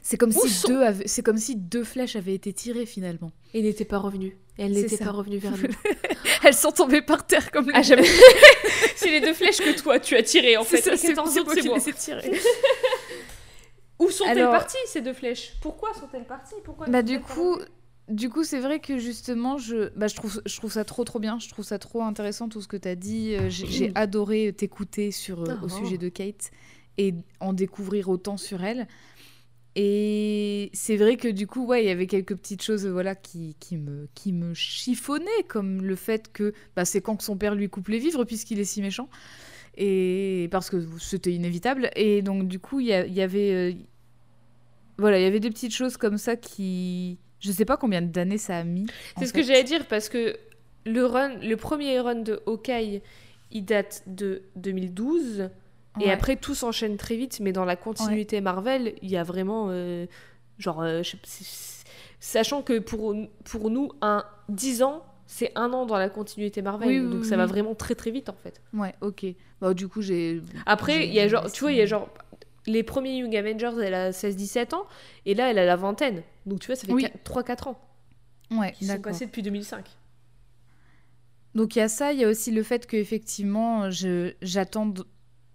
C'est comme, si deux avaient- comme si deux flèches avaient été tirées finalement. Et n'était pas revenue. Elle n'était pas revenue vers nous. (laughs) Elles sont tombées par terre comme Ah, jamais. (laughs) C'est les deux flèches que toi tu as tirées en fait. c'est 14 c'est autres, moi qui moi. les ai tirées. Où sont-elles Alors- parties ces deux flèches? Pourquoi sont-elles parties? Pourquoi Bah du coup, du coup, c'est vrai que justement, je, bah, je trouve, je trouve ça trop, trop bien. Je trouve ça trop intéressant tout ce que tu as dit. Euh, J'ai (clears throat) adoré t'écouter sur euh, au oh. sujet de Kate et en découvrir autant sur elle. Et c'est vrai que du coup, ouais, il y avait quelques petites choses, voilà, qui, qui me, qui me chiffonnaient, comme le fait que, bah, c'est quand que son père lui coupe les vivres puisqu'il est si méchant. Et parce que c'était inévitable. Et donc, du coup, il y, avait, euh, voilà, il y avait des petites choses comme ça qui, je sais pas combien d'années ça a mis. C'est ce fait. que j'allais dire parce que le run, le premier run de Hawkeye, il date de 2012 et Ouais. après tout s'enchaîne très vite. Mais dans la continuité Marvel, il y a vraiment euh, genre, euh, je sais sachant que pour pour nous un 10 ans c'est un an dans la continuité Marvel, Oui, donc oui, ça va vraiment très très vite en fait. Ouais, ok. Bah, du coup, j'ai. Après, il y a genre, tu vois, il y a genre les premiers Young Avengers, elle a 16-17 ans et là elle a la vingtaine. Donc tu vois, ça fait Oui. 3-4 ans Ouais, qui sont passés depuis 2005. Donc il y a ça, il y a aussi le fait que effectivement, je j'attends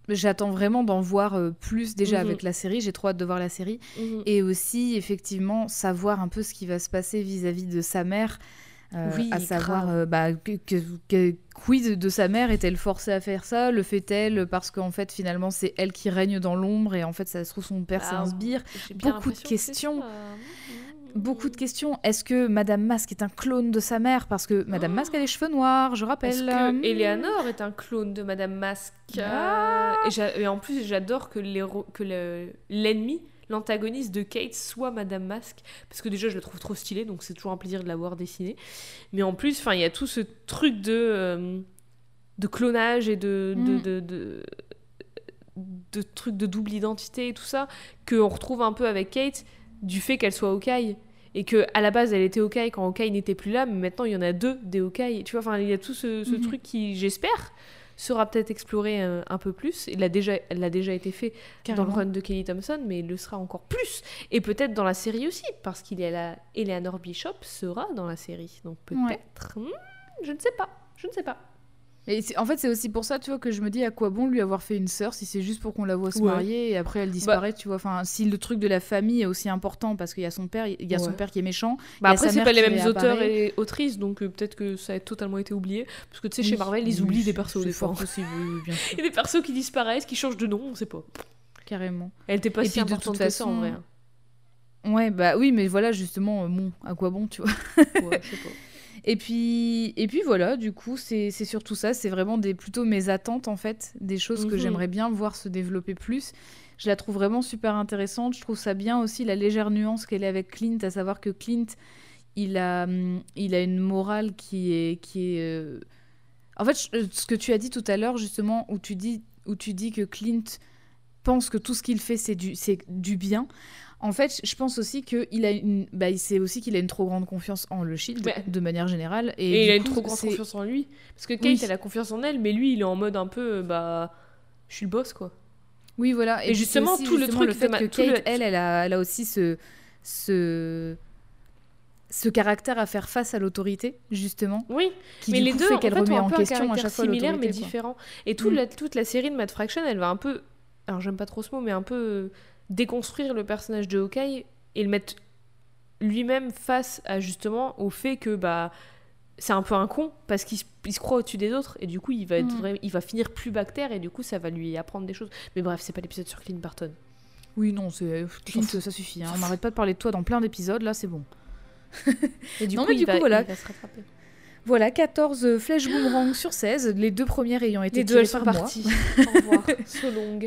j'attends vraiment d'en voir euh, plus déjà Mhm. avec la série, j'ai trop hâte de voir la série Mhm. et aussi effectivement savoir un peu ce qui va se passer vis-à-vis de sa mère. euh, Oui, à savoir euh, bah, que, quid de sa mère? Est-elle forcée à faire ça? Le fait-elle? Parce qu'en fait finalement c'est elle qui règne dans l'ombre et en fait ça se trouve son père c'est Ah, un sbire beaucoup de que questions. ça. Beaucoup de questions. Est-ce que Madame Masque est un clone de sa mère? Parce que Madame Masque a les cheveux noirs, je Est-ce rappelle. que Eleanor est un clone de Madame Masque? Ah. Euh, et, en plus, j'adore que le- l'ennemi, l'antagoniste de Kate soit Madame Masque. Parce que déjà, je la trouve trop stylée, donc c'est toujours un plaisir de la voir dessinée. Mais en plus, il y a tout ce truc de, euh, de clonage et de, de, Mm. de, de, de trucs de double identité et tout ça, qu'on retrouve un peu avec Kate, du fait qu'elle soit Hawkeye. Et que à la base elle était Hawkeye quand Hawkeye n'était plus là, mais maintenant il y en a deux des Hawkeye. Tu vois, enfin il y a tout ce, ce Mhm. truc qui, j'espère, sera peut-être exploré euh, un peu plus. Il a déjà, elle a déjà été fait dans le run de Kelly Thompson, mais il le sera encore plus. Et peut-être dans la série aussi, parce qu'il y a la Eleanor Bishop sera dans la série. Donc Ouais. peut-être. Hmm, je ne sais pas. Je ne sais pas. C'est- en fait, c'est aussi pour ça, tu vois, que je me dis à quoi bon lui avoir fait une sœur si c'est juste pour qu'on la voit se Ouais. Bah marier et après elle disparaît, tu vois. Enfin, si le truc de la famille est aussi important parce qu'il y a son père, il y a son père qui est méchant. Bah après, c'est pas les mêmes auteurs et autrices, donc euh, peut-être que ça a totalement été oublié. Parce que tu sais, chez. Marvel, ils Oui, oublient des persos des fort fois. possible, oui, bien sûr, (laughs) Il y a des persos qui disparaissent, qui changent de nom, on sait pas. carrément. Elle était pas Et si puis, de importante toute que ça en façon, vrai. hein. Ouais, bah oui, mais voilà, justement, euh, bon, à quoi bon, tu vois. Ouais, je sais pas. (laughs) Et puis, et puis voilà, du coup, c'est surtout ça. C'est vraiment des, plutôt mes attentes, en fait, des choses que Mhm. j'aimerais bien voir se développer plus. Je la trouve vraiment super intéressante. Je trouve ça bien aussi, la légère nuance qu'elle est avec Clint, à savoir que Clint, il a, hum, il a une morale qui est... Qui est euh, En fait, ce que tu as dit tout à l'heure, justement, où tu dis, où tu dis que Clint pense que tout ce qu'il fait, c'est du, c'est du bien. En fait, je pense aussi qu'il a une, bah, c'est aussi qu'il a une trop grande confiance en le Shield Ouais. de manière générale. Et, Et, il a une coup, trop grande confiance en lui. Parce que Kate, Oui. elle a confiance en elle, mais lui, il est en mode un peu, euh, bah, je suis le boss, quoi. Oui, voilà. Et justement, aussi tout le truc le fait que le- Kate, elle, elle a, elle a aussi ce, ce, ce caractère à faire face à l'autorité, justement, Oui, qui mais du les coup deux, fait en qu'elle fait, ont remet un en peu un question à caractère chaque fois similaire, mais quoi. différent. Et tout Mm. la- toute la série de Mad Fraction, elle va un peu, alors j'aime pas trop ce mot, mais un peu déconstruire le personnage de Hawkeye et le mettre lui-même face à justement au fait que bah c'est un peu un con parce qu'il se, se croit au-dessus des autres et du coup il va être Mm. il va finir plus bactère et du coup ça va lui apprendre des choses. Mais bref, c'est pas l'épisode sur Clint Barton. Oui, non, c'est Clint, ça suffit. hein. On n'arrête pas de parler de toi dans plein d'épisodes, là, c'est bon. (laughs) Et du Non, coup, mais il du va, coup, voilà. il va se rattraper. Voilà, 14 flèches boomerang sur 16, les deux premières ayant été Les deux elles sont par parties. Au revoir. (laughs) So long.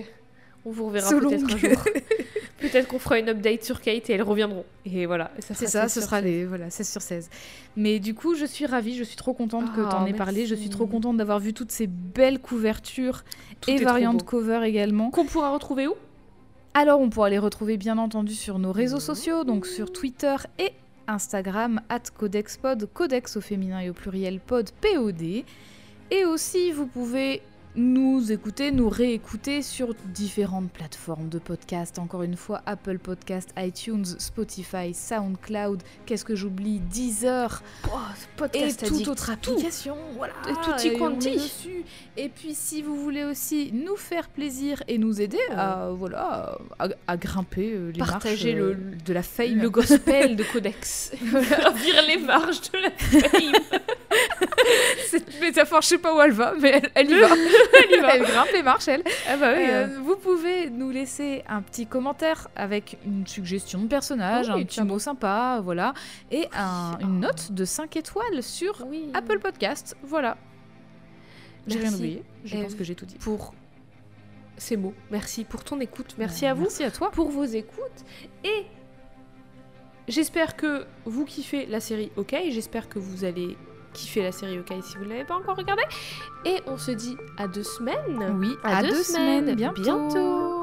On vous reverra peut-être un jour. (laughs) peut-être qu'on fera une update sur Kate et elles reviendront. Et voilà. C'est ça, 16 ce sera 16. les voilà, 16 sur 16. Mais du coup, je suis ravie, je suis trop contente que Ah, tu en aies parlé, je suis trop contente d'avoir vu toutes ces belles couvertures Tout et variantes cover également. Qu'on pourra retrouver où? Alors, on pourra les retrouver bien entendu sur nos réseaux Mhm. sociaux, donc sur Twitter et Instagram, at CodexPod, Codex au féminin et au pluriel pod, POD. Et aussi, vous pouvez nous écouter, nous réécouter sur différentes plateformes de podcast. Encore une fois, Apple Podcast, iTunes, Spotify, SoundCloud, qu'est-ce que j'oublie, Deezer oh, et Podcast toute addict. autre application. Voilà, Et et on quanti. dessus. Et puis si vous voulez aussi nous faire plaisir et nous aider à voilà à, à grimper euh, les Partager marches, le- euh, de la fame. Le gospel de Codex. (laughs) Gravir (laughs) les marches de la fame. (laughs) Cette métaphore, je sais pas où elle va, mais elle, elle y va. (laughs) Elle elle grimpe les marches, elle. Ah bah oui. Euh, vous pouvez nous laisser un petit commentaire avec une suggestion de personnage, Oui, un petit mot sympa, voilà, et un- une note de 5 étoiles sur oui. Apple Podcast. Voilà. J'ai rien oublié. Je Euh, pense que j'ai tout dit. Pour ces mots. Merci pour ton écoute. Merci Euh, à vous. Merci à toi. pour vos écoutes. Et j'espère que vous kiffez la série OK. J'espère que vous allez kiffer la série OK si vous ne l'avez pas encore regardée. Et on se dit à deux semaines. Oui, À, deux, semaines. bientôt. bientôt.